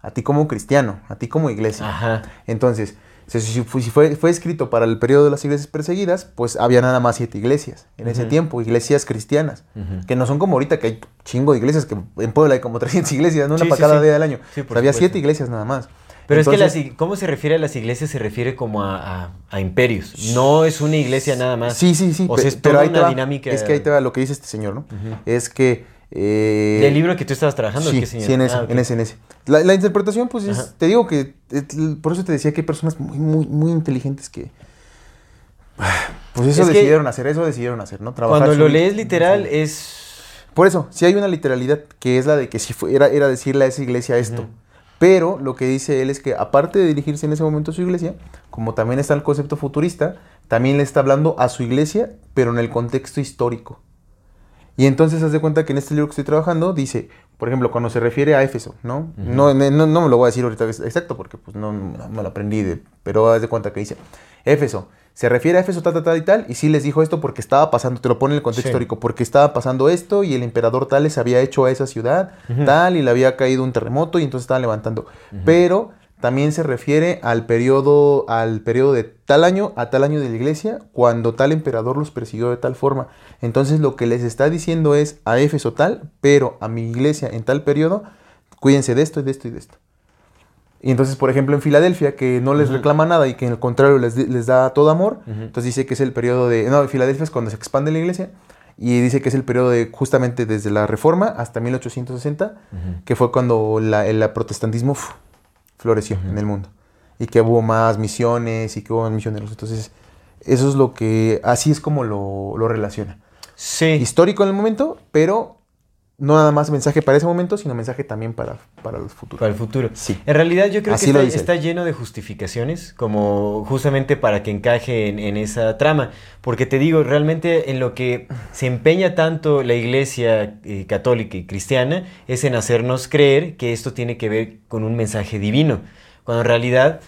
a ti como cristiano, a ti como iglesia. Ajá. Entonces, si, si fue, fue- escrito para el periodo de las iglesias perseguidas, pues había nada más siete iglesias en ese tiempo, iglesias cristianas, que no son como ahorita que hay chingo de iglesias, que en Puebla hay como 300 iglesias, no una Sí, para sí, cada sí. día del año. Sí, O sea, había siete iglesias nada más. Pero es que las, ¿cómo se refiere a las iglesias? Se refiere como a, a- a imperios. No es una iglesia nada más. Sí, sí, sí. O sea, es pero toda ahí una va. dinámica. Es que ahí te va lo que dice este señor, ¿no? Es que Eh, ¿Del libro que tú estabas trabajando? Sí, ¿Qué señor? sí, en ese, Ah, en ese, en ese. La, la interpretación, pues es, te digo que, eh, por eso te decía que hay personas muy, muy, muy inteligentes que, pues eso Es decidieron hacer, eso decidieron hacer, ¿no? Trabajar Cuando su lo lees literal es... Por eso, sí hay una literalidad que es la de que si fue, era, era decirle a esa iglesia esto. Pero lo que dice él es que aparte de dirigirse en ese momento a su iglesia, como también está el concepto futurista, también le está hablando a su iglesia, pero en el contexto histórico. Y entonces haz de cuenta que en este libro que estoy trabajando dice, por ejemplo, cuando se refiere a Éfeso, ¿no? Ujú. no, no, no- no me lo voy a decir ahorita exacto porque pues no, no me lo aprendí, de- pero haz de cuenta que dice, Éfeso, se refiere a Éfeso tal, tal, tal y tal, y sí les dijo esto porque estaba pasando, te lo pone en el contexto Sí. histórico, porque estaba pasando esto y el emperador tal les había hecho a esa ciudad, tal, y le había caído un terremoto y entonces estaban levantando. Pero también se refiere al periodo, al periodo de tal año a tal año de la iglesia, cuando tal emperador los persiguió de tal forma. Entonces lo que les está diciendo es a Éfeso tal, pero a mi iglesia en tal periodo, cuídense de esto y de esto y de esto. Y entonces, por ejemplo, en Filadelfia, que no les Ujú. reclama nada y que en el contrario les, les da todo amor, Ujú. entonces dice que es el periodo de... No, Filadelfia es cuando se expande la iglesia y dice que es el periodo de justamente desde la Reforma hasta 1860, Ujú. que fue cuando la, el protestantismo uf, floreció en el mundo y que hubo más misiones y que hubo más misioneros. Entonces, eso es lo que... Así es como lo, lo relaciona. Sí. Histórico en el momento, pero no nada más mensaje para ese momento, sino mensaje también para, para los futuros. Para el futuro. Sí. En realidad yo creo Así que está, está lleno de justificaciones, como justamente para que encaje en, en esa trama. Porque te digo, realmente en lo que se empeña tanto la iglesia eh, católica y cristiana es en hacernos creer que esto tiene que ver con un mensaje divino. Cuando en realidad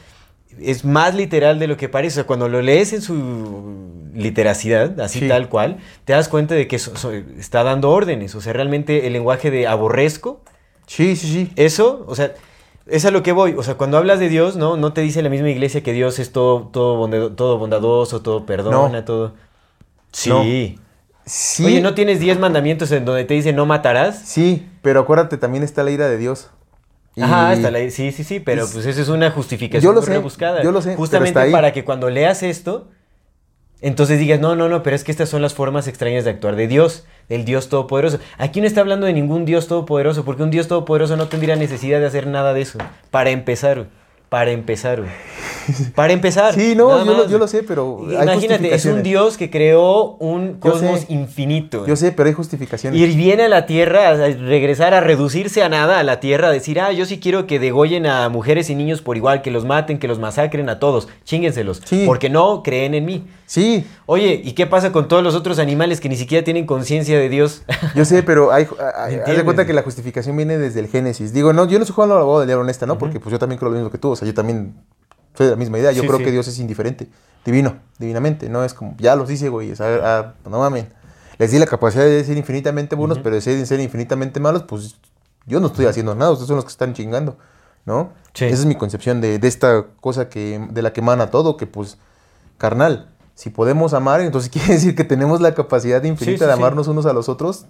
es más literal de lo que parece. O sea, cuando lo lees en su literacidad, así Sí. tal cual, te das cuenta de que so- so- está dando órdenes. O sea, realmente el lenguaje de aborrezco Sí, sí, sí. eso, o sea, es a lo que voy. O sea, cuando hablas de Dios, ¿no? No te dice la misma iglesia que Dios es todo, todo, todo bondadoso, todo perdona, No. todo. Sí. No. Sí, Oye, ¿no tienes 10 mandamientos en donde te dice no matarás? sí, pero acuérdate, también está la ira de Dios. Ajá, está la- sí, sí, sí, pero Es- pues eso es una justificación Yo lo sé, rebuscada. yo lo sé, Justamente para que cuando leas esto, entonces digas, no, no, no, pero es que estas son las formas extrañas de actuar de Dios, del Dios Todopoderoso. Aquí no está hablando de ningún Dios Todopoderoso, porque un Dios Todopoderoso no tendría necesidad de hacer nada de eso. Para empezar. Para empezar, güey. Para empezar. Sí, no, yo, lo, yo sé, pero hay Imagínate, es un. Dios que creó un Yo cosmos sé. infinito. Yo sé, pero hay justificaciones. Y viene a la Tierra a regresar a reducirse a nada a la Tierra, a decir, ah, yo sí quiero que degollen a mujeres y niños por igual, que los maten, que los masacren a todos, chinguenselos, Sí. porque no creen en mí. Sí, Oye, ¿y qué pasa con todos los otros animales que ni siquiera tienen conciencia de Dios? yo sé, pero hay, hay- haz de cuenta que la justificación viene desde el Génesis. Digo, no, yo no estoy jugando a la abogado del diablo honesta, ¿no? Porque pues yo también creo lo mismo que tú. O sea, yo también soy de la misma idea. Yo Sí, creo sí. que Dios es indiferente, divino, divinamente. No es como, ya los hice, güey. Sea, ah, no mamen. Les di la capacidad de ser infinitamente buenos, pero de ser, infinitamente malos, pues yo no estoy haciendo nada. Ustedes son los que están chingando, ¿no? Sí. Esa es mi concepción de, de esta cosa que, de la que emana todo, que pues, carnal, si podemos amar, entonces quiere decir que tenemos la capacidad infinita de amarnos unos a los otros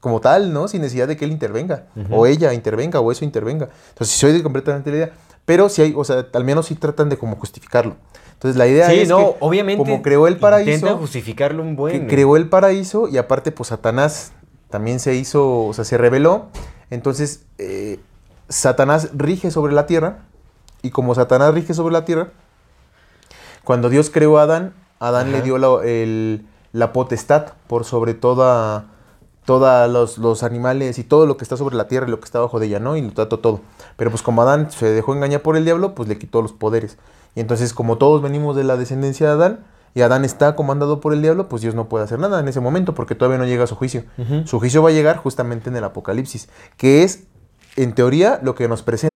como tal, ¿no? Sin necesidad de que él intervenga, o ella intervenga, o eso intervenga. Entonces, sí soy de completamente la idea. Pero si hay, o sea, al menos sí tratan de como justificarlo. Entonces, la idea sí, es no, que obviamente. como creó el Intenta paraíso, justificarlo un buen. que creó el paraíso y aparte, pues Satanás también se hizo, o sea, se rebeló. Entonces, eh, Satanás rige sobre la tierra y como Satanás rige sobre la tierra, cuando Dios creó a Adán, Adán Ajá. le dio la, el- la potestad por sobre toda todos los, los animales y todo lo que está sobre la tierra y lo que está bajo de ella, ¿no? Y lo trató todo. Pero pues como Adán se dejó engañar por el diablo, pues le quitó los poderes. Y entonces como todos venimos de la descendencia de Adán, y Adán está comandado por el diablo, pues Dios no puede hacer nada en ese momento porque todavía no llega a su juicio. Su juicio va a llegar justamente en el Apocalipsis, que es, en teoría, lo que nos presenta.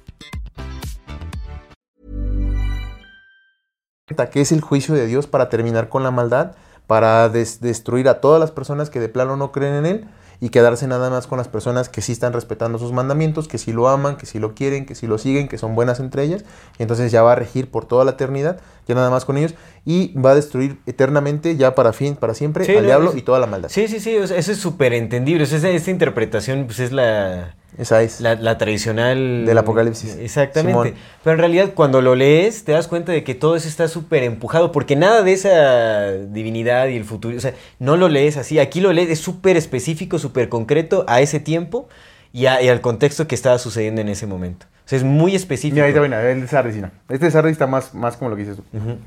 que es el juicio de Dios para terminar con la maldad, para des- destruir a todas las personas que de plano no creen en Él y quedarse nada más con las personas que sí están respetando sus mandamientos, que sí lo aman, que sí lo quieren, que sí lo siguen, que son buenas entre ellas. Y entonces ya va a regir por toda la eternidad, ya nada más con ellos, y va a destruir eternamente, ya para fin, para siempre, Sí, al no, diablo es- y toda la maldad. Sí, sí, sí, o sea, eso es súper entendible. O sea, esa, esta interpretación pues, es la, Esa es. la, la tradicional... Del Apocalipsis. Exactamente. Simón. Pero en realidad cuando lo lees te das cuenta de que todo eso está súper empujado porque nada de esa divinidad y el futuro, o sea, no lo lees así. Aquí lo lees, es súper específico, súper concreto a ese tiempo y, a- y al contexto que estaba sucediendo en ese momento. O sea, es muy específico. Mira, ahí está, mira, el de Sardis, no. Este de Sardis está más, más como lo que dices tú. Ujú.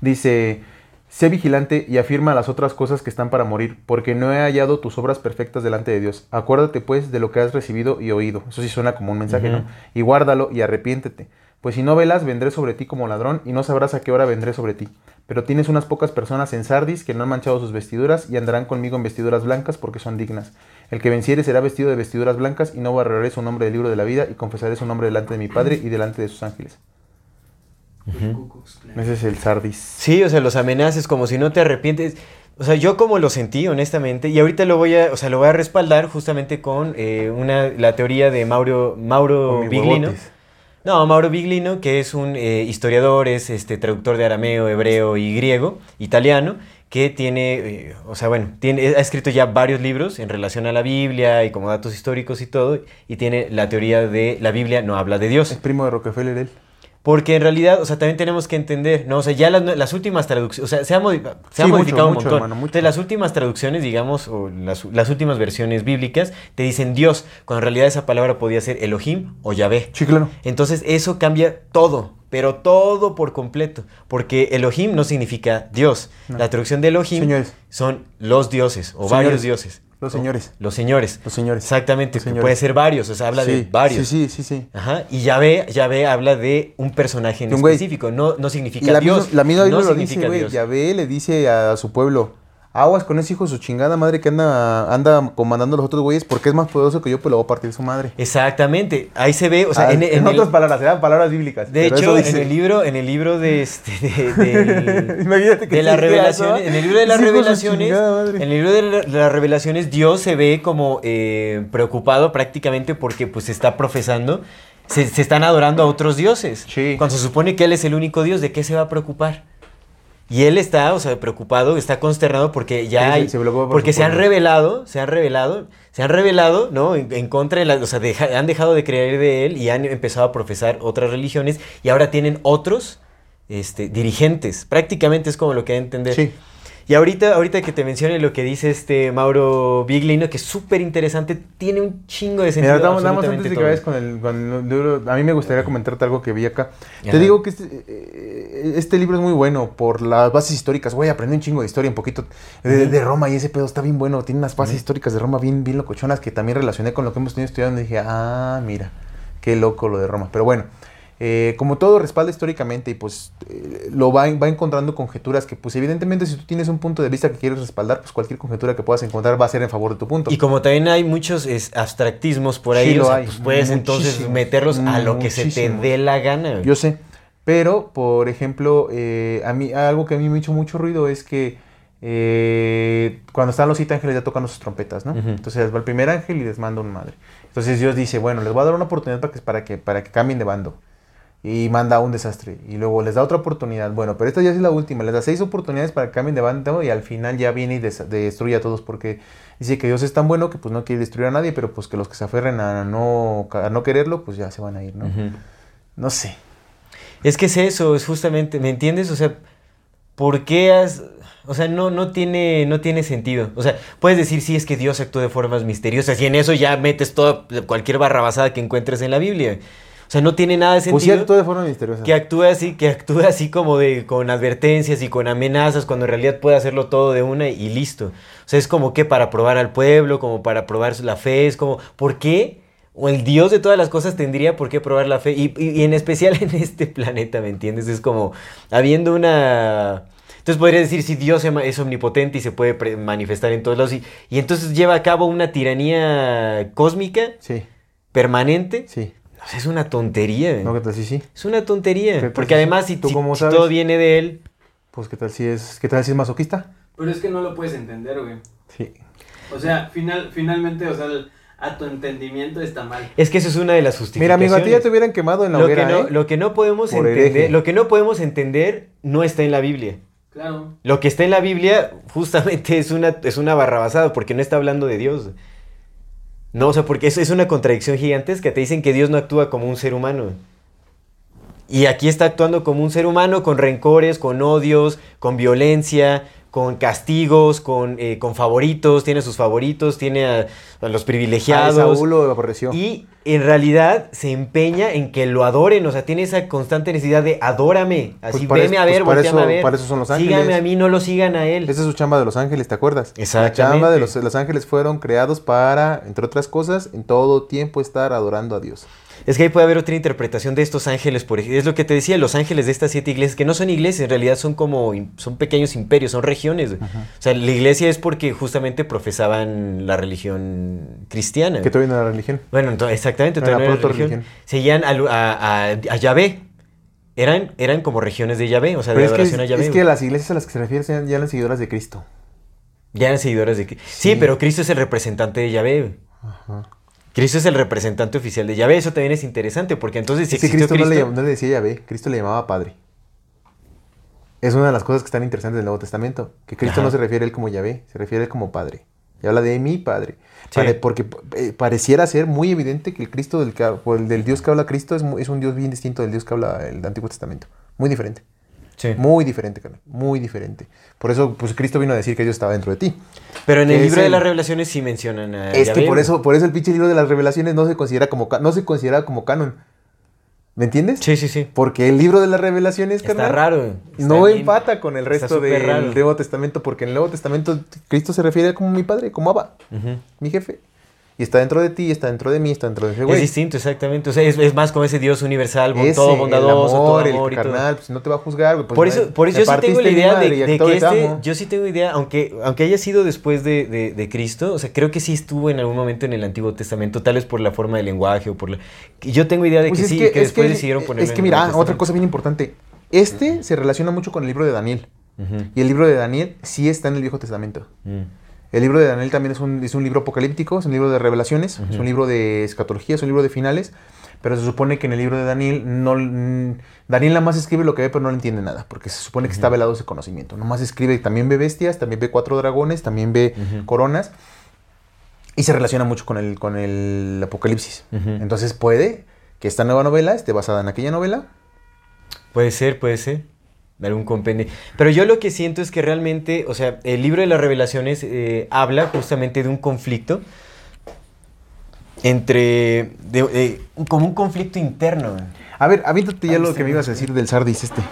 Dice, sé vigilante y afirma las otras cosas que están para morir, porque no he hallado tus obras perfectas delante de Dios. Acuérdate pues de lo que has recibido y oído. Eso sí suena como un mensaje. ¿no? Y guárdalo y arrepiéntete. Pues si no velas, vendré sobre ti como ladrón y no sabrás a qué hora vendré sobre ti. Pero tienes unas pocas personas en Sardis que no han manchado sus vestiduras y andarán conmigo en vestiduras blancas porque son dignas. El que venciere será vestido de vestiduras blancas y no borraré su nombre del libro de la vida y confesaré su nombre delante de mi Padre y delante de sus ángeles. Ese es el Sardis. Sí, o sea, los amenazas como si no te arrepientes. O sea, yo como lo sentí, honestamente, y ahorita lo voy a, o sea, lo voy a respaldar justamente con eh, una, la teoría de Mauro, Mauro Biglino. huevotes. No, Mauro Biglino, que es un eh, historiador, es este traductor de arameo, hebreo y griego, italiano, que tiene, eh, o sea, bueno, tiene, ha escrito ya varios libros en relación a la Biblia y como datos históricos y todo, y tiene la teoría de la Biblia no habla de Dios. Es primo de Rockefeller él. Porque en realidad, o sea, también tenemos que entender, ¿no? O sea, ya las, las últimas traducciones, o sea, se ha, modi- se ha Sí, mucho, modificado un montón. hermano, mucho. Entonces, las últimas traducciones, digamos, o las, las últimas versiones bíblicas, te dicen Dios, cuando en realidad esa palabra podía ser Elohim o Yahvé. Sí, claro. Entonces, eso cambia todo, pero todo por completo. Porque Elohim no significa Dios. No. La traducción de Elohim Señores. son los dioses o Señores. varios dioses. Los ¿no? señores. Los señores. Los señores. Exactamente, Los que señores. puede ser varios, o sea, habla de varios. Sí, sí, sí, sí. Ajá, y Yahvé, Yahvé habla de un personaje en un específico, no, no Y significa la Dios. misma, la misma no Biblia lo significa dice, güey. Yahvé le dice a su pueblo, aguas con ese hijo de su chingada madre que anda, anda comandando a los otros güeyes porque es más poderoso que yo, pues lo voy a partir su madre. Exactamente, ahí se ve, o sea, Ah, en, en el- otras palabras, eran palabras bíblicas. de hecho, en el libro, en el libro de este, de, Imagínate que eso, revelaciones, en el libro de las revelaciones, chingada en el libro de, la- de las revelaciones, Dios se ve como eh, preocupado prácticamente porque pues está profesando, se, se están adorando a otros dioses. Sí. Cuando se supone que él es el único Dios, ¿de qué se va a preocupar? Y él está, o sea, preocupado, está consternado porque ya Sí, hay, se por porque se han revelado, se han revelado, se han revelado, ¿no? En, en contra de la, o sea, deja- han dejado de creer de él y han empezado a profesar otras religiones y ahora tienen otros, este, dirigentes. Prácticamente es como lo que hay que entender. Sí. Y ahorita, ahorita que te mencione lo que dice este Mauro Biglino, que es súper interesante, tiene un chingo de sentido. Mira, más absolutamente antes de que vayas con el, con el libro, a mí me gustaría comentarte algo que vi acá. Ajá. Te digo que este, eh, este libro es muy bueno por las bases históricas. Güey, aprendí un chingo de historia, un poquito de, de Roma y ese pedo está bien bueno. Tiene unas bases históricas de Roma bien, bien locochonas que también relacioné con lo que hemos tenido estudiando y dije, ah, mira, qué loco lo de Roma. Pero bueno, eh, como todo respalda históricamente y pues eh, lo va, va encontrando conjeturas que pues evidentemente si tú tienes un punto de vista que quieres respaldar, pues cualquier conjetura que puedas encontrar va a ser en favor de tu punto. Y como también hay muchos es, abstractismos por ahí, Sí, lo o sea, hay, pues puedes entonces meterlos a lo que se te dé la gana. Yo sé, pero por ejemplo, eh, a mí algo que a mí me ha hecho mucho ruido es que eh, cuando están los siete ángeles ya tocan sus trompetas, ¿no? Entonces va el primer ángel y les manda una madre. Entonces Dios dice, bueno, les voy a dar una oportunidad para que, para que, para que cambien de bando. Y manda un desastre. Y luego les da otra oportunidad. Bueno, pero esta ya es la última. Les da seis oportunidades para que cambien de bando y al final ya viene y des- destruye a todos porque dice que Dios es tan bueno que pues no quiere destruir a nadie, pero pues que los que se aferren a no, a no quererlo, pues ya se van a ir, ¿no? No sé. Es que es eso, es justamente, ¿me entiendes? O sea, ¿por qué has...? O sea, no, no, tiene, no tiene sentido. O sea, puedes decir, sí, es que Dios actúa de formas misteriosas y en eso ya metes toda, cualquier barrabasada que encuentres en la Biblia. O sea, no tiene nada de Pues sí, sentido actúa de forma misteriosa. que actúe así, que actúe así como de, con advertencias y con amenazas, cuando en realidad puede hacerlo todo de una y listo. O sea, es como que para probar al pueblo, como para probar la fe, es como, ¿por qué? O el Dios de todas las cosas tendría por qué probar la fe. Y, y- y en especial en este planeta, ¿me entiendes? Es como habiendo una... Entonces podría decir si Dios es omnipotente y se puede manifestar en todos lados y, y entonces lleva a cabo una tiranía cósmica Sí, permanente. sí. O sea, es una tontería. güey. No, ¿qué tal si sí? Es una tontería. ¿Qué tal Porque si- además, si, tú si- cómo si sabes? todo viene de él, Pues qué tal si es, qué tal si es masoquista? Pero es que no lo puedes entender, güey. Sí. O sea, final, finalmente, o sea, el- a tu entendimiento está mal. es que eso es una de las Mira, justificaciones. amigo, a ti ya te hubieran quemado en la lo, que hoguera, no, ¿eh? lo que no podemos Por entender, hereje. lo que no podemos entender no está en la Biblia. Claro. Lo que está en la Biblia justamente es una, es una barrabasada porque no está hablando de Dios. No, o sea, porque eso es una contradicción gigantesca. Te dicen que Dios no actúa como un ser humano. Y aquí está actuando como un ser humano con rencores, con odios, con violencia, con castigos, con, eh, con favoritos. Tiene sus favoritos, tiene a, a los privilegiados. Saúl lo aborreció. Y en realidad se empeña en que lo adoren, o sea, tiene esa constante necesidad de adórame, así Pues veme a ver, pues volteame eso- a ver. para eso son los ángeles. a mí, no lo sigan a él. Esa es su chamba de los ángeles, ¿te acuerdas? La Exactamente. chamba de los, los ángeles fueron creados para, entre otras cosas, en todo tiempo estar adorando a Dios. Es que ahí puede haber otra interpretación de estos ángeles, por ejemplo. Es lo que te decía, los ángeles de estas siete iglesias, que no son iglesias, en realidad son como, son pequeños imperios, son regiones. güey. O sea, la iglesia es porque justamente profesaban la religión cristiana. Que todavía no era religión. Bueno, entonces, exactamente, todavía no era religión. religión. Seguían a, a, a- a Yahvé. Eran, eran como regiones de Yahvé, o sea, de es adoración a Yahvé. es que las iglesias a las que se refieren sean ya las seguidoras de Cristo. Ya eran seguidores de Cristo. Sí. Sí. pero Cristo es el representante de Yahvé. güey. Cristo es el representante oficial de Yahvé. Eso también es interesante, porque entonces si Cristo, Cristo... No, le, no le decía Yahvé, Cristo le llamaba Padre. Es una de las cosas que están interesantes del Nuevo Testamento. Que Cristo Ajá. no se refiere a él como Yahvé, se refiere a él como Padre. Y habla de mi Padre. Sí. Porque eh, pareciera ser muy evidente que el Cristo del, que, el del Dios que habla Cristo es, es un Dios bien distinto del Dios que habla el Antiguo Testamento. Muy diferente. Sí. Muy diferente, carnal. Muy diferente. Por eso, pues Cristo vino a decir que Dios estaba dentro de ti. Pero en el libro de las revelaciones sí mencionan a Es que por eso, por eso el pinche libro de las revelaciones no se considera como, no se considera como canon. ¿Me entiendes? Sí, sí, sí. Porque el libro de las revelaciones, Está carnal, raro. Está no bien- empata con el resto del raro. Nuevo Testamento, porque en el Nuevo Testamento Cristo se refiere como mi padre, como Abba, mi jefe. Y está dentro de ti, está dentro de mí, está dentro de ese Es güey. distinto, exactamente. O sea, es, es más como ese Dios universal, Ese, todo bondadoso, el todo amor, el y todo. carnal, pues no te va a juzgar, güey. pues, por eso, por eso yo sí tengo la idea de, que este, yo sí tengo idea, aunque, aunque haya sido después de, de- de Cristo, o sea, creo que sí estuvo en algún momento en el Antiguo Testamento, tal vez por la forma de lenguaje o por la... que Yo tengo idea de Pues que es sí, que, es después que- decidieron ponerlo Es que en el mira, Nuevo otra cosa bien importante. Este se relaciona mucho con el libro de Daniel. Y el libro de Daniel sí está en el Viejo Testamento. Mm. El libro de Daniel también es un, es un libro apocalíptico, es un libro de revelaciones, es un libro de escatología, es un libro de finales, pero se supone que en el libro de Daniel, no, mm, Daniel nada más escribe lo que ve, pero no le entiende nada, porque se supone que está velado ese conocimiento. Nomás escribe, también ve bestias, también ve cuatro dragones, también ve coronas, y se relaciona mucho con el, con el apocalipsis. Entonces puede que esta nueva novela esté basada en aquella novela. Puede ser, puede ser. De algún compendio. Pero yo lo que siento es que realmente, o sea, el libro de las revelaciones eh, habla justamente de un conflicto entre. de- de- como un conflicto interno. A ver, aviéntate ya lo que me ibas a decir del Sardis este.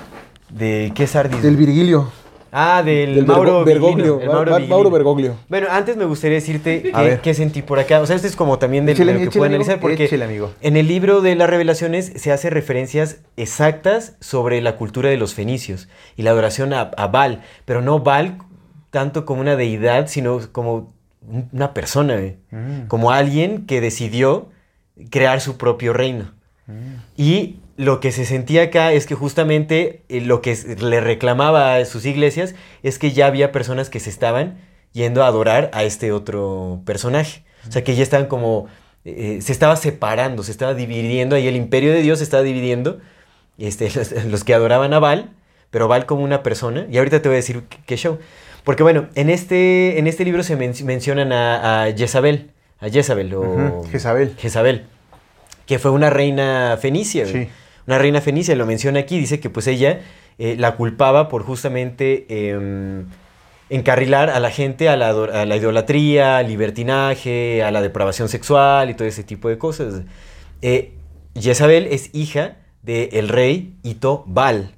¿De qué Sardis? Del Virgilio. Ah, del, Del Mauro Bergoglio. el Mauro Bergoglio. Bueno, antes me gustaría decirte qué, sentí por acá. O sea, este es como también de, de Échale, lo que échale, puedo amigo. analizar porque Échale, amigo. en el libro de las revelaciones se hace referencias exactas sobre la cultura de los fenicios y la adoración a, a Baal, pero no Baal tanto como una deidad, sino como un- una persona, güey. Mm. como alguien que decidió crear su propio reino. Y lo que se sentía acá es que justamente eh, lo que le reclamaba a sus iglesias es que ya había personas que se estaban yendo a adorar a este otro personaje. O sea, que ya estaban como... eh, se estaba separando, se estaba dividiendo, ahí el imperio de Dios se estaba dividiendo, este, los, los que adoraban a Baal, pero Baal como una persona, y ahorita te voy a decir qué, show. Porque bueno, en este, en este libro se men- mencionan a, a Jezabel, a Jezabel o... Jezabel. Jezabel, que fue una reina fenicia. Sí. Una reina fenicia, lo menciona aquí, dice que pues ella eh, la culpaba por justamente em, encarrilar a la gente a la, la idolatría, al libertinaje, a la depravación sexual y todo ese tipo de cosas. Eh, Jezabel es hija del rey Ito Bal.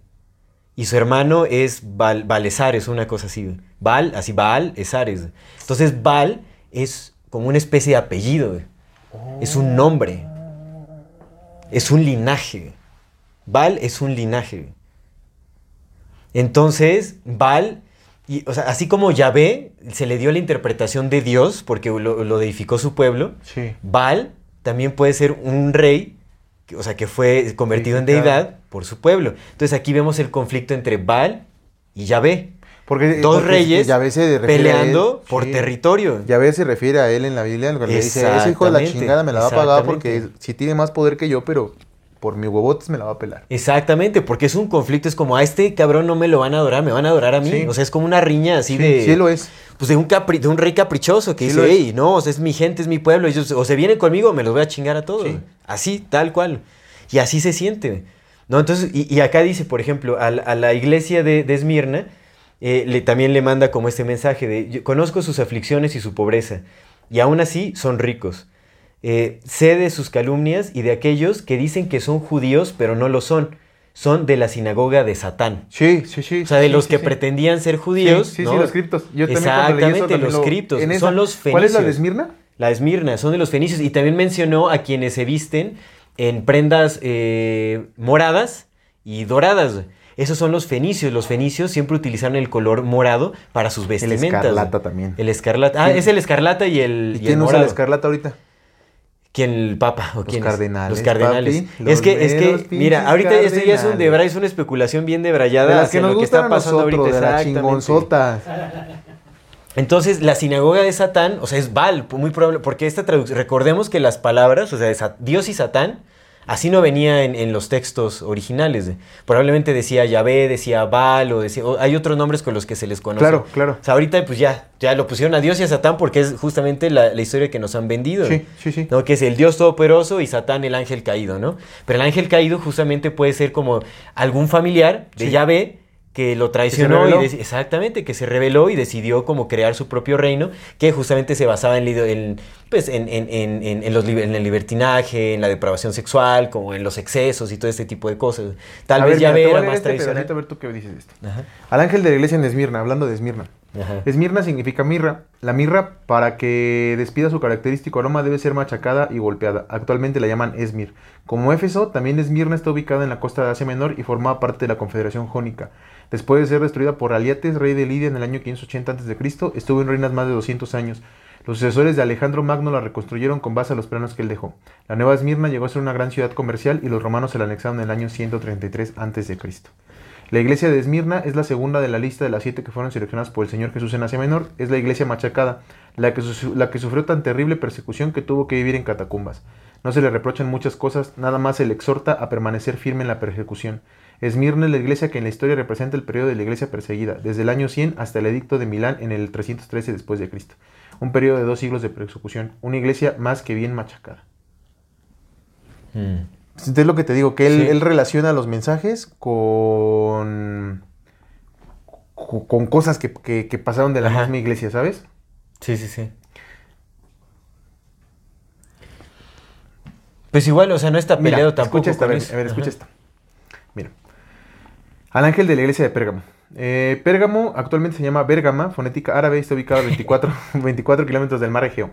Y su hermano es Bal, Balesares, una cosa así. Bal, así Baal, Esares. Entonces Bal es como una especie de apellido. Es un nombre. Es un linaje. Baal es un linaje. Entonces, Baal, y, o sea, así como Yahvé se le dio la interpretación de Dios porque lo, lo deificó su pueblo, Sí. Baal también puede ser un rey, o sea, que fue convertido en deidad por su pueblo. Entonces aquí vemos el conflicto entre Baal y Yahvé. Porque, Dos porque reyes Yahvé se peleando él, por sí. territorio. Yahvé se refiere a él en la Biblia, cuando le dice, ese hijo de la chingada me la va a pagar porque si tiene más poder que yo, pero por mi huevotes me la va a pelar. Exactamente, porque es un conflicto, es como a este cabrón no me lo van a adorar, me van a adorar a mí. Sí. O sea, es como una riña así Sí, de. sí lo es. Pues de un, capri- de un rey caprichoso que Sí dice, hey, no, o sea, es mi gente, es mi pueblo, ellos o se vienen conmigo me los voy a chingar a todos. Sí. Así, tal cual. Y así se siente. ¿No? Entonces, y, y acá dice, por ejemplo, a, la- a la iglesia de, de Esmirna, eh, le, también le manda como este mensaje de, "Yo conozco sus aflicciones y su pobreza, y aún así son ricos. Eh, sé de sus calumnias y de aquellos que dicen que son judíos, pero no lo son. Son de la sinagoga de Satán. Sí, sí, sí. O sea, de sí, los sí, que sí. pretendían ser judíos. Sí, sí, ¿no? sí, los criptos. Yo eso Exactamente, también los lo- criptos. esa- Son los fenicios. ¿Cuál es la de Esmirna? La Esmirna, son de los fenicios. Y también mencionó a quienes se visten en prendas eh, moradas y doradas. Esos son los fenicios. Los fenicios siempre utilizaron el color morado para sus El vestimentas. escarlata güey. también. El escarlata. Ah, ¿Quién- es el escarlata y el, ¿Y y quién el usa la escarlata ahorita? ¿Quién? ¿El papa? ¿O Los cardenales, Los cardenales. papi, es que, es que, mira, ahorita esto ya es un debray, es una especulación bien debrayada De las que nos lo que está pasando nosotros, ahorita. de las exactamente. chingonzotas. Entonces, la sinagoga de Satán, o sea, es Baal, muy probable, porque esta traducción, recordemos que las palabras, o sea, Dios y Satán, así no venía en, en los textos originales. Probablemente decía Yahvé, decía Baal, o decía, o hay otros nombres con los que se les conoce. Claro, claro. O sea, ahorita pues ya, ya lo pusieron a Dios y a Satán porque es justamente la, la historia que nos han vendido. Sí, sí, sí. ¿no? Que es el Dios todopoderoso y Satán el ángel caído, ¿no? Pero el ángel caído justamente puede ser como algún familiar de Sí. Yahvé que lo traicionó y exactamente que se rebeló y decidió como crear su propio reino que justamente se basaba en, pues en, en- en- los en el libertinaje en la depravación sexual como en los excesos y todo este tipo de cosas tal A vez ver, mira, era más este tradicional a ver tú qué dices de esto. Ajá, Al ángel de la iglesia en Esmirna, hablando de Esmirna. Esmirna significa mirra. La mirra, para que despida su característico aroma, debe ser machacada y golpeada. Actualmente la llaman Esmir. Como Éfeso, también Esmirna está ubicada en la costa de Asia Menor y formaba parte de la Confederación Jónica. Después de ser destruida por Aliates, rey de Lidia en el año 580 a.C., estuvo en ruinas más de 200 años. Los sucesores de Alejandro Magno la reconstruyeron con base a los planos que él dejó. La nueva Esmirna llegó a ser una gran ciudad comercial y los romanos se la anexaron en el año 133 a.C. La iglesia de Esmirna es la segunda de la lista de las siete que fueron seleccionadas por el Señor Jesús en Asia Menor. Es la iglesia machacada, la que, la que sufrió tan terrible persecución que tuvo que vivir en catacumbas. No se le reprochan muchas cosas, nada más se le exhorta a permanecer firme en la persecución. Esmirna es la iglesia que en la historia representa el periodo de la iglesia perseguida, desde el año 100 hasta el edicto de Milán en el 313 después de Cristo. Un periodo de dos siglos de persecución, una iglesia más que bien machacada. Mm. Entonces es lo que te digo, que él, Sí. él relaciona los mensajes con, co- con cosas que, que- que pasaron de la Ajá. misma iglesia, ¿sabes? Sí, sí, sí. Pues igual, o sea, no está Mira, peleado tampoco escucha esta, a con ver, eso. a ver, escucha esta. Mira. Al ángel de la iglesia de Pérgamo. Eh, Pérgamo actualmente se llama Bérgama, fonética árabe, está ubicado a 24, 24 kilómetros del mar Egeo.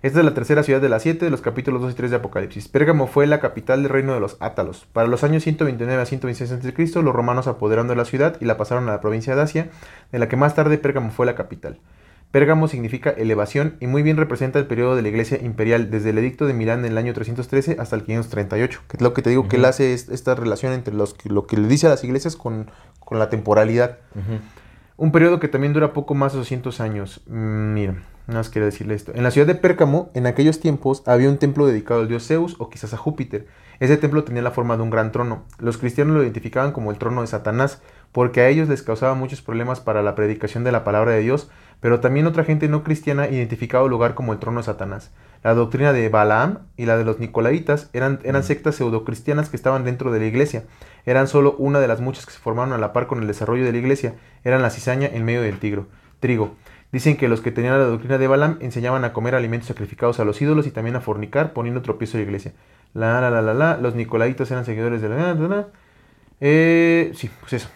Esta es la tercera ciudad de las siete de los capítulos 2 y 3 de Apocalipsis. Pérgamo fue la capital del reino de los Átalos. Para los años 129 a 126 a.C., los romanos apoderaron de la ciudad y la pasaron a la provincia de Asia, de la que más tarde Pérgamo fue la capital. Pérgamo significa elevación y muy bien representa el periodo de la iglesia imperial, desde el edicto de Milán en el año 313 hasta el 538. Que es lo que te digo, que él hace es- esta relación entre los, lo que le dice a las iglesias con, con la temporalidad. Un periodo que también dura poco más de 200 años. Mm, Mira, nada más quiero decirle esto. En la ciudad de Pérgamo, en aquellos tiempos, había un templo dedicado al dios Zeus o quizás a Júpiter. Ese templo tenía la forma de un gran trono. Los cristianos lo identificaban como el trono de Satanás, porque a ellos les causaba muchos problemas para la predicación de la palabra de Dios, pero también otra gente no cristiana identificaba el lugar como el trono de Satanás. La doctrina de Balaam y la de los Nicolaitas eran, eran sectas pseudocristianas que estaban dentro de la iglesia. Eran solo una de las muchas que se formaron a la par con el desarrollo de la iglesia. Eran la cizaña en medio del tigro, trigo. Dicen que los que tenían la doctrina de Balaam enseñaban a comer alimentos sacrificados a los ídolos y también a fornicar, poniendo tropiezo a la iglesia. La, la, la, la, la. Los Nicolaitas eran seguidores de la... la, la, la. Eh, sí, pues eso.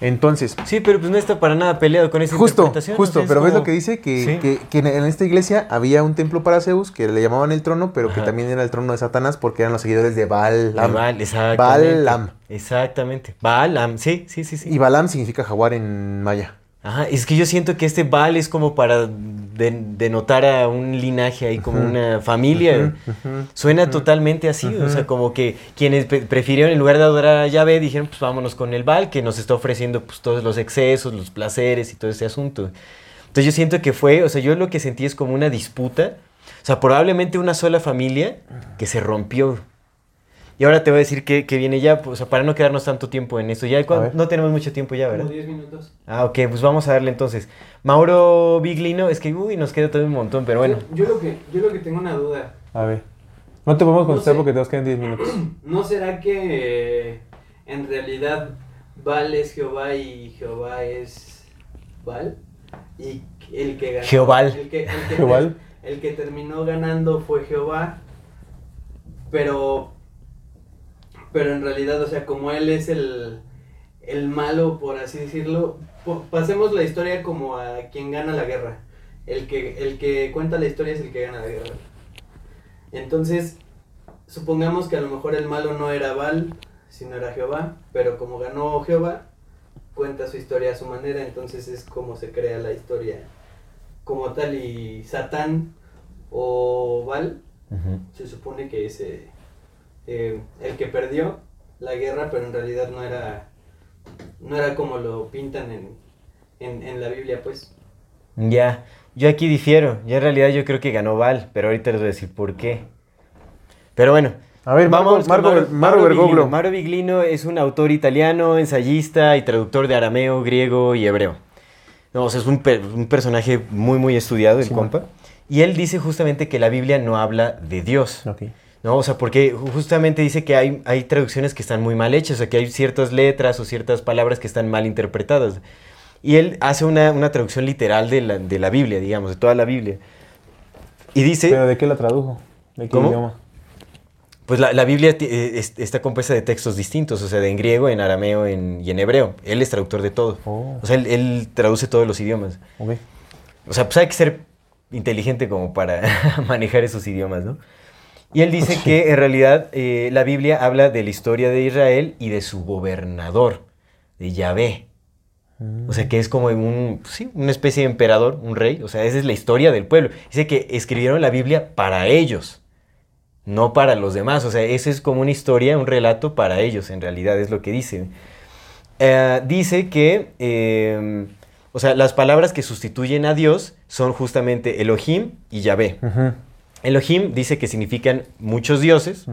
Entonces, Sí, pero pues no está para nada peleado con esa Justo, interpretación. justo, o sea, es pero ves lo que dice, que, Sí. que- que en esta iglesia había un templo para Zeus, que le llamaban el trono, pero que también era el trono de Satanás porque eran los seguidores de. De Baal, exactamente. Balaam. Exactamente. Balaam, sí, sí, sí, sí. Y Balaam significa jaguar en maya. Ajá, es que yo siento que este Baal es como para de- denotar a un linaje ahí, como una familia. Suena totalmente así, o sea, como que quienes pre- prefirieron en lugar de adorar a Yahvé dijeron, pues vámonos con el Baal, que nos está ofreciendo pues todos los excesos, los placeres y todo ese asunto. Entonces yo siento que fue, o sea, yo lo que sentí es como una disputa, o sea, probablemente una sola familia que se rompió. Y ahora te voy a decir que, que viene ya, pues, o sea, para no quedarnos tanto tiempo en esto. Ya no tenemos mucho tiempo ya, ¿verdad? Como 10 minutos. Ah, ok, pues vamos a darle entonces. Mauro Biglino, es que, uy, nos queda todavía un montón, pero bueno. Yo, yo lo que, yo lo que tengo una duda. A ver. No te podemos contestar sé. porque te nos quedan 10 minutos. ¿No será que eh, en realidad Baal es Jehová y Jehová es Baal? Y el que ganó. Jehová. El que, el que, Jehová. el que terminó ganando fue Jehová. Pero. Pero en realidad, o sea, como él es el, el malo, por así decirlo, pasemos la historia como a quien gana la guerra. El que, el que cuenta la historia es el que gana la guerra. Entonces, supongamos que a lo mejor el malo no era Baal, sino era Jehová, pero como ganó Jehová, cuenta su historia a su manera, entonces es como se crea la historia como tal. Y Satán o Ujú. se supone que es eh, el que perdió la guerra, pero en realidad no era, no era como lo pintan en, en, en la Biblia, pues. Ya, yo aquí difiero. Ya en realidad yo creo que ganó Val, pero ahorita les voy a decir por qué. Pero bueno. A ver, Marco- vamos Marco- Bergoglio. Biglino. Biglino es un autor italiano, ensayista y traductor de arameo, griego y hebreo. No, o sea, es un, per- un personaje muy, muy estudiado, el Sí, compa. Y él dice justamente que la Biblia no habla de Dios. Ok. ¿No? O sea, porque justamente dice que hay, hay traducciones que están muy mal hechas, o sea, que hay ciertas letras o ciertas palabras que están mal interpretadas. Y él hace una, una traducción literal de la, de la Biblia, digamos, de toda la Biblia. Y dice, ¿Pero de qué la tradujo? ¿De qué ¿Cómo? idioma? pues la, la Biblia eh, es- está compuesta de textos distintos, o sea, de en griego, en arameo en- y en hebreo. Él es traductor de todo. Oh. O sea, él, él traduce todos los idiomas. Ok. O sea, pues hay que ser inteligente como para manejar esos idiomas, ¿no? Y él dice que en realidad eh, la Biblia habla de la historia de Israel y de su gobernador, de Yahvé. O sea, que es como un, sí, una especie de emperador, un rey. O sea, esa es la historia del pueblo. Dice que escribieron la Biblia para ellos, no para los demás. O sea, eso es como una historia, un relato para ellos, en realidad es lo que dice. Eh, dice que, eh, o sea, las palabras que sustituyen a Dios son justamente Elohim y Yahvé. Ujú, Elohim dice que significan muchos dioses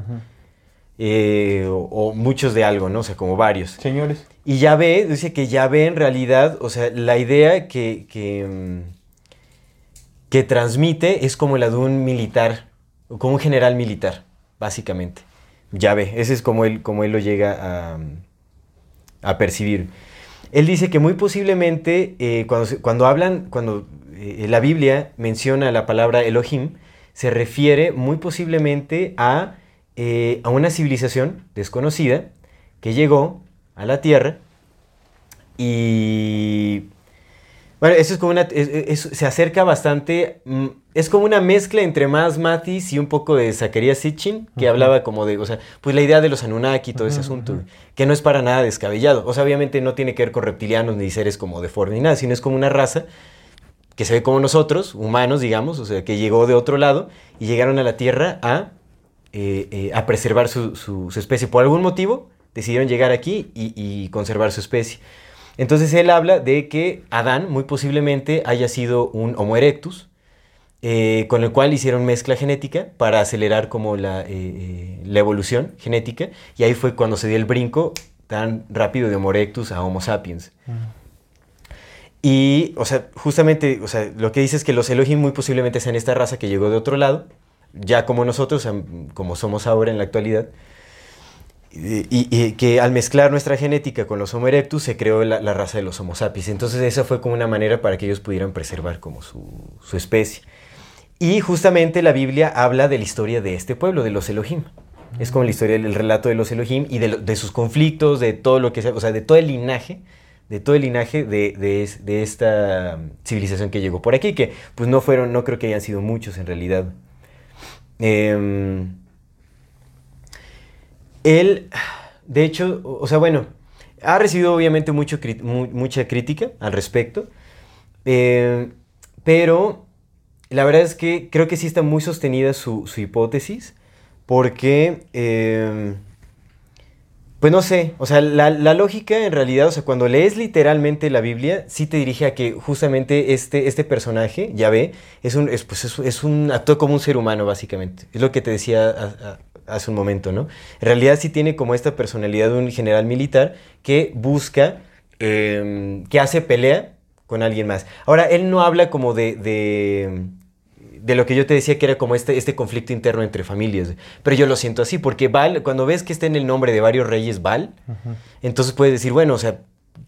eh, o, o muchos de algo, ¿no? O sea, como varios. Señores. Y Yahvé dice que Yahvé en realidad, o sea, la idea que, que, que transmite es como la de un militar, o como un general militar, básicamente. Yahvé, ese es como él, como él lo llega a, a percibir. Él dice que muy posiblemente eh, cuando hablan, cuando eh, la Biblia menciona la palabra Elohim, se refiere muy posiblemente a, eh, a una civilización desconocida que llegó a la Tierra y... Bueno, eso es como una... es- es- se acerca bastante... mm, es como una mezcla entre más Matis y un poco de Zacarías Sitchin, que hablaba como de... O sea, pues la idea de los Anunnaki y todo ese asunto, que no es para nada descabellado. O sea, obviamente no tiene que ver con reptilianos ni seres como de Ford ni nada, sino es como una raza que se ve como nosotros, humanos, digamos, o sea, que llegó de otro lado y llegaron a la Tierra a, eh, eh, a preservar su, su- especie. Por algún motivo decidieron llegar aquí y, conservar su especie. Entonces él habla de que Adán muy posiblemente haya sido un Homo erectus, eh, con el cual hicieron mezcla genética para acelerar como la, la evolución genética, y ahí fue cuando se dio el brinco tan rápido de Homo erectus a Homo sapiens. Y, o sea, justamente, o sea, lo que dice es que los Elohim muy posiblemente sean esta raza que llegó de otro lado, ya como nosotros, como somos ahora en la actualidad, y, que al mezclar nuestra genética con los Homo erectus se creó la, raza de los Homo sapiens. Entonces esa fue como una manera para que ellos pudieran preservar como su, especie. Y justamente la Biblia habla de la historia de este pueblo, de los Elohim. Es como la historia del relato de los Elohim y de, de sus conflictos, de todo lo que sea, o sea, de todo el linaje de todo el linaje de, de, esta civilización que llegó por aquí, que pues no fueron, no creo que hayan sido muchos en realidad. Eh, él, de hecho, o sea, bueno, ha recibido obviamente mucho, mucha crítica al respecto, eh, pero la verdad es que creo que sí está muy sostenida su, su hipótesis, porque... Eh, pues no sé, o sea, la, la, lógica en realidad, o sea, cuando lees literalmente la Biblia, sí te dirige a que justamente este, este personaje, Yahvé, es un, es, pues es, un, actúa como un ser humano, básicamente. Es lo que te decía hace un momento, ¿no? En realidad sí tiene como esta personalidad de un general militar que busca, eh, que hace pelea con alguien más. Ahora, él no habla como de de lo que yo te decía que era como este, este conflicto interno entre familias. Pero yo lo siento así, porque Val, cuando ves que está en el nombre de varios reyes Val, uh -huh. entonces puedes decir, bueno, o sea,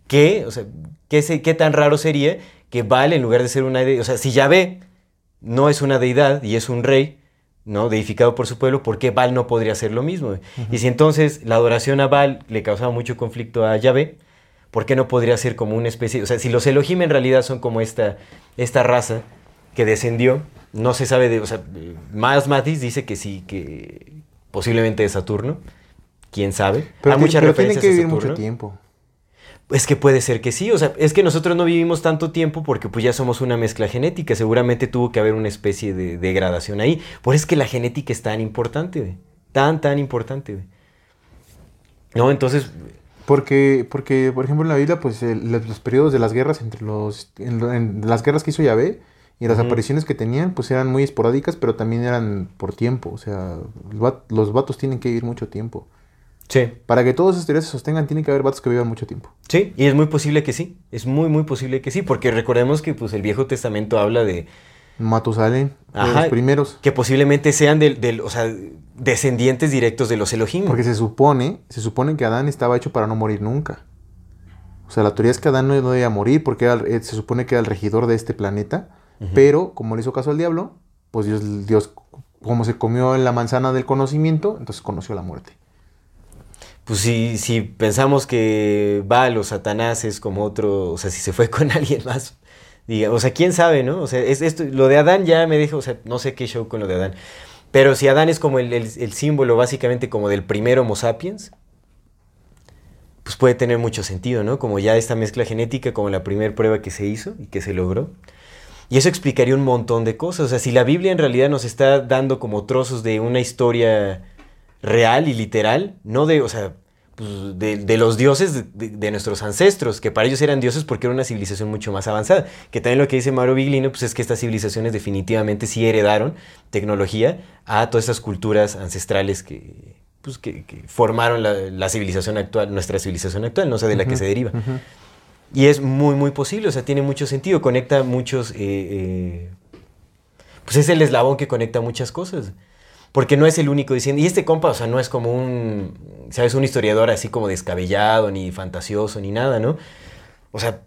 ¿qué? O sea, ¿qué, se, ¿qué tan raro sería que Val, en lugar de ser una deidad, o sea, si Yahvé no es una deidad y es un rey, ¿no? Deificado por su pueblo, ¿por qué Val no podría hacer lo mismo? Uh -huh. Y si entonces la adoración a Val le causaba mucho conflicto a Yahvé, ¿por qué no podría ser como una especie, o sea, si los Elohim en realidad son como esta, esta raza que descendió, no se sabe de, o sea, Miles Mathis dice que sí, que posiblemente de Saturno, quién sabe. Pero Hay muchas pero referencias tienen que a vivir Saturno. mucho tiempo. Es que puede ser que sí, o sea, es que nosotros no vivimos tanto tiempo porque pues ya somos una mezcla genética, seguramente tuvo que haber una especie de degradación ahí. Por eso es que la genética es tan importante, güey. tan, tan importante. güey. No, entonces, Porque, porque, por ejemplo, en la Biblia, pues el- los, periodos de las guerras entre los. En, lo- en las guerras que hizo Yahvé y las apariciones que tenían, pues eran muy esporádicas, pero también eran por tiempo. O sea, los vatos tienen que vivir mucho tiempo. sí, Para que todas esas teorías se sostengan, tiene que haber vatos que vivan mucho tiempo. sí, y es muy posible que sí, es muy, muy posible que sí, porque recordemos que pues el Viejo Testamento habla de Matusalén, fue de Ajá. los primeros. que posiblemente sean del, del- o sea, descendientes directos de los Elohim. Porque se supone, se supone que Adán estaba hecho para no morir nunca. O sea, la teoría es que Adán no, no debía morir porque era eh, se supone que era el regidor de este planeta. Pero, como le hizo caso al diablo, pues Dios, Dios, como se comió en la manzana del conocimiento, entonces conoció la muerte. Pues si, si pensamos que Baal o Satanás es como otro, o sea, si se fue con alguien más, diga, o sea, quién sabe, ¿no? O sea, es esto, lo de Adán ya me dijo, o sea, no sé qué show con lo de Adán. Pero si Adán es como el, el- el símbolo básicamente como del primer Homo sapiens, pues puede tener mucho sentido, ¿no? Como ya esta mezcla genética, como la primera prueba que se hizo y que se logró. Y eso explicaría un montón de cosas. O sea, si la Biblia en realidad nos está dando como trozos de una historia real y literal, no de, o sea, pues, de, de los dioses de, nuestros ancestros, que para ellos eran dioses porque era una civilización mucho más avanzada. Que también lo que dice Mauro Biglino, pues es que estas civilizaciones definitivamente sí heredaron tecnología a todas estas culturas ancestrales que, pues, que, que formaron la, la civilización actual, nuestra civilización actual, no sé de la que se deriva. Y es muy, muy posible, o sea, tiene mucho sentido, conecta muchos... eh, eh, pues es el eslabón que conecta muchas cosas. Porque no es el único diciendo... Y este compa, o sea, no es como un... ¿Sabes? Un historiador así como descabellado, ni fantasioso, ni nada, ¿no? O sea,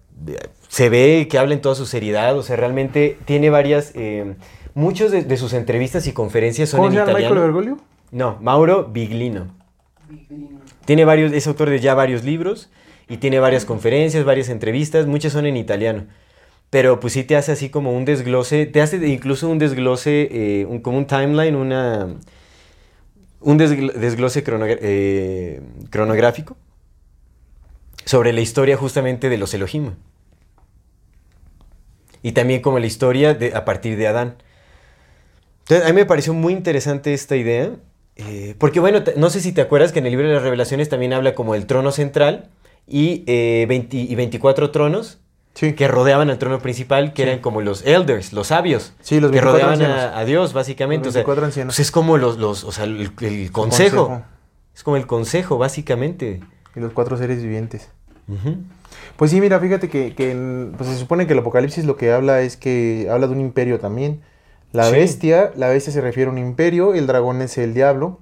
se ve que habla en toda su seriedad, o sea, realmente tiene varias... eh, muchos de, de sus entrevistas y conferencias son ¿Cómo en se llama Michael. Bergoglio? No, Mauro Biglino. Tiene varios, es autor de ya varios libros y tiene varias conferencias, varias entrevistas, muchas son en italiano. Pero pues sí te hace así como un desglose, te hace incluso un desglose, eh, un- como un timeline, una, un desgl- desglose eh, cronográfico sobre la historia justamente de los Elohim. Y también como la historia de, a partir de Adán. Entonces, a mí me pareció muy interesante esta idea, eh, porque bueno, no sé si te acuerdas que en el libro de las revelaciones también habla como el trono central y, eh, 20 y 24 tronos Sí. que rodeaban al trono principal, que Sí. eran como los elders, los sabios, Sí, los que 24 rodeaban a, a Dios básicamente. Los o sea, 24 ancianos. pues es como los, los, o sea, el, el consejo. Consejo. Es como el consejo, básicamente. Y los cuatro seres vivientes. Pues sí, mira, fíjate que, que pues se supone que el Apocalipsis lo que habla es que habla de un imperio también. La bestia, la bestia se refiere a un imperio, el dragón es el diablo.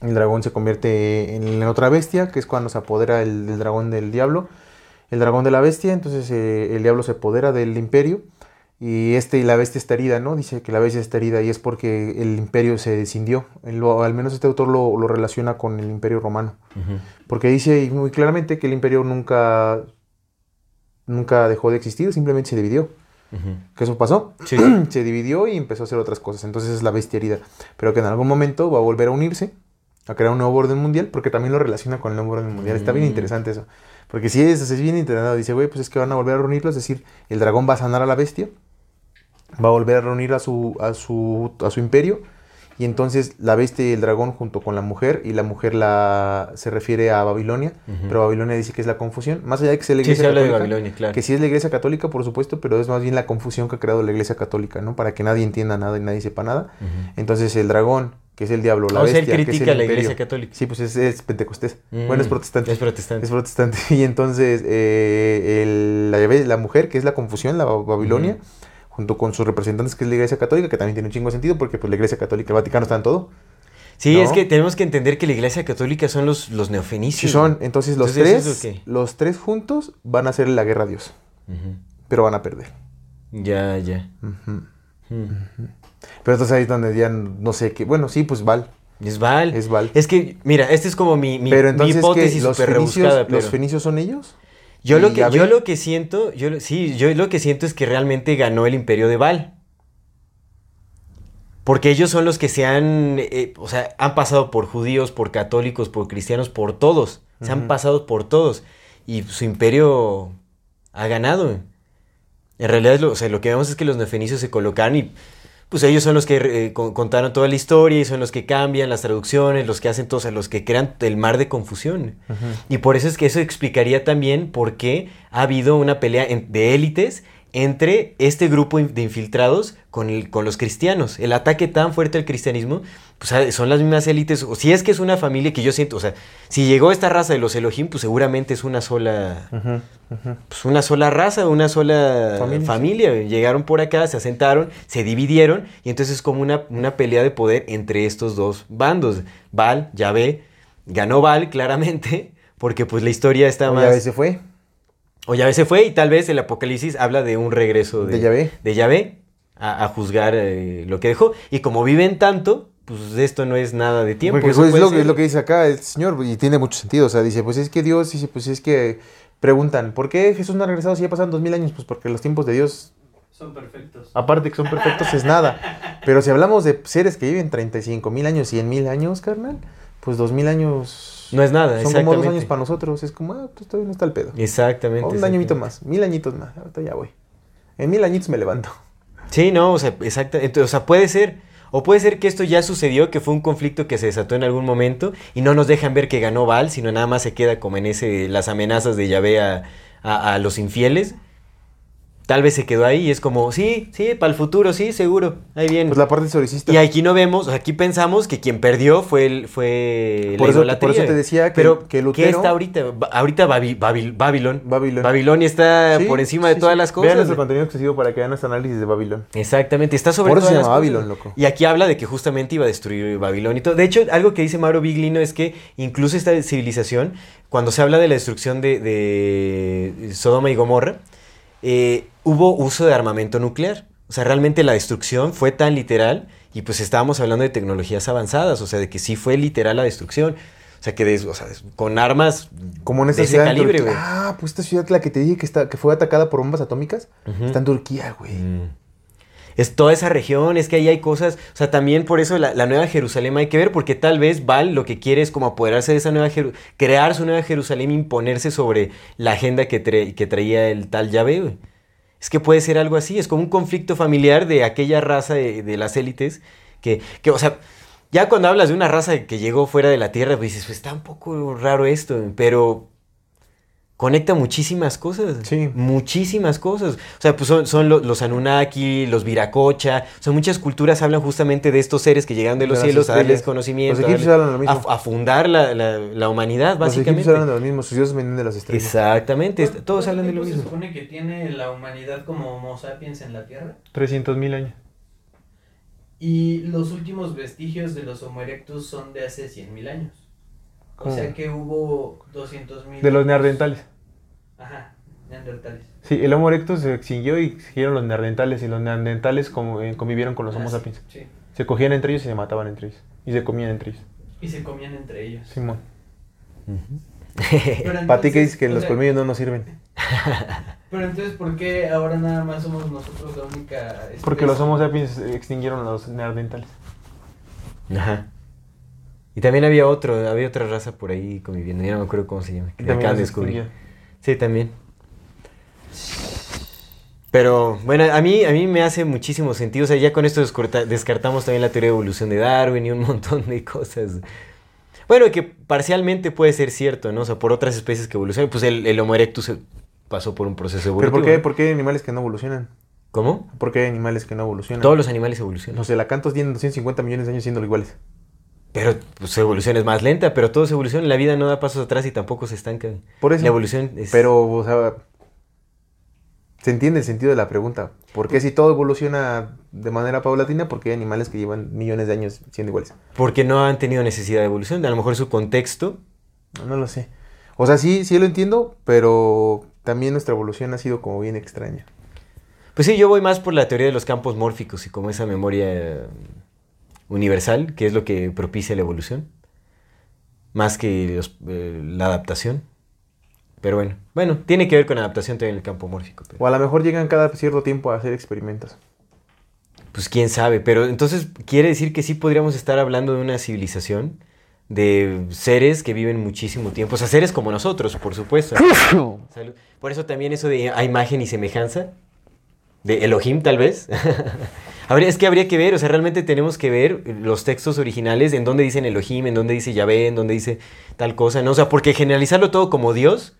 El dragón se convierte en otra bestia, que es cuando se apodera el, dragón del diablo. El dragón de la bestia, entonces eh, el diablo se apodera del imperio. Y este y la bestia está herida, ¿no? Dice que la bestia está herida y es porque el imperio se descindió. Lo- al menos este autor lo, lo relaciona con el imperio romano. Porque dice muy claramente que el imperio nunca nunca dejó de existir, simplemente se dividió. Que eso pasó. Sí. se dividió y empezó a hacer otras cosas. Entonces es la bestia herida. Pero que en algún momento va a volver a unirse, a crear un nuevo orden mundial, porque también lo relaciona con el nuevo orden mundial. Está bien Mm. interesante eso. Porque si es, es bien interesante. Dice, güey, pues es que van a volver a reunirlo. Es decir, el dragón va a sanar a la bestia. Va a volver a reunir a su, a su, a su imperio. Y entonces la bestia y el dragón junto con la mujer. Y la mujer la, se refiere a Babilonia. Pero Babilonia dice que es la confusión. Más allá de que sea la iglesia católica, Babilonia, claro. que sí es la iglesia católica, por supuesto, pero es más bien la confusión que ha creado la iglesia católica, ¿no? Para que nadie entienda nada y nadie sepa nada. Entonces el dragón, que es el diablo, la O sea, él bestia, que es critica el la imperio. iglesia católica. Sí, pues es, es pentecostés. Mm, Bueno, es protestante. Es protestante. Es protestante. Y entonces eh, el- la, la mujer, que es la confusión, la Babilonia, junto con sus representantes, que es la iglesia católica, que también tiene un chingo de sentido, porque pues la iglesia católica, el Vaticano está en todo. Sí, ¿no? es que tenemos que entender que la iglesia católica son los, los neofenicios. Sí son. Entonces los Entonces, tres, los tres juntos van a hacer la guerra a Dios, pero van a perder. Ya, ya. Pero entonces ahí es donde ya no sé qué. Bueno, sí, pues Val. Es Val. Es Val. Es que, mira, esta es como mi, mi, hipótesis ¿Los súper fenicios, rebuscada. ¿los fenicios son ellos? Yo lo ¿Y que yo lo que siento, yo sí, yo lo que siento es que realmente ganó el imperio de Val. Porque ellos son los que se han, eh, o sea, han pasado por judíos, por católicos, por cristianos, por todos. Se han pasado por todos. Y su imperio ha ganado. En realidad, lo, o sea, lo que vemos es que los nefenicios se colocaron y pues ellos son los que eh, con- contaron toda la historia y son los que cambian las traducciones, los que hacen todo, o sea, los que crean el mar de confusión. Y por eso es que eso explicaría también por qué ha habido una pelea de élites entre este grupo de infiltrados con, el- con los cristianos. El ataque tan fuerte al cristianismo, pues ah, son las mismas élites. O si es que es una familia que yo siento, o sea, si llegó esta raza de los Elohim, pues seguramente es una sola, pues una sola raza, una sola Familia, familia. Llegaron por acá, se asentaron, se dividieron y entonces es como una, una pelea de poder entre estos dos bandos. Val, Yahvé, ganó Val claramente porque pues la historia está más... Yahvé se fue. O Yahvé se fue y tal vez el Apocalipsis habla de un regreso de, De Yahvé. de Yahvé a, a juzgar eh, lo que dejó. Y como viven tanto, pues esto no es nada de tiempo. Porque eso pues, es puede lo, que, ser- es lo que dice acá el Señor, y tiene mucho sentido. O sea, dice, pues es que Dios, dice, pues es que preguntan, ¿por qué Jesús no ha regresado si ya pasaron dos mil años? Pues porque los tiempos de Dios, Son perfectos. aparte que son perfectos, es nada. Pero si hablamos de seres que viven 35 mil años, 100 mil años, carnal, pues dos mil años... No es nada, Son como dos años para nosotros. Es como, ah, pues todavía no está el pedo. Exactamente. O un añito más, mil añitos más. Ahorita ya voy. En mil añitos me levanto. Sí, no, o sea, exactamente. O sea, puede ser. O puede ser que esto ya sucedió, que fue un conflicto que se desató en algún momento y no nos dejan ver que ganó Val, sino nada más se queda como en ese las amenazas de Yahvé a, a- a los infieles. Tal vez se quedó ahí y es como, sí, sí, para el futuro, sí, seguro, ahí viene. Pues la parte historicista. Y aquí no vemos, aquí pensamos que quien perdió fue el, fue Por la eso- idolatría. por eso te decía que- Pero, que ¿qué está ahorita? Ahorita Babi- Babil- Babilón. Babilón. Babilonia está Sí, por encima sí, de todas sí. las Vean cosas. nuestro contenido exclusivo para que vean nuestro análisis de Babilón. Exactamente, está sobre Por eso todas se las llama cosas. Babylon, loco. Y aquí habla de que justamente iba a destruir Babilón y todo. De hecho, algo que dice Mauro Biglino es que incluso esta civilización, cuando se habla de la destrucción de, de Sodoma y Gomorra, eh, hubo uso de armamento nuclear. O sea, realmente la destrucción fue tan literal y pues estábamos hablando de tecnologías avanzadas, o sea, de que sí fue literal la destrucción. O sea, que des- o sea, con armas Como en de ese calibre, güey. Ah, pues esta ciudad, la que te dije que, está, que fue atacada por bombas atómicas, está en Turquía, güey. Mm. Es toda esa región, es que ahí hay cosas, o sea, también por eso la, la Nueva Jerusalén hay que ver, porque tal vez Val lo que quiere es como apoderarse de esa Nueva Jerusalén, crear su Nueva Jerusalén, imponerse sobre la agenda que, tra- que traía el tal Yahvé, güey. Es que puede ser algo así, es como un conflicto familiar de aquella raza de, de las élites, que, que, o sea, ya cuando hablas de una raza que llegó fuera de la Tierra, pues dices, pues está un poco raro esto, pero conecta muchísimas cosas. Sí. Muchísimas cosas. O sea, pues son, son lo- los Anunnaki, los Viracocha. O sea, muchas culturas hablan justamente de estos seres que llegan de los De cielos a darles conocimiento. Los a egipcios darles- hablan lo mismo. A, a fundar la, la- la humanidad, Los básicamente. egipcios hablan de lo mismo, sus dioses venían de las estrellas. Exactamente. ¿Cuánto- Todos hablan de lo mismo. se supone que tiene la humanidad como Homo sapiens en la Tierra? 300 mil años. Y los últimos vestigios de los Homo erectus son de hace 100.000 años. O sea que hubo 200.000... De los neandertales. Ajá, neandertales. Sí, el Homo erectus se extinguió y siguieron los neandertales y los neandertales eh, convivieron con los Homo Ah, sí, sapiens. Sí. Se cogían entre ellos y se mataban entre ellos. Y se comían entre ellos. Y se comían entre ellos. Simón. ¿Para ti qué entonces, dices que los sea, colmillos no nos sirven? Pero entonces, ¿por qué ahora nada más somos nosotros la única especie? Porque los Homo sapiens extinguieron los neandertales. Ajá. Y también había otro, había otra raza por ahí conviviendo, ya no me acuerdo cómo se llama. Que También acaban de descubrir. Sí, también. Pero bueno, a mí, a mí me hace muchísimo sentido. O sea, ya con esto descartamos también la teoría de evolución de Darwin y un montón de cosas. Bueno, que parcialmente puede ser cierto, ¿no? O sea, por otras especies que evolucionan. Pues el, el Homo erectus pasó por un proceso ¿Pero evolutivo. por qué, por qué hay animales que no evolucionan? ¿Cómo? ¿Por qué hay animales que no evolucionan? Todos los animales evolucionan. Los elacantos tienen 250 millones de años siendo iguales. Pero pues, su evolución es más lenta, pero todos evolucionan. La vida no da pasos atrás y tampoco se estanca. Por eso. La evolución es... Pero, o sea, se entiende el sentido de la pregunta. ¿Por qué si todo evoluciona de manera paulatina? Porque hay animales que llevan millones de años siendo iguales. Porque no han tenido necesidad de evolución. A lo mejor su contexto No, no lo sé. O sea, sí, sí lo entiendo, pero también nuestra evolución ha sido como bien extraña. Pues sí, yo voy más por la teoría de los campos mórficos y como esa memoria universal, que es lo que propicia la evolución, más que los- eh, la adaptación. Pero bueno, bueno, tiene que ver con adaptación también el campo mórfico. pero- O a lo mejor llegan cada cierto tiempo a hacer experimentos. pues quién sabe, pero entonces quiere decir que sí podríamos estar hablando de una civilización de seres que viven muchísimo tiempo, o sea, seres como nosotros, por supuesto. Salud. Por eso también eso de a imagen y semejanza, de Elohim tal vez. habría, es que habría que ver, o sea, realmente tenemos que ver los textos originales, en dónde dicen Elohim, en dónde dice Yahvé, en dónde dice tal cosa, ¿no? O sea, porque generalizarlo todo como Dios,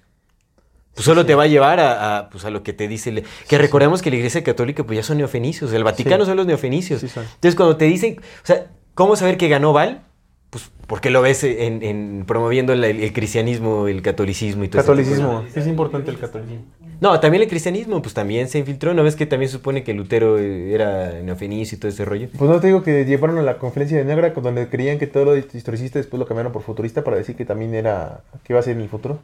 pues solo te va a llevar a, a, pues, a lo que te dice. Que recordemos que la Iglesia Católica pues ya son neofenicios, el Vaticano Sí. son los neofenicios. Sí son. Entonces cuando te dicen, o sea, ¿cómo saber que ganó Val? Pues porque lo ves en, en promoviendo el, el cristianismo, el catolicismo y todo ese tipo de- Catolicismo. Es importante el catolicismo. No, también el cristianismo, pues también se infiltró. ¿No ves que también supone que Lutero eh, era neofenicio y todo ese rollo? Pues no te digo que llevaron a la conferencia de Negra donde creían que todo lo historicista después lo cambiaron por futurista para decir que también era que iba a ser en el futuro.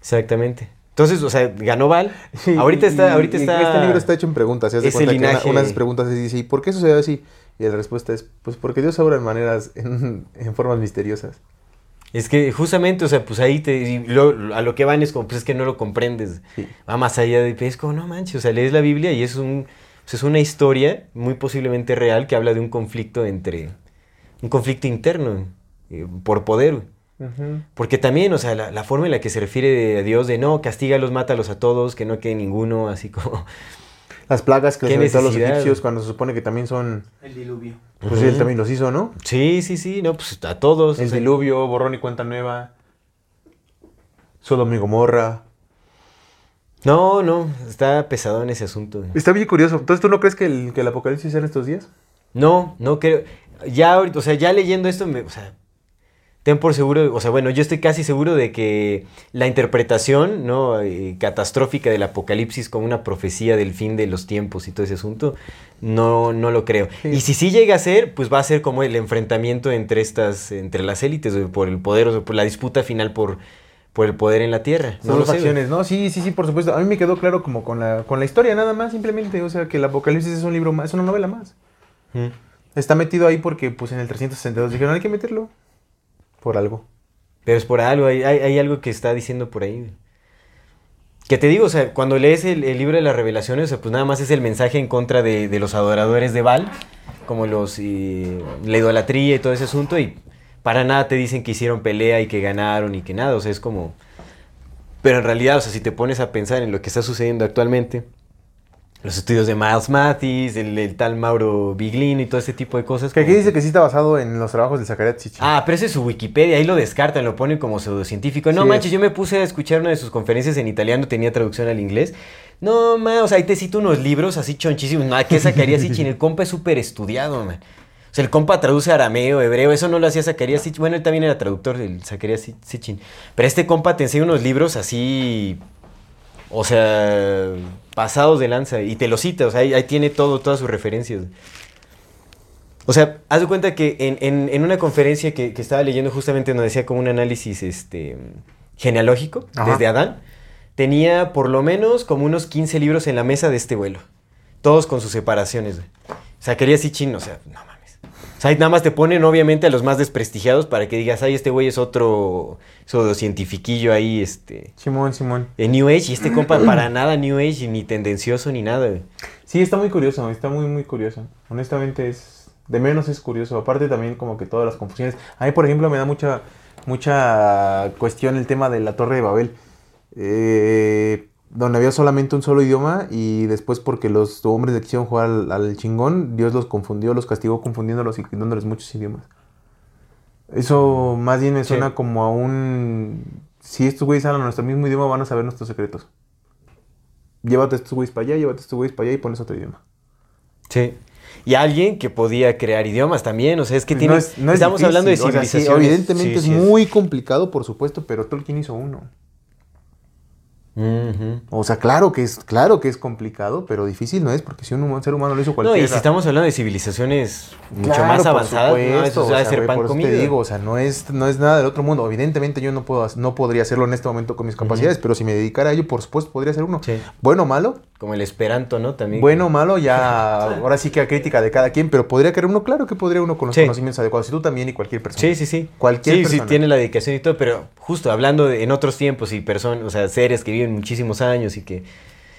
Exactamente. Entonces, o sea, ganó Val. Sí, ahorita y- está, ahorita y está. Este libro está hecho en preguntas. ¿se que una- linaje- una, de esas preguntas es, dice, ¿y por qué sucedió así? Y la respuesta es, pues porque Dios obra en maneras, en, en formas misteriosas. Es que justamente, o sea, pues ahí te, y lo- a lo que van es como, pues es que no lo comprendes. Sí. Va más allá de, es como, no manches, o sea, lees la Biblia y es un, pues, es una historia muy posiblemente real que habla de un conflicto entre, un conflicto interno eh, por poder. Porque también, o sea, la, la forma en la que se refiere a Dios de no, castígalos, mátalos a todos, que no quede ninguno, así como... Las plagas que ¿Qué les a los egipcios cuando se supone que también son, El diluvio. pues Ujú. él también los hizo, ¿no? Sí, sí, sí, no, pues a todos. o El sea, diluvio, borrón y cuenta nueva. Sodoma y Gomorra. No, no, está pesado en ese asunto. Está bien curioso. Entonces, ¿tú no crees que el, que el apocalipsis sea en estos días? No, no creo. Ya ahorita, o sea, ya leyendo esto, me, o sea, ten por seguro, o sea, bueno, yo estoy casi seguro de que la interpretación, ¿no? eh, catastrófica del apocalipsis como una profecía del fin de los tiempos y todo ese asunto, no, no lo creo. Sí. Y si sí llega a ser, pues va a ser como el enfrentamiento entre estas, entre las élites, por el poder, o sea, por la disputa final por, por el poder en la tierra. Son No güey. facciones, ¿no? Sí, sí, sí, por supuesto. A mí me quedó claro como con la, con la historia nada más, simplemente. O sea, que el apocalipsis es un libro más, es una novela más. Mm. Está metido ahí porque, pues, en el 362 dijeron, hay que meterlo. Por algo. Pero es por algo, hay, hay, algo que está diciendo por ahí. Que te digo, o sea, cuando lees el, el libro de las revelaciones, o sea, pues nada más es el mensaje en contra de, de los adoradores de Baal, como los la idolatría y todo ese asunto, y para nada te dicen que hicieron pelea y que ganaron y que nada, o sea, es como... Pero en realidad, o sea, si te pones a pensar en lo que está sucediendo actualmente, los estudios de Miles Mathis, el, el tal Mauro Biglino y todo ese tipo de cosas. Que aquí dice que sí está basado en los trabajos de Zacarías. Ah, pero ese es su Wikipedia, ahí lo descartan, lo ponen como pseudocientífico. No Sí, manches, es. yo me puse a escuchar una de sus conferencias en italiano, tenía traducción al inglés. No, man, o sea, ahí te cito unos libros así chonchísimos. No, ¿qué Zacarías Sitchin? El compa es súper estudiado, man. O sea, el compa traduce arameo, hebreo, eso no lo hacía Zacarías Sitchin. Bueno, él también era traductor del Zacarías Sit- Sitchin. Pero este compa te enseña unos libros así, o sea, pasados de lanza. Y te lo cita, o sea, ahí, ahí tiene todo, todas sus referencias. O sea, haz de cuenta que en, en- en una conferencia que, que estaba leyendo justamente donde decía como un análisis este, genealógico Ajá. desde Adán, tenía por lo menos como unos 15 libros en la mesa de este vuelo. Todos con sus separaciones. güey. Zacarías Sitchin, o sea, no. O sea, ahí nada más te ponen obviamente a los más desprestigiados para que digas, ay, este güey es otro cientifiquillo ahí, este... Simón, Simón. De New Age, y este compa para nada New Age, ni tendencioso, ni nada, güey. Sí, está muy curioso, está muy, muy curioso. Honestamente es... De menos es curioso. Aparte también como que todas las confusiones. A mí, por ejemplo, me da mucha, mucha cuestión el tema de la Torre de Babel. Eh, donde había solamente un solo idioma y después porque los hombres le quisieron jugar al, chingón, Dios los confundió, los castigó confundiéndolos y dándoles muchos idiomas. Eso más bien me suena como a un... Si estos güeyes hablan nuestro mismo idioma van a saber nuestros secretos. Llévate estos güeyes para allá, llévate estos güeyes para allá y pones otro idioma. Sí. Y alguien que podía crear idiomas también, o sea, es que tiene... No estamos hablando de civilizaciones. evidentemente es muy complicado, por supuesto, pero Tolkien hizo uno. O sea, claro que es claro que es complicado, pero difícil no es, porque si un ser humano lo hizo cualquiera. No, y si estamos hablando de civilizaciones mucho más avanzadas, ¿no? Eso o ser pan por te digo, o sea, no es, no es nada del otro mundo. Evidentemente yo no puedo no podría hacerlo en este momento con mis capacidades, pero si me dedicara a ello, por supuesto, podría ser uno. Bueno o malo. Como el esperanto, ¿no? También. Bueno o malo, ya ahora sí que a crítica de cada quien, pero podría querer uno, claro que podría uno con los conocimientos adecuados. Y tú también y cualquier persona. Sí, sí, sí. Cualquier sí, persona. Sí, tiene la dedicación y todo, pero justo hablando de, en otros tiempos y personas, o sea, seres que viven muchísimos años y que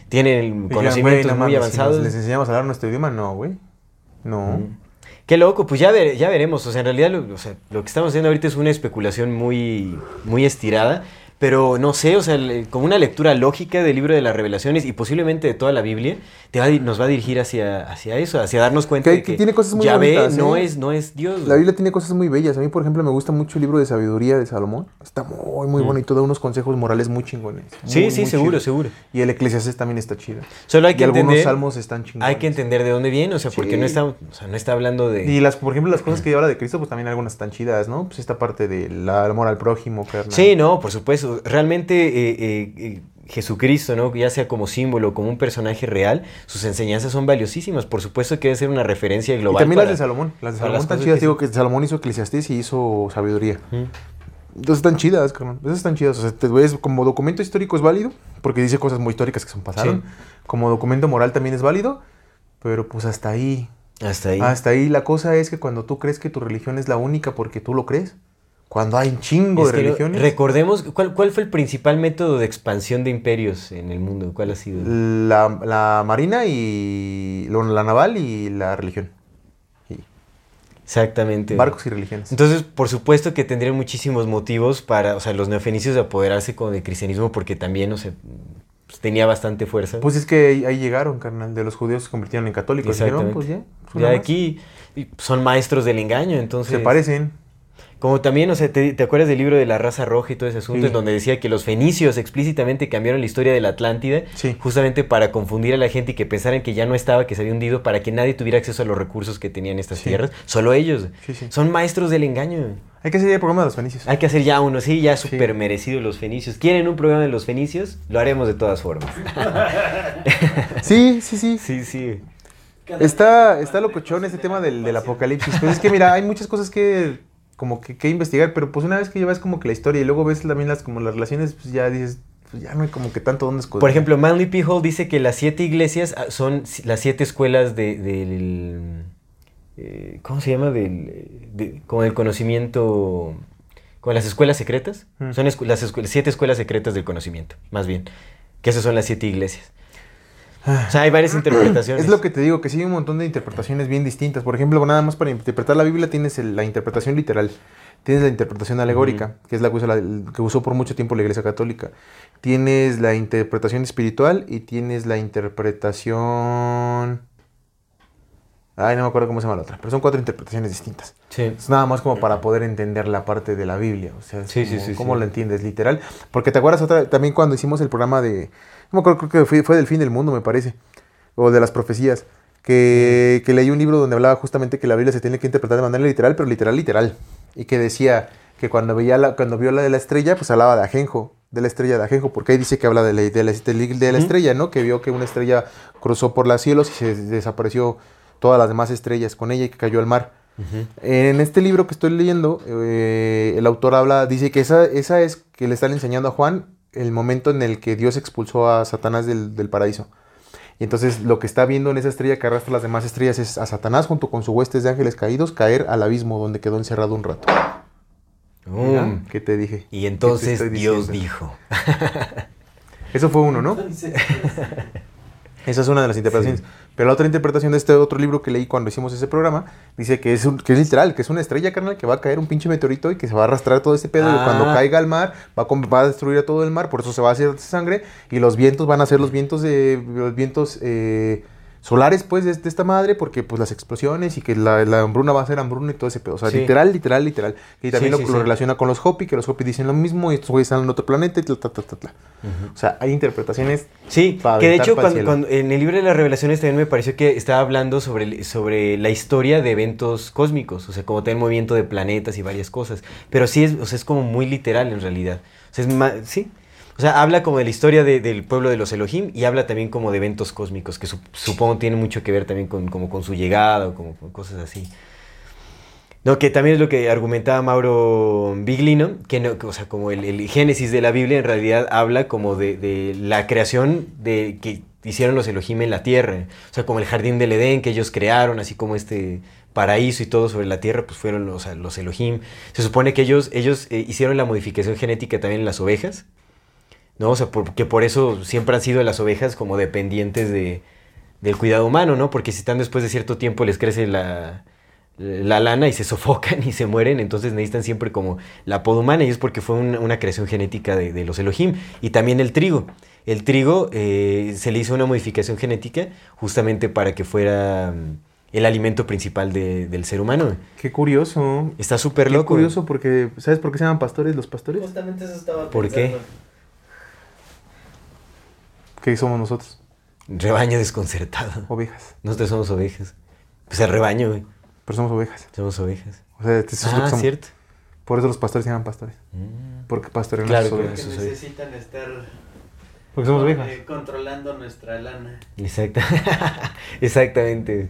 tienen conocimientos muy avanzados. ¿Les enseñamos a hablar nuestro idioma? No, güey. No. Qué loco, pues ya, ya veremos. O sea, en realidad lo, lo que estamos haciendo ahorita es una especulación muy, muy estirada. Pero no sé, o sea, como una lectura lógica del libro de las revelaciones y posiblemente de toda la Biblia, te va, nos va a dirigir hacia, hacia eso, hacia darnos cuenta que, de que, tiene cosas muy Yahvé no, ¿eh? es, no es Dios. La Biblia tiene cosas muy bellas. A mí, por ejemplo, me gusta mucho el libro de sabiduría de Salomón. Está muy, muy mm. bonito, da unos consejos morales muy chingones. sí, sí, seguro, seguro. Y el Eclesiastes también está chido. Solo hay que y entender, algunos salmos están chingones. Hay que entender de dónde viene, o sea, porque no, está, o sea, no está hablando de... Y, las, por ejemplo, las cosas que habla de Cristo, pues también algunas están chidas, ¿no? Pues esta parte del amor al prójimo, carnal. Sí, no, por supuesto. Realmente eh, eh, eh, Jesucristo, ¿no? ya sea como símbolo, como un personaje real, sus enseñanzas son valiosísimas. Por supuesto que debe ser una referencia global. Y también las de Salomón. Las de Salomón están chidas. Digo que Salomón hizo Eclesiastés y hizo sabiduría. Entonces están chidas, carnal. Esas están chidas. O sea, te ves como documento histórico es válido, porque dice cosas muy históricas que son pasaron. Como documento moral también es válido, pero pues hasta ahí. Hasta ahí. Hasta ahí. La cosa es que cuando tú crees que tu religión es la única porque tú lo crees, cuando hay un chingo de religiones. recordemos, ¿cuál, ¿cuál, fue el principal método de expansión de imperios en el mundo? ¿Cuál ha sido? La, marina y la naval y la religión. Exactamente. Barcos y religiones. Entonces, por supuesto que tendrían muchísimos motivos para, o sea, los neofenicios de apoderarse con el cristianismo porque también, o sea, pues, tenía bastante fuerza. Pues es que ahí, llegaron, carnal, de los judíos se convirtieron en católicos. Exactamente. pues ya. Pues ya aquí son maestros del engaño, entonces... Se parecen. Como también, o sea, te, acuerdas del libro de la raza roja y todo ese asunto, en donde decía que los fenicios explícitamente cambiaron la historia de la Atlántida, justamente para confundir a la gente y que pensaran que ya no estaba, que se había hundido, para que nadie tuviera acceso a los recursos que tenían estas tierras. Solo ellos. Son maestros del engaño. Hay que hacer ya el programa de los fenicios. Hay que hacer ya uno, sí, ya súper merecido los fenicios. ¿Quieren un programa de los fenicios? Lo haremos de todas formas. sí, sí, sí. Sí, sí. Está, está locochón este tema del, del apocalipsis. Pues es que mira, hay muchas cosas que como que, investigar, pero pues una vez que ves como que la historia y luego ves también las como las relaciones, pues ya dices, pues ya no hay como que tanto donde escoger. Por ejemplo, Manly P. Hall dice que las siete iglesias ah, son las siete escuelas de, del... Eh, ¿Cómo se llama? Del, como del conocimiento... Como las escuelas secretas. Mm. Son las siete escuelas secretas del conocimiento, más bien. Que esas son las siete iglesias. O sea, hay varias interpretaciones. Es lo que te digo, que sí hay un montón de interpretaciones bien distintas. Por ejemplo, nada más para interpretar la Biblia tienes la interpretación literal, tienes la interpretación alegórica, que es la que, usó por mucho tiempo la Iglesia Católica. Tienes la interpretación espiritual y tienes la interpretación... Ay, no me acuerdo cómo se llama la otra, pero son cuatro interpretaciones distintas. Sí. Es nada más como para poder entender la parte de la Biblia. O sea, cómo la entiendes literal. Porque te acuerdas otra, también cuando hicimos el programa de no creo, que fue, del fin del mundo, me parece, o de las profecías, que, que, leí un libro donde hablaba justamente que la Biblia se tiene que interpretar de manera literal, pero literal, literal, y que decía que cuando, veía la, cuando vio la de la estrella, pues hablaba de Ajenjo, de la estrella de Ajenjo, porque ahí dice que habla de la, de la, de la estrella, ¿no? Que vio que una estrella cruzó por los cielos y se desapareció todas las demás estrellas con ella y que cayó al mar. En este libro que estoy leyendo, eh, el autor habla, dice que esa, esa es que le están enseñando a Juan el momento en el que Dios expulsó a Satanás del, paraíso. Y entonces lo que está viendo en esa estrella que arrastra las demás estrellas es a Satanás junto con su huestes de ángeles caídos caer al abismo donde quedó encerrado un rato. Mm. ¿Qué te dije? Y ¿Qué te entonces Dios dijo. Eso fue uno, ¿no? Esa es una de las interpretaciones. Pero la otra interpretación de este otro libro que leí cuando hicimos ese programa dice que es, un- que es literal, que es una estrella, carnal, que va a caer un pinche meteorito y que se va a arrastrar todo este pedo. Y Ah. cuando caiga al mar, va a, va a destruir a todo el mar, por eso se va a hacer sangre. Y los vientos van a ser los vientos de los vientos eh, solares, pues, de, de esta madre, porque pues las explosiones y que la, la hambruna va a ser hambruna y todo ese pedo. O sea, Sí. literal, literal, literal. Y también Sí, lo, sí, lo sí. relaciona con los Hopi, que los Hopi dicen lo mismo y estos güeyes están en otro planeta y tla, tla, tla. O sea, hay interpretaciones Sí, que de hecho cuando, en el libro de las revelaciones también me pareció que estaba hablando sobre, el- sobre la historia de eventos cósmicos, o sea, como tener movimiento de planetas y varias cosas. Pero sí es, o sea, es como muy literal en realidad. O sea, es ma- sí. O sea, habla como de la historia de- del pueblo de los Elohim y habla también como de eventos cósmicos, que sup- supongo tiene mucho que ver también con, como con su llegada o como cosas así. No, que también es lo que argumentaba Mauro Biglino, que no, o sea, como el, génesis de la Biblia en realidad habla como de, de la creación de que hicieron los Elohim en la tierra. O sea, como el jardín del Edén que ellos crearon, así como este paraíso y todo sobre la tierra, pues fueron los, los Elohim. Se supone que ellos, ellos eh, hicieron la modificación genética también en las ovejas, ¿no? O sea, porque por eso siempre han sido las ovejas como dependientes de, del cuidado humano, ¿no? Porque si están después de cierto tiempo les crece la, la lana y se sofocan y se mueren, entonces necesitan siempre como la poda humana y es porque fue una, una creación genética de, de los Elohim. Y también el trigo. El trigo eh, se le hizo una modificación genética justamente para que fuera mm, el alimento principal de- del ser humano. Qué curioso. Está súper Qué loco. curioso porque, ¿sabes por qué se llaman pastores los pastores? Justamente eso estaba ¿Por qué? ¿Qué somos nosotros? Rebaño desconcertado. Ovejas. Nosotros somos ovejas. Pues el rebaño, güey. Pero somos ovejas. Somos ovejas. O sea, eso es lo que Ah, somos. cierto. Por eso los pastores se llaman pastores. Mm. Porque pastorean Claro, las claro. ovejas. Que Eso soy. necesitan estar Porque somos eh, ovejas. controlando nuestra lana. Exacta. Exactamente.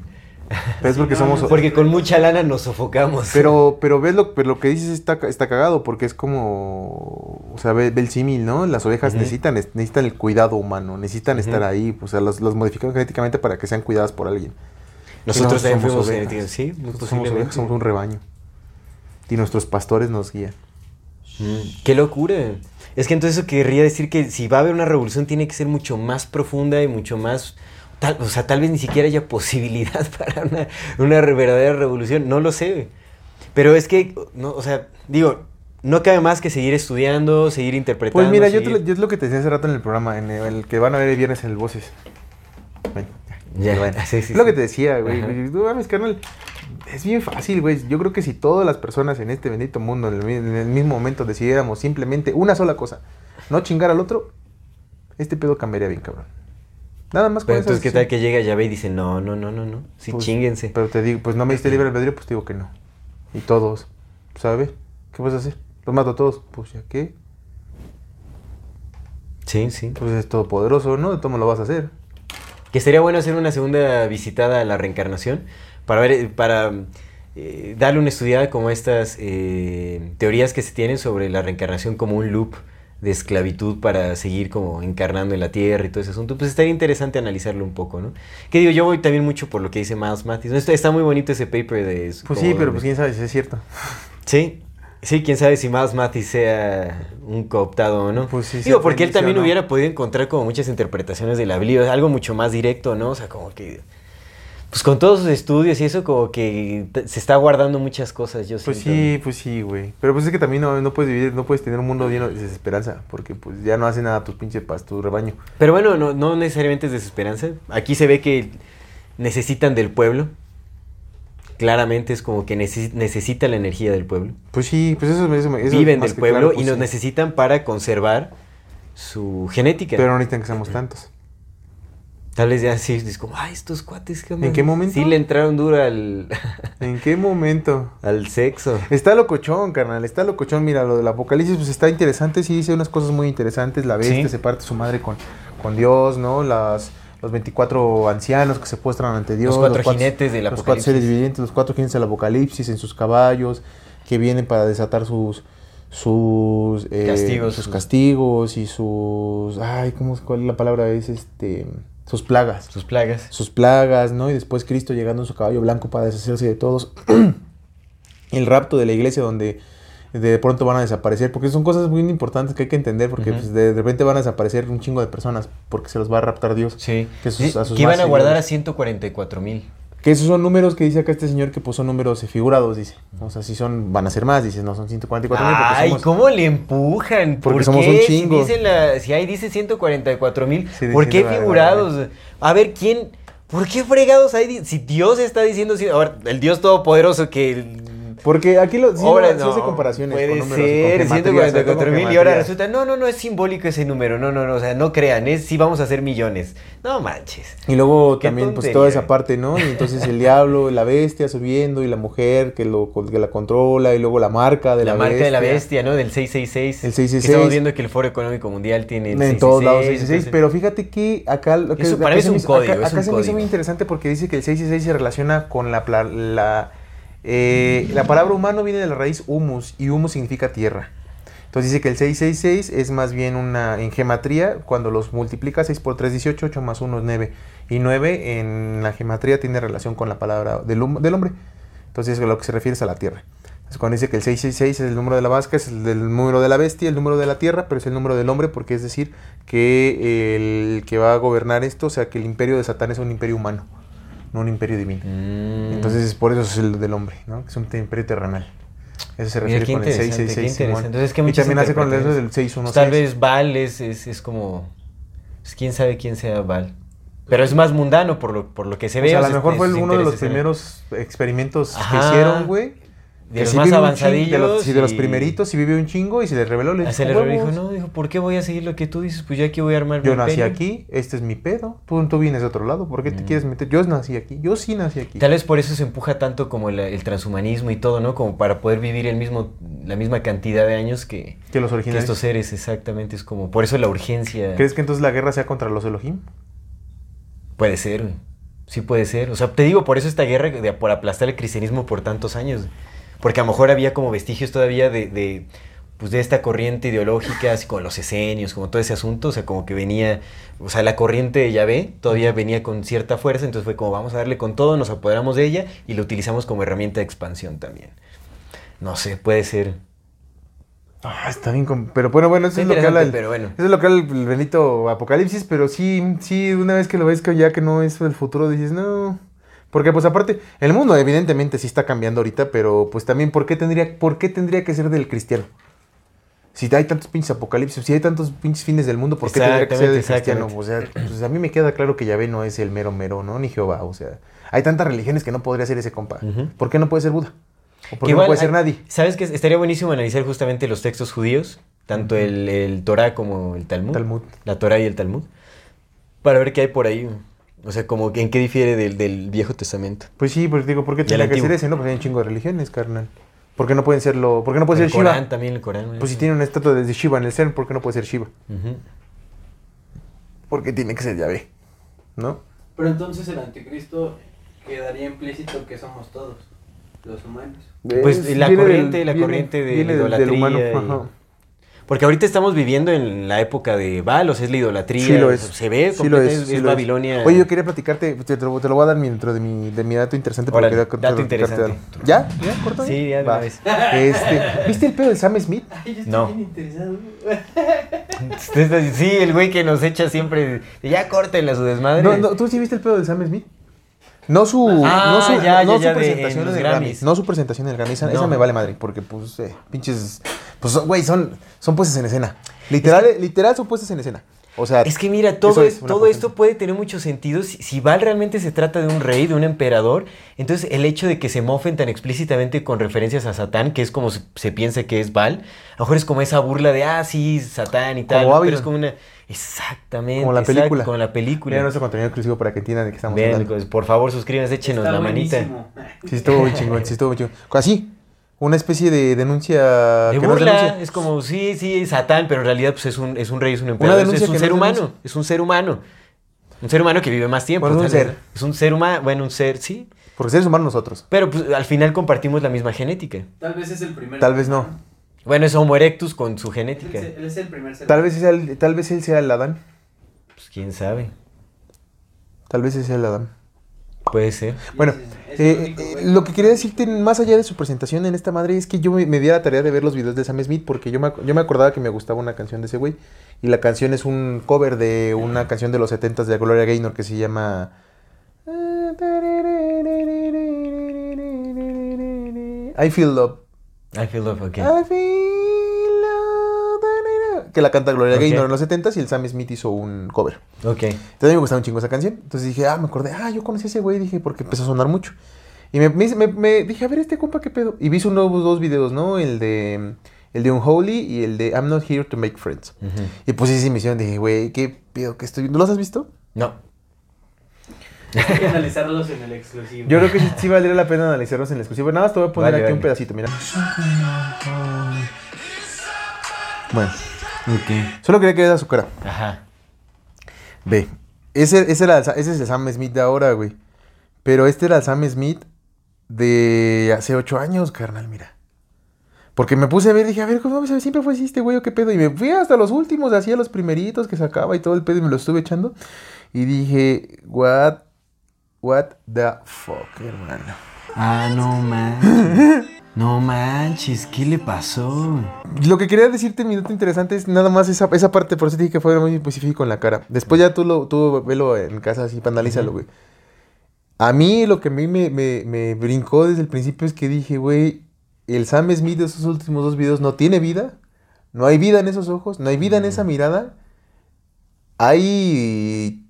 Pero es porque Sí, no, somos... Porque con mucha lana nos sofocamos. Pero, pero ves lo, pero lo que dices está, está cagado porque es como, o sea, ve, ve el símil, ¿no? Las ovejas necesitan, es- necesitan el cuidado humano, necesitan estar ahí, o sea, las, las modifican genéticamente para que sean cuidadas por alguien. Nosotros también somos fuimos ovejas. sí, Nosotros somos ovejas, somos un rebaño. Y nuestros pastores nos guían. Mm, ¡Qué locura! Es que entonces eso querría decir que si va a haber una revolución tiene que ser mucho más profunda y mucho más... Tal, o sea, tal vez ni siquiera haya posibilidad para una, verdadera revolución. No lo sé. Pero es que, no, o sea, digo, no cabe más que seguir estudiando, seguir interpretando. Pues mira, yo, te es lo que te decía hace rato en el programa, en el, el que van a ver el viernes en el Voces. Bueno, Ya, bueno. sí, sí, es lo sí. que te decía, güey. Tú mames, carnal. Es bien fácil, güey. Yo creo que si todas las personas en este bendito mundo en el, en el mismo momento decidiéramos simplemente una sola cosa, no chingar al otro, este pedo cambiaría bien, cabrón. Nada más Pero entonces, ¿qué tal que llega Yahvé y dice, no, no, no, no, no, sí, Pues, chinguense? Pero te digo, pues no me diste libre albedrío, pues te digo que no. Y todos, ¿sabes? ¿Qué vas a hacer? Los mato a todos. Pues ya qué. Sí, sí. Pues es todopoderoso, ¿no? De todo lo vas a hacer. Que sería bueno hacer una segunda visitada a la reencarnación para ver, para eh, darle una estudiada como estas eh, teorías que se tienen sobre la reencarnación como un loop de esclavitud para seguir como encarnando en la tierra y todo ese asunto. Pues estaría interesante analizarlo un poco, ¿no? Que digo, yo voy también mucho por lo que dice Miles Matthews. ¿no? Está, está muy bonito ese paper de... Pues sí, pero pues quién sabe si es cierto. Sí, sí, quién sabe si Miles Matthews sea un cooptado o no. Pues sí, Digo, porque él también hubiera podido encontrar como muchas interpretaciones de la Biblia, algo mucho más directo, ¿no? O sea, como que... Pues con todos sus estudios y eso como que se está guardando muchas cosas, yo Pues siento. sí, pues sí, güey. Pero pues es que también no, no puedes vivir, no puedes tener un mundo lleno de desesperanza, porque pues ya no hace nada tus pinches pas, tu rebaño. Pero bueno, no, no necesariamente es desesperanza. Aquí se ve que necesitan del pueblo. Claramente es como que neces- necesita la energía del pueblo. Pues sí, pues eso, eso, eso Viven del pueblo claro, y pues nos sí. necesitan para conservar su genética. Pero no necesitan que seamos tantos. Tal vez ya sí, es como, ay, estos cuates, ¿qué onda? ¿En qué momento? Sí le entraron duro al, ¿En qué momento? al sexo. Está locochón, carnal, está locochón. Mira, lo del apocalipsis pues está interesante, sí dice unas cosas muy interesantes. La bestia Sí. se parte su madre con, con Dios, ¿no? Las, los 24 ancianos que se postran ante Dios. cuatro jinetes del Los cuatro apocalipsis. seres vivientes, los cuatro jinetes del apocalipsis en sus caballos, que vienen para desatar sus sus eh, Castigos, sus sus- castigos y sus ay cómo cuál es la palabra es este sus plagas. Sus plagas. sus plagas, ¿no? Y después Cristo llegando en su caballo blanco para deshacerse de todos. el rapto de la iglesia donde de pronto van a desaparecer, porque son cosas muy importantes que hay que entender, porque pues, de, repente van a desaparecer un chingo de personas, porque se los va a raptar Dios. Sí. Que sus- a sus que iban a guardar a seguidores. 144 mil. Que esos son números que dice acá este señor que pues son números figurados, dice. O sea, si son, van a ser más, dice, no son 144 mil. porque Ay, somos- ¿cómo le empujan? Porque ¿Por somos qué? un Si, chingo. dicen la- si ahí dice 144 mil, Sí, ¿por dice, qué figurados? A ver, ¿quién? ¿Por qué fregados hay? Si Dios está diciendo... si- Ahora, el Dios Todopoderoso que... Porque aquí lo, sí, ahora no, sí hace comparaciones Puede con ser, gematrías, 144 con mil y ahora resulta... No, no, no, es simbólico ese número. No, no, no, o sea, no crean, es si vamos a hacer millones. No manches. Y luego también, pues tontería. toda esa parte, ¿no? Y entonces el diablo, la bestia subiendo y la mujer que, lo, que la controla y luego la marca de La, la, marca bestia. de la bestia, ¿no? Del 666. El Que 666. estamos viendo que el Foro Económico Mundial tiene el En todos lados 666, 666, pero fíjate que acá que Eso acá para mí se es me un código, Acá, es acá un se me hizo código. muy interesante porque dice que el 666 se relaciona con la la eh, la palabra humano viene de la raíz humus y humus significa tierra. Entonces dice que el 666 es más bien una en gematría, cuando los multiplica 6 por 3, 18, 8 más 1 es 9. Y 9 en la gematría tiene relación con la palabra del, hum- del hombre. Entonces lo que se refiere es a la tierra. Entonces cuando dice que el 666 es el número de la vasca, es el número de la bestia, el número de la tierra, pero es el número del hombre porque es decir que el que va a gobernar esto, o sea que el imperio de Satán es un imperio humano, no un imperio divino. Mm. Entonces por eso es el del hombre, ¿no? Es un imperio terrenal. Eso se refiere qué con el interesante, qué 666. interesante. Simón. Entonces, que y también hace con el eso del interpretaciones. 616. Tal vez Val es, es, es como... pues, ¿Quién sabe quién sea Val? Pero es más mundano por lo, por lo que se O ve. sea, a lo mejor fue uno de los primeros experimentos Ajá. que hicieron, güey. De Que los más avanzadillos. chingo, de los, sí, de los y- primeritos, y vivió un chingo y se le reveló. Le Ah, dijo, Se le dijo, "Huevos, no, dijo, ¿por qué voy a seguir lo que tú dices? Pues yo aquí voy a armar Yo mi nací imperio". aquí, este es mi pedo. Tú, tú vienes de otro lado, ¿por qué te Mm. quieres meter? Yo nací aquí, yo sí nací aquí. Tal vez por eso se empuja tanto como el, el transhumanismo y todo, ¿no? Como para poder vivir el mismo, la misma cantidad de años que, Que los que originales. estos seres, exactamente. Es como, por eso la urgencia. ¿Crees que entonces la guerra sea contra los Elohim? Puede ser. Sí puede ser. O sea, te digo, por eso esta guerra de, por aplastar el cristianismo por tantos años. Porque a lo mejor había como vestigios todavía de, de, pues de esta corriente ideológica, así como los esenios, como todo ese asunto. O sea, como que venía, o sea, la corriente de Yahvé todavía venía con cierta fuerza. Entonces fue como, vamos a darle con todo, nos apoderamos de ella y la utilizamos como herramienta de expansión también. No sé, puede ser. Ah, está bien. Pero bueno, bueno, eso es lo que habla el, pero bueno. Eso es lo que habla el bendito Apocalipsis, pero sí, sí, una vez que lo ves que ya que no es el futuro, dices, no. Porque pues aparte, el mundo evidentemente sí está cambiando ahorita, pero pues también, ¿por qué tendría, por qué tendría que ser del cristiano? Si hay tantos pinches apocalipsis, si hay tantos pinches fines del mundo, ¿por qué tendría que ser del cristiano? O sea, pues a mí me queda claro que Yahvé no es el mero mero, ¿no? Ni Jehová, o sea, hay tantas religiones que no podría ser ese compa. ¿Por qué no puede ser Buda? ¿O por Que qué no puede ser nadie? ¿Sabes qué? Estaría buenísimo analizar justamente los textos judíos, tanto el, el Torah como el Talmud. Talmud. La Torah y el Talmud. Para ver qué hay por ahí. O sea, como que en qué difiere del, del Viejo Testamento. Pues sí, pues digo, ¿por qué tendría que ser ese? No, pues hay un chingo de religiones, carnal. ¿Por qué no pueden serlo? ¿Por qué no puede el ser Shiva? Corán también, el Corán. Pues si tiene una estatua de Shiva en el CERN, ¿por qué no puede ser Shiva? Ujú. Porque tiene que ser Yahvé, ¿no? Pero entonces el anticristo quedaría implícito que somos todos, los humanos. Pues, Es- la corriente- la corriente de la viene del- del humano, y- ajá. Porque ahorita estamos viviendo en la época de sea, es la idolatría. Sí lo es. Se ve, Sí lo es, es, sí es lo es. Babilonia. Oye, yo quería platicarte, te, te lo, te lo voy a dar dentro de mi, de mi dato interesante. porque Órale, dato platicarte interesante. ¿Ya? ¿Ya? ¿Corto? Sí, ya de Va. una vez. Este, ¿Viste el pedo de Sam Smith? Ay, yo estoy No. bien interesado. Sí, el güey que nos echa siempre. Ya córtenle a su desmadre. No, no, ¿Tú sí viste el pedo de Sam Smith? No su, Ah, no su, ya, no ya, su ya, de- presentación en el Grammy. Grammys. No su presentación en el Grammy. Esa, me vale madre. Porque, pues, eh, pinches. Pues, güey, son, son puestas en escena. Literal, literal son puestas en escena. O sea, Es que mira, todo, es, todo esto puede tener mucho sentido. Si, si Val realmente se trata de un rey, de un emperador, entonces el hecho de que se mofen tan explícitamente con referencias a Satán, que es como se, se piensa que es Val, a lo mejor es como esa burla de, ah, sí, Satán y tal. Como. Pero es como una... Exactamente. Como la exacto, película. Como la película. Mira nuestro contenido exclusivo para que entiendan de qué estamos Vean, hablando. pues, por favor, suscríbanse, échenos Está la manita. Sí, estuvo muy chingón, sí, estuvo muy chingón. Así, una especie de denuncia De que no es burla, denuncia. es como, sí, sí, Satán, pero en realidad pues, es, un, es un rey, es un emperador, es- un ser no es humano, denuncia. es un ser humano. Un ser humano que vive más tiempo. Bueno, es un ser. Es un ser humano, bueno, un ser, sí. Porque seres humanos nosotros. Pero pues, al final compartimos la misma genética. Tal vez es el primer. Tal vez no. Bueno, es Homo erectus con su Él genética. es, él es el primer ser Tal humano. vez, sea el- tal vez él sea el Adán. Pues quién sabe. Tal vez es el Adam. Puede ser. Bueno, eh, eh, lo que que quería decirte, más allá de su presentación en esta madre, es que yo me, me di a la tarea de ver los videos de Sam Smith porque yo me, yo me acordaba que me gustaba una canción de ese güey. Y la canción es un cover de una canción de los 70s de Gloria Gaynor que se llama... I Feel Love. I feel love, ok. I feel. Que la canta Gloria Ok. Gaynor en los 70s y el Sam Smith hizo un cover. Ok. Entonces a mí me gustaba un chingo esa canción. Entonces dije, ah, me acordé, ah, yo conocí a ese güey, dije, porque empezó a sonar mucho. Y me, me- me- me dije, a ver, este compa, ¿qué pedo? Y vi sus nuevos dos videos, ¿no? El de, el de Unholy y el de I'm Not Here to Make Friends. Y pues hice misión, dije, güey, ¿qué pedo que estoy viendo? ¿Los has visto? No. Hay que analizarlos en el exclusivo. Yo creo que sí, sí valdría la pena analizarlos en el exclusivo. Nada más te voy a poner Vale, aquí un pedacito, mira. Bueno, Ok. solo quería que veas su cara. Ajá. Ve, ese, ese, era es el Sam Smith de ahora, güey. Pero este era el Sam Smith de hace ocho años, carnal, mira. Porque me puse a ver, dije, a ver, ¿cómo siempre fue así este güey o qué pedo? Y me fui hasta los últimos, hacía los primeritos que sacaba y todo el pedo y me lo estuve echando. Y dije, what, what the fuck, hermano. Ah, no manches. No manches, ¿qué le pasó? Lo que quería decirte, mi nota interesante, es nada más esa, esa parte, por eso dije que fue muy específico en la cara. Después ya tú lo, tú velo en casa así, analízalo, güey. A mí lo que a mí me, me, me brincó desde el principio es que dije, güey, el Sam Smith de esos últimos dos videos no tiene vida. No hay vida en esos ojos, no hay vida en esa mirada. Hay...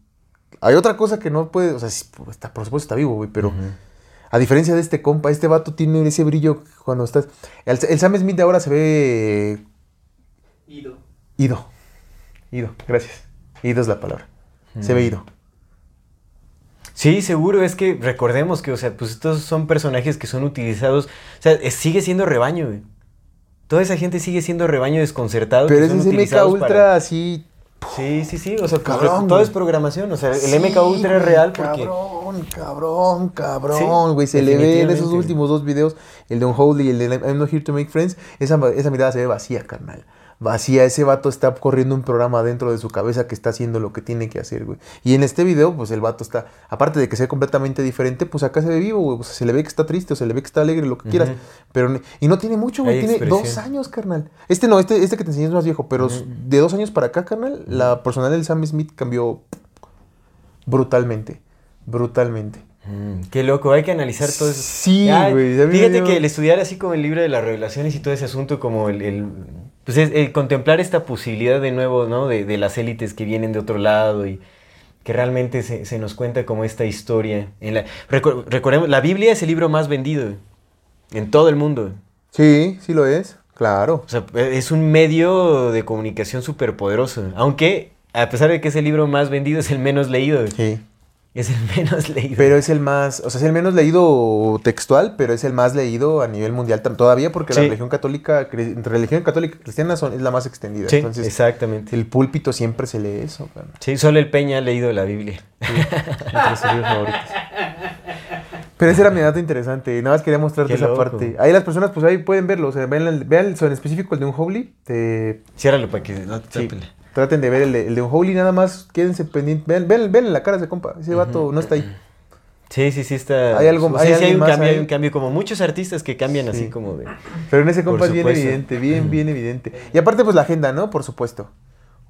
Hay otra cosa que no puede... O sea, sí, está, por supuesto está vivo, güey, pero... A diferencia de este compa, este vato tiene ese brillo cuando estás... El, el Sam Smith de ahora se ve Ido. Ido. Ido, gracias. Ido es la palabra. Se ve ido. Sí, seguro, es que recordemos que, o sea, pues estos son personajes que son utilizados, o sea, es- sigue siendo rebaño, güey. Toda esa gente sigue siendo rebaño desconcertado. Pero que ese son es MK Ultra para- así. Sí, sí, sí, o sea, pues, Cabrón, todo güey. es programación, o sea, el Sí, MK Ultra es real porque... Cabrón, cabrón, Sí, cabrón, güey. se le ve en esos últimos dos videos, el de Unholy y el de I'm Not Here to Make Friends. Esa, esa mirada se ve vacía, carnal. Vacía. Ese vato está corriendo un programa dentro de su cabeza que está haciendo lo que tiene que hacer, güey. Y en este video, pues el vato está, aparte de que sea completamente diferente, pues acá se ve vivo, güey. Sea, se le ve que está triste, o se le ve que está alegre, lo que quieras. Pero, y no tiene mucho, güey. Hay Tiene dos años, carnal. Este no, este, este que te enseñé es más viejo, pero de dos años para acá, carnal, la personalidad del Sam Smith cambió brutalmente. Brutalmente. Mm, qué loco, hay que analizar todo eso. Sí, güey, Fíjate que el estudiar así como el libro de las revelaciones y todo ese asunto, como el, el- pues es, el contemplar esta posibilidad de nuevo, ¿no? De, de las élites que vienen de otro lado y que realmente se, se nos cuenta como esta historia. En la, recu- recordemos, la Biblia es el libro más vendido en todo el mundo. Sí, sí lo es. Claro. O sea, es un medio de comunicación súper poderoso. Aunque, a pesar de que es el libro más vendido, es el menos leído. Sí. Es el menos leído. Pero es el más, o sea, es el menos leído textual, pero es el más leído a nivel mundial todavía porque la Sí. religión católica, religión católica y cristiana son, es la más extendida. sí, Entonces, exactamente. el púlpito siempre se lee eso. Sí, solo el Peña ha leído la Biblia. Entre sus libros favoritos. Pero ese era mi dato interesante. Nada más quería mostrarte esa parte. Ahí las personas, pues ahí pueden verlo. O sea, vean, el- vean el- en específico el de un Holy. Te, Ciérralo para que no te sí, traten de ver el de, el de un Holy. Nada más quédense pendientes. Vean, vean, vean la cara de ese compa. Ese vato no está ahí. Sí, sí, sí está. Hay algo- sea, hay sí un más cambio, ahí. hay un cambio, como muchos artistas que cambian Sí. así como de. Pero en ese compa es bien evidente, bien, bien evidente. Y aparte, pues la agenda, ¿no? Por supuesto.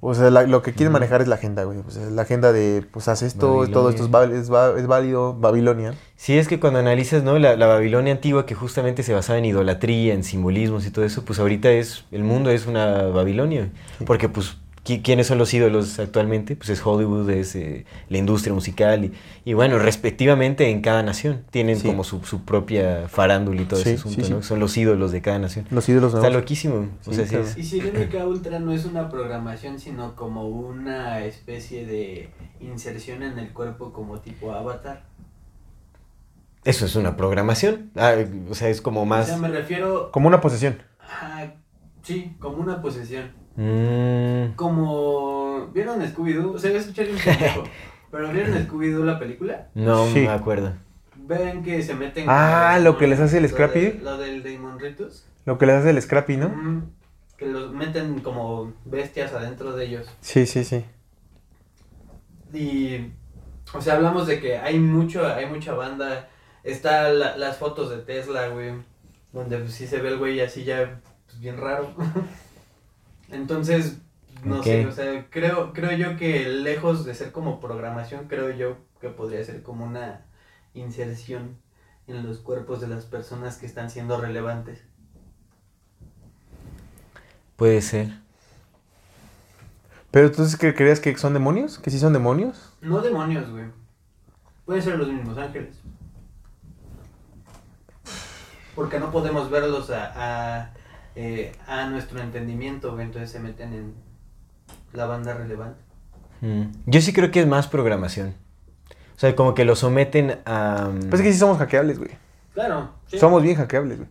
O sea, la- lo que quieren manejar es la agenda, güey. Pues, es la agenda de, pues haz esto, todo esto es, val- es, va- es válido, Babilonia. Sí, es que cuando analizas, ¿no? La, la Babilonia antigua que justamente se basaba en idolatría, en simbolismos y todo eso, pues ahorita es, el mundo es una Babilonia. Porque pues, ¿qui- ¿quiénes son los ídolos actualmente? Pues es Hollywood, es eh, la industria musical y, y bueno, respectivamente en cada nación. Tienen Sí. como su, su propia farándula y todo Sí, ese asunto, sí, ¿no? Son los ídolos de cada nación. Los ídolos Está loquísimo. O sea, sí claro. es- Y si el MK Ultra no es una programación, sino como una especie de inserción en el cuerpo como tipo avatar. Eso es una programación. Ah, o sea, es como O más... sea, me refiero Como una posesión. a, sí, como una posesión. Mm, Como, ¿vieron Scooby-Doo? O sea, voy a escuchar un pendejo, pero ¿vieron Scooby-Doo la película? no Sí. me acuerdo. Ven que se meten... Ah, lo que les hace el lo Scrappy. de- Lo del Damon Ritus. Lo que les hace el Scrappy, ¿no? Que los meten como bestias adentro de ellos. Sí, sí, sí. Y O sea, hablamos de que hay mucho, hay mucha banda. Está la- las fotos de Tesla, güey. Donde pues, sí se ve el güey así ya pues, bien raro. Entonces, no sé, o sea, creo, creo yo que lejos de ser como programación, creo yo que podría ser como una inserción en los cuerpos de las personas que están siendo relevantes. Puede ser. Pero entonces, ¿qué creías que son demonios? ¿Que sí son demonios? No demonios, güey. Pueden ser los mismos ángeles. Porque no podemos verlos a, a, eh, a nuestro entendimiento. Entonces se meten en la banda relevante. Mm. Yo sí creo que es más programación. O sea, como que lo someten a... mm, Pues es que sí somos hackeables, güey. Claro. sí. Somos bien hackeables, güey.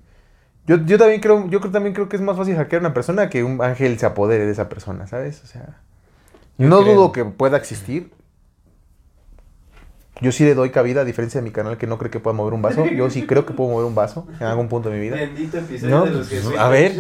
Yo, yo también creo, yo creo, también creo que es más fácil hackear a una persona que un ángel se apodere de esa persona, ¿sabes? O sea, Yo no creo. dudo que pueda existir. Yo sí le doy cabida, a diferencia de mi canal que no cree que pueda mover un vaso. Yo sí creo que puedo mover un vaso en algún punto de mi vida. Bendito episodio No, de los pues, jesuitas. a ver.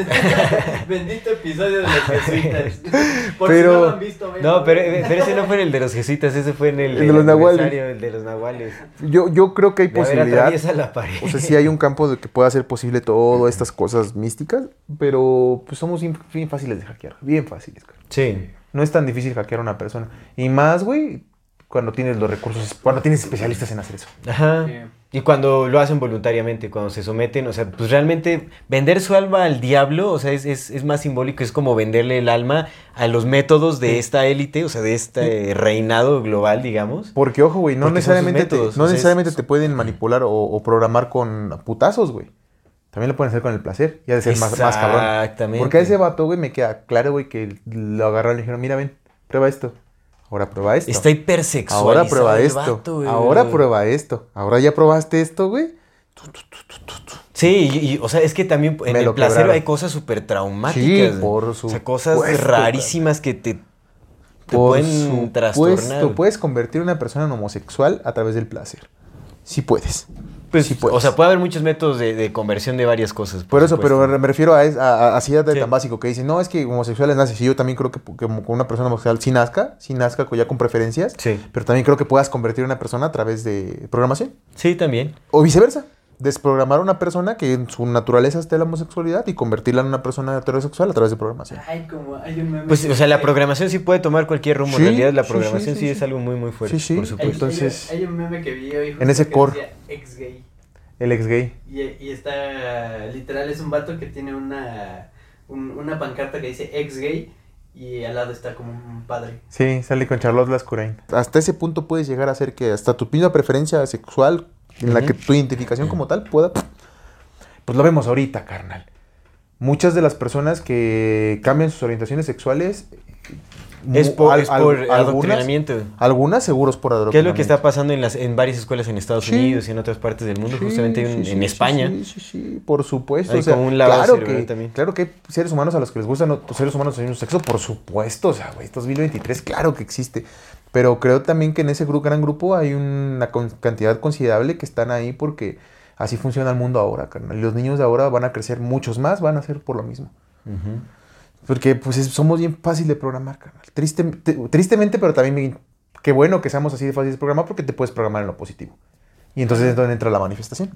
Bendito episodio de los jesuitas. Por Pero- si no lo han visto. No, pero, pero ese no fue en el de los jesuitas, ese fue en el, El de los nahuales. aniversario, El de los nahuales. Yo, yo creo que hay De, posibilidad. la pared. O sea, sí hay un campo de que pueda ser posible todas estas cosas místicas, pero pues somos bien, bien fáciles de hackear, bien fáciles. cara. Sí. No es tan difícil hackear a una persona. Y más, güey, cuando tienes los recursos, cuando tienes especialistas en hacer eso. Ajá. Sí. Y cuando lo hacen voluntariamente, cuando se someten, o sea, pues realmente vender su alma al diablo, o sea, es, es, es más simbólico, es como venderle el alma a los métodos de esta élite, o sea, de este reinado global, digamos. Porque, ojo, güey, no Porque necesariamente, te, métodos, no o sea, necesariamente es- te pueden manipular o, o programar con putazos, güey. También lo pueden hacer con el placer y ha de ser más, más cabrón. Exactamente. Porque a ese vato, güey, me queda claro, güey, que lo agarraron y le dijeron, mira, ven, prueba esto. Ahora prueba esto. Está hipersexual. Ahora prueba esto. Ahora prueba esto. Ahora ya probaste esto, güey. Sí, y, y, o sea, es que también en Me el placer quebraron. hay cosas súper traumáticas. Sí, O sea, cosas rarísimas que te, te Por pueden trastornar. puedes convertir a una persona en homosexual a través del placer. Sí puedes. Pues, sí puedes. o sea, puede haber muchos métodos de, de conversión de varias cosas. Por eso, supuesto. pero me, refiero a, a, a- así de Sí. tan básico que dicen, no, es que homosexuales nacen. Sí, yo también creo que, que con una persona homosexual sí nazca, sí nazca ya con preferencias, Sí. pero también creo que puedas convertir a una persona a través de programación. Sí, también. O viceversa. Desprogramar a una persona que en su naturaleza esté la homosexualidad y convertirla en una persona heterosexual a través de programación. Ay, como hay un meme. Pues, o sea, la programación sí puede tomar cualquier rumbo. Sí, en realidad, la sí, programación sí, sí, sí, es algo muy, muy fuerte, Sí, sí. por Hay, supuesto. Entonces- hay, hay un meme que vi hoy. En ese que core. decía Ex gay. El ex gay. Y, y está, literal, es un vato que tiene una, un- una pancarta que dice ex gay y al lado está como un padre. Sí, sale con Charlotte Lascurain. Hasta ese punto puedes llegar a hacer que hasta tu misma preferencia sexual, en la que tu identificación como tal pueda... Pues lo vemos ahorita, carnal. Muchas de las personas que cambian sus orientaciones sexuales... Es por, al- es por algunas, adoctrinamiento. algunas seguros por ¿Qué adoctrinamiento. es lo que está pasando en, las, en varias escuelas en Estados Sí. Unidos y en otras partes del mundo? Sí, Justamente en, sí, en España. Sí, sí, sí, por supuesto. Hay o sea, como un claro que, también. Claro que hay seres humanos a los que les gustan otros seres humanos del mismo sexo, por supuesto. O sea, güey, 2023, claro que existe. Pero creo también que en ese gran grupo hay una cantidad considerable que están ahí porque así funciona el mundo ahora, carnal. Y los niños de ahora van a crecer muchos más, van a ser por lo mismo. Porque pues es- somos bien fácil de programar, carnal. Triste- te- tristemente, pero también bien- qué bueno que seamos así de fáciles de programar porque te puedes programar en lo positivo. Y entonces es donde entra la manifestación.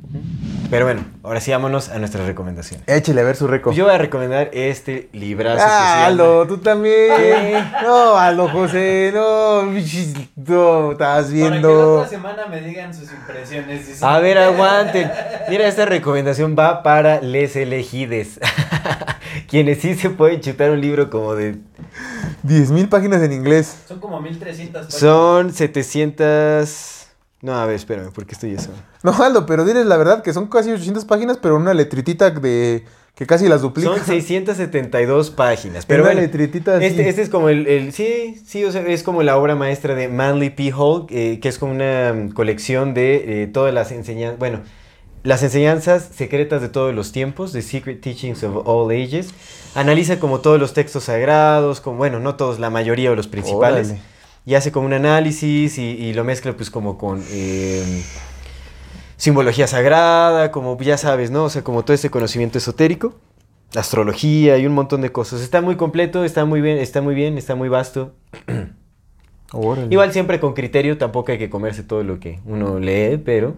Pero bueno, ahora sí vámonos a nuestras recomendaciones. Échale a ver su récord. Pues yo voy a recomendar este librazo. Ah, Aldo, tú también. No, Aldo José, no, no, estás Para que la viendo. otra semana me digan sus impresiones. dice. A ver, aguanten. Mira, esta recomendación va para les elegides. Quienes sí se pueden chutar un libro como de... 10.000 páginas en inglés. Son como 1300 páginas. Son 700... No, a ver, espérame, porque esto ya son... No, Aldo, pero diles la verdad que son casi 800 páginas, pero una letritita de que casi las duplica. Son 672 páginas. Pero una bueno, letritita así. Este, este es como el, el- sí, sí, o sea, es como la obra maestra de Manly P. Hall, eh, que es como una mm, colección de eh, todas las enseñanzas, bueno, las enseñanzas secretas de todos los tiempos, The Secret Teachings of All Ages. Analiza como todos los textos sagrados, como, bueno, no todos, la mayoría o los principales. Órale. Y hace como un análisis y, y lo mezcla pues como con eh, simbología sagrada, como ya sabes, ¿no? O sea, como todo ese conocimiento esotérico, astrología y un montón de cosas. Está muy completo, está muy bien, está muy bien, está muy vasto. Órale. Igual siempre con criterio, tampoco hay que comerse todo lo que uno lee, pero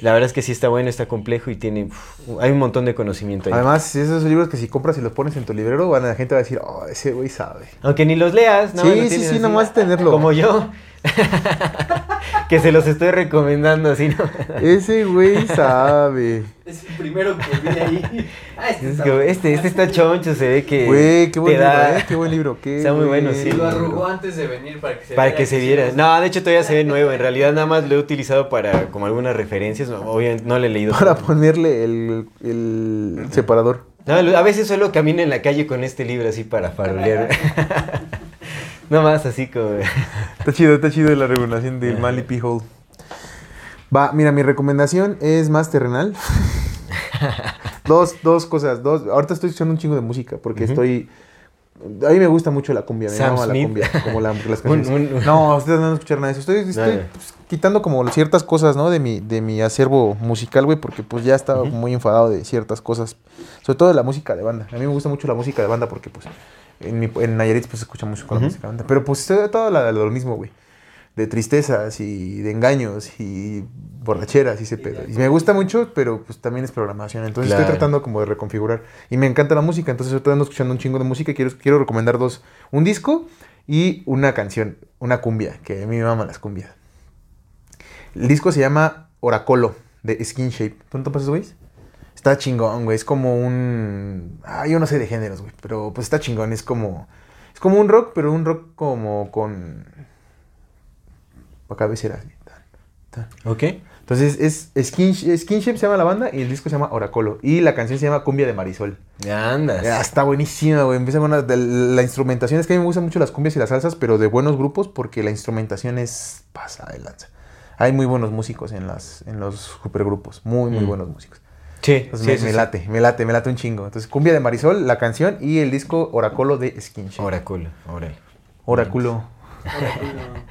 la verdad es que sí está bueno, está complejo y tiene, uf, hay un montón de conocimiento ahí. Además, esos libros que si compras y los pones en tu librero, van, la gente va a decir, oh, ese güey sabe. Aunque ni los leas, más Sí, sí, sí, así, nomás tenerlo. Como yo, que se los estoy recomendando así, ¿no? Ese güey sabe. Es el primero que vi ahí. Ah, este Es bueno. este, este está choncho, se ve que Güey, qué buen libro, da- ¿eh? Qué buen libro. Qué Está muy bueno, buen sí. Lo arrugó antes de venir para que se Para viera que se viera. No, de hecho todavía se ve nuevo. En realidad nada más lo he utilizado para como algunas referencias. Obviamente no le he leído. Para ponerle el, el separador. No, a veces solo camino en la calle con este libro así para farolear. no más así como... Está chido, está chido la regulación del mal y P-Hole. Va, mira, mi recomendación es más terrenal. dos, dos cosas. Dos. Ahorita estoy escuchando un chingo de música porque estoy. A mí me gusta mucho la cumbia, me Sam llama la cumbia, como la, las Un- canciones. un- No, ustedes no van a escuchar nada de eso. Estoy, pues, quitando como ciertas cosas, ¿no? De mi, de mi acervo musical, güey, porque pues ya estaba muy enfadado de ciertas cosas. Sobre todo de la música de banda. A mí me gusta mucho la música de banda porque pues en, mi, en Nayarit pues se escucha mucho con la música banda. Pero pues es todo la- lo mismo, güey. De tristezas y de engaños y borracheras y ese pedo. Y me gusta mucho, pero pues también es programación. Entonces Claro. estoy tratando como de reconfigurar. Y me encanta la música, entonces estoy ando escuchando un chingo de música y quiero, quiero recomendar dos. Un disco y una canción, una cumbia, que a mí me maman las cumbias. El disco se llama Oracolo, de Skin Shape. ¿Tú no topas esos güeyes? Está chingón, güey. Es como un... Ah, yo no sé de géneros, güey. Pero pues está chingón. Es como... Es como un rock, pero un rock como con... Cabecera. así, tan, tan. ¿Ok? Entonces es Skin, Skin Shape se llama la banda y el disco se llama Oracolo. Y la canción se llama Cumbia de Marisol. Ya andas. Ah, está buenísima, güey. Empieza con una- de la instrumentación. Es que a mí me gustan mucho las cumbias y las salsas, pero de buenos grupos porque la instrumentación es pasada de lanza. Hay muy buenos músicos en, las, en los supergrupos. Muy, muy Mm. buenos músicos. Sí, me, sí, me sí. late, me late, me late un chingo. Entonces, Cumbia de Marisol, la canción y el disco Oracolo de Skin Shape. Oráculo, órale. Oráculo.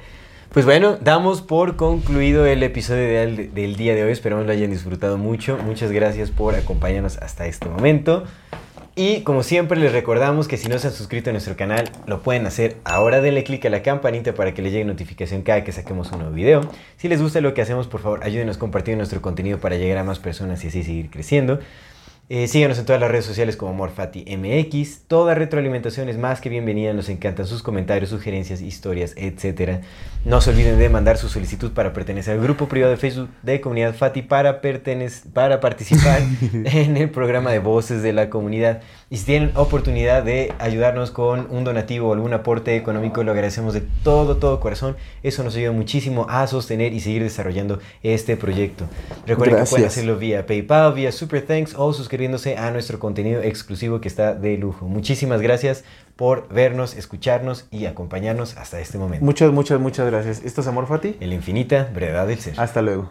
Pues bueno, damos por concluido el episodio del, del día de hoy. Esperamos lo hayan disfrutado mucho. Muchas gracias por acompañarnos hasta este momento. Y como siempre les recordamos que si no se han suscrito a nuestro canal, lo pueden hacer ahora. Denle click a la campanita para que les llegue notificación cada que saquemos un nuevo video. Si les gusta lo que hacemos, por favor, ayúdenos compartiendo nuestro contenido para llegar a más personas y así seguir creciendo. Eh, síganos en todas las redes sociales como Morfati MX. Toda retroalimentación es más que bienvenida. Nos encantan sus comentarios, sugerencias, historias, etc. No se olviden de mandar su solicitud para pertenecer al grupo privado de Facebook de Comunidad Fati para, para participar en el programa de voces de la comunidad. Y si tienen oportunidad de ayudarnos con un donativo o algún aporte económico, lo agradecemos de todo, todo corazón. Eso nos ayuda muchísimo a sostener y seguir desarrollando este proyecto. Recuerden que pueden hacerlo vía PayPal, vía Super Thanks o suscribiéndose a nuestro contenido exclusivo que está de lujo. Muchísimas gracias por vernos, escucharnos y acompañarnos hasta este momento. Muchas, muchas, muchas gracias. Esto es Amor Fati. En la infinita brevedad del ser. Hasta luego.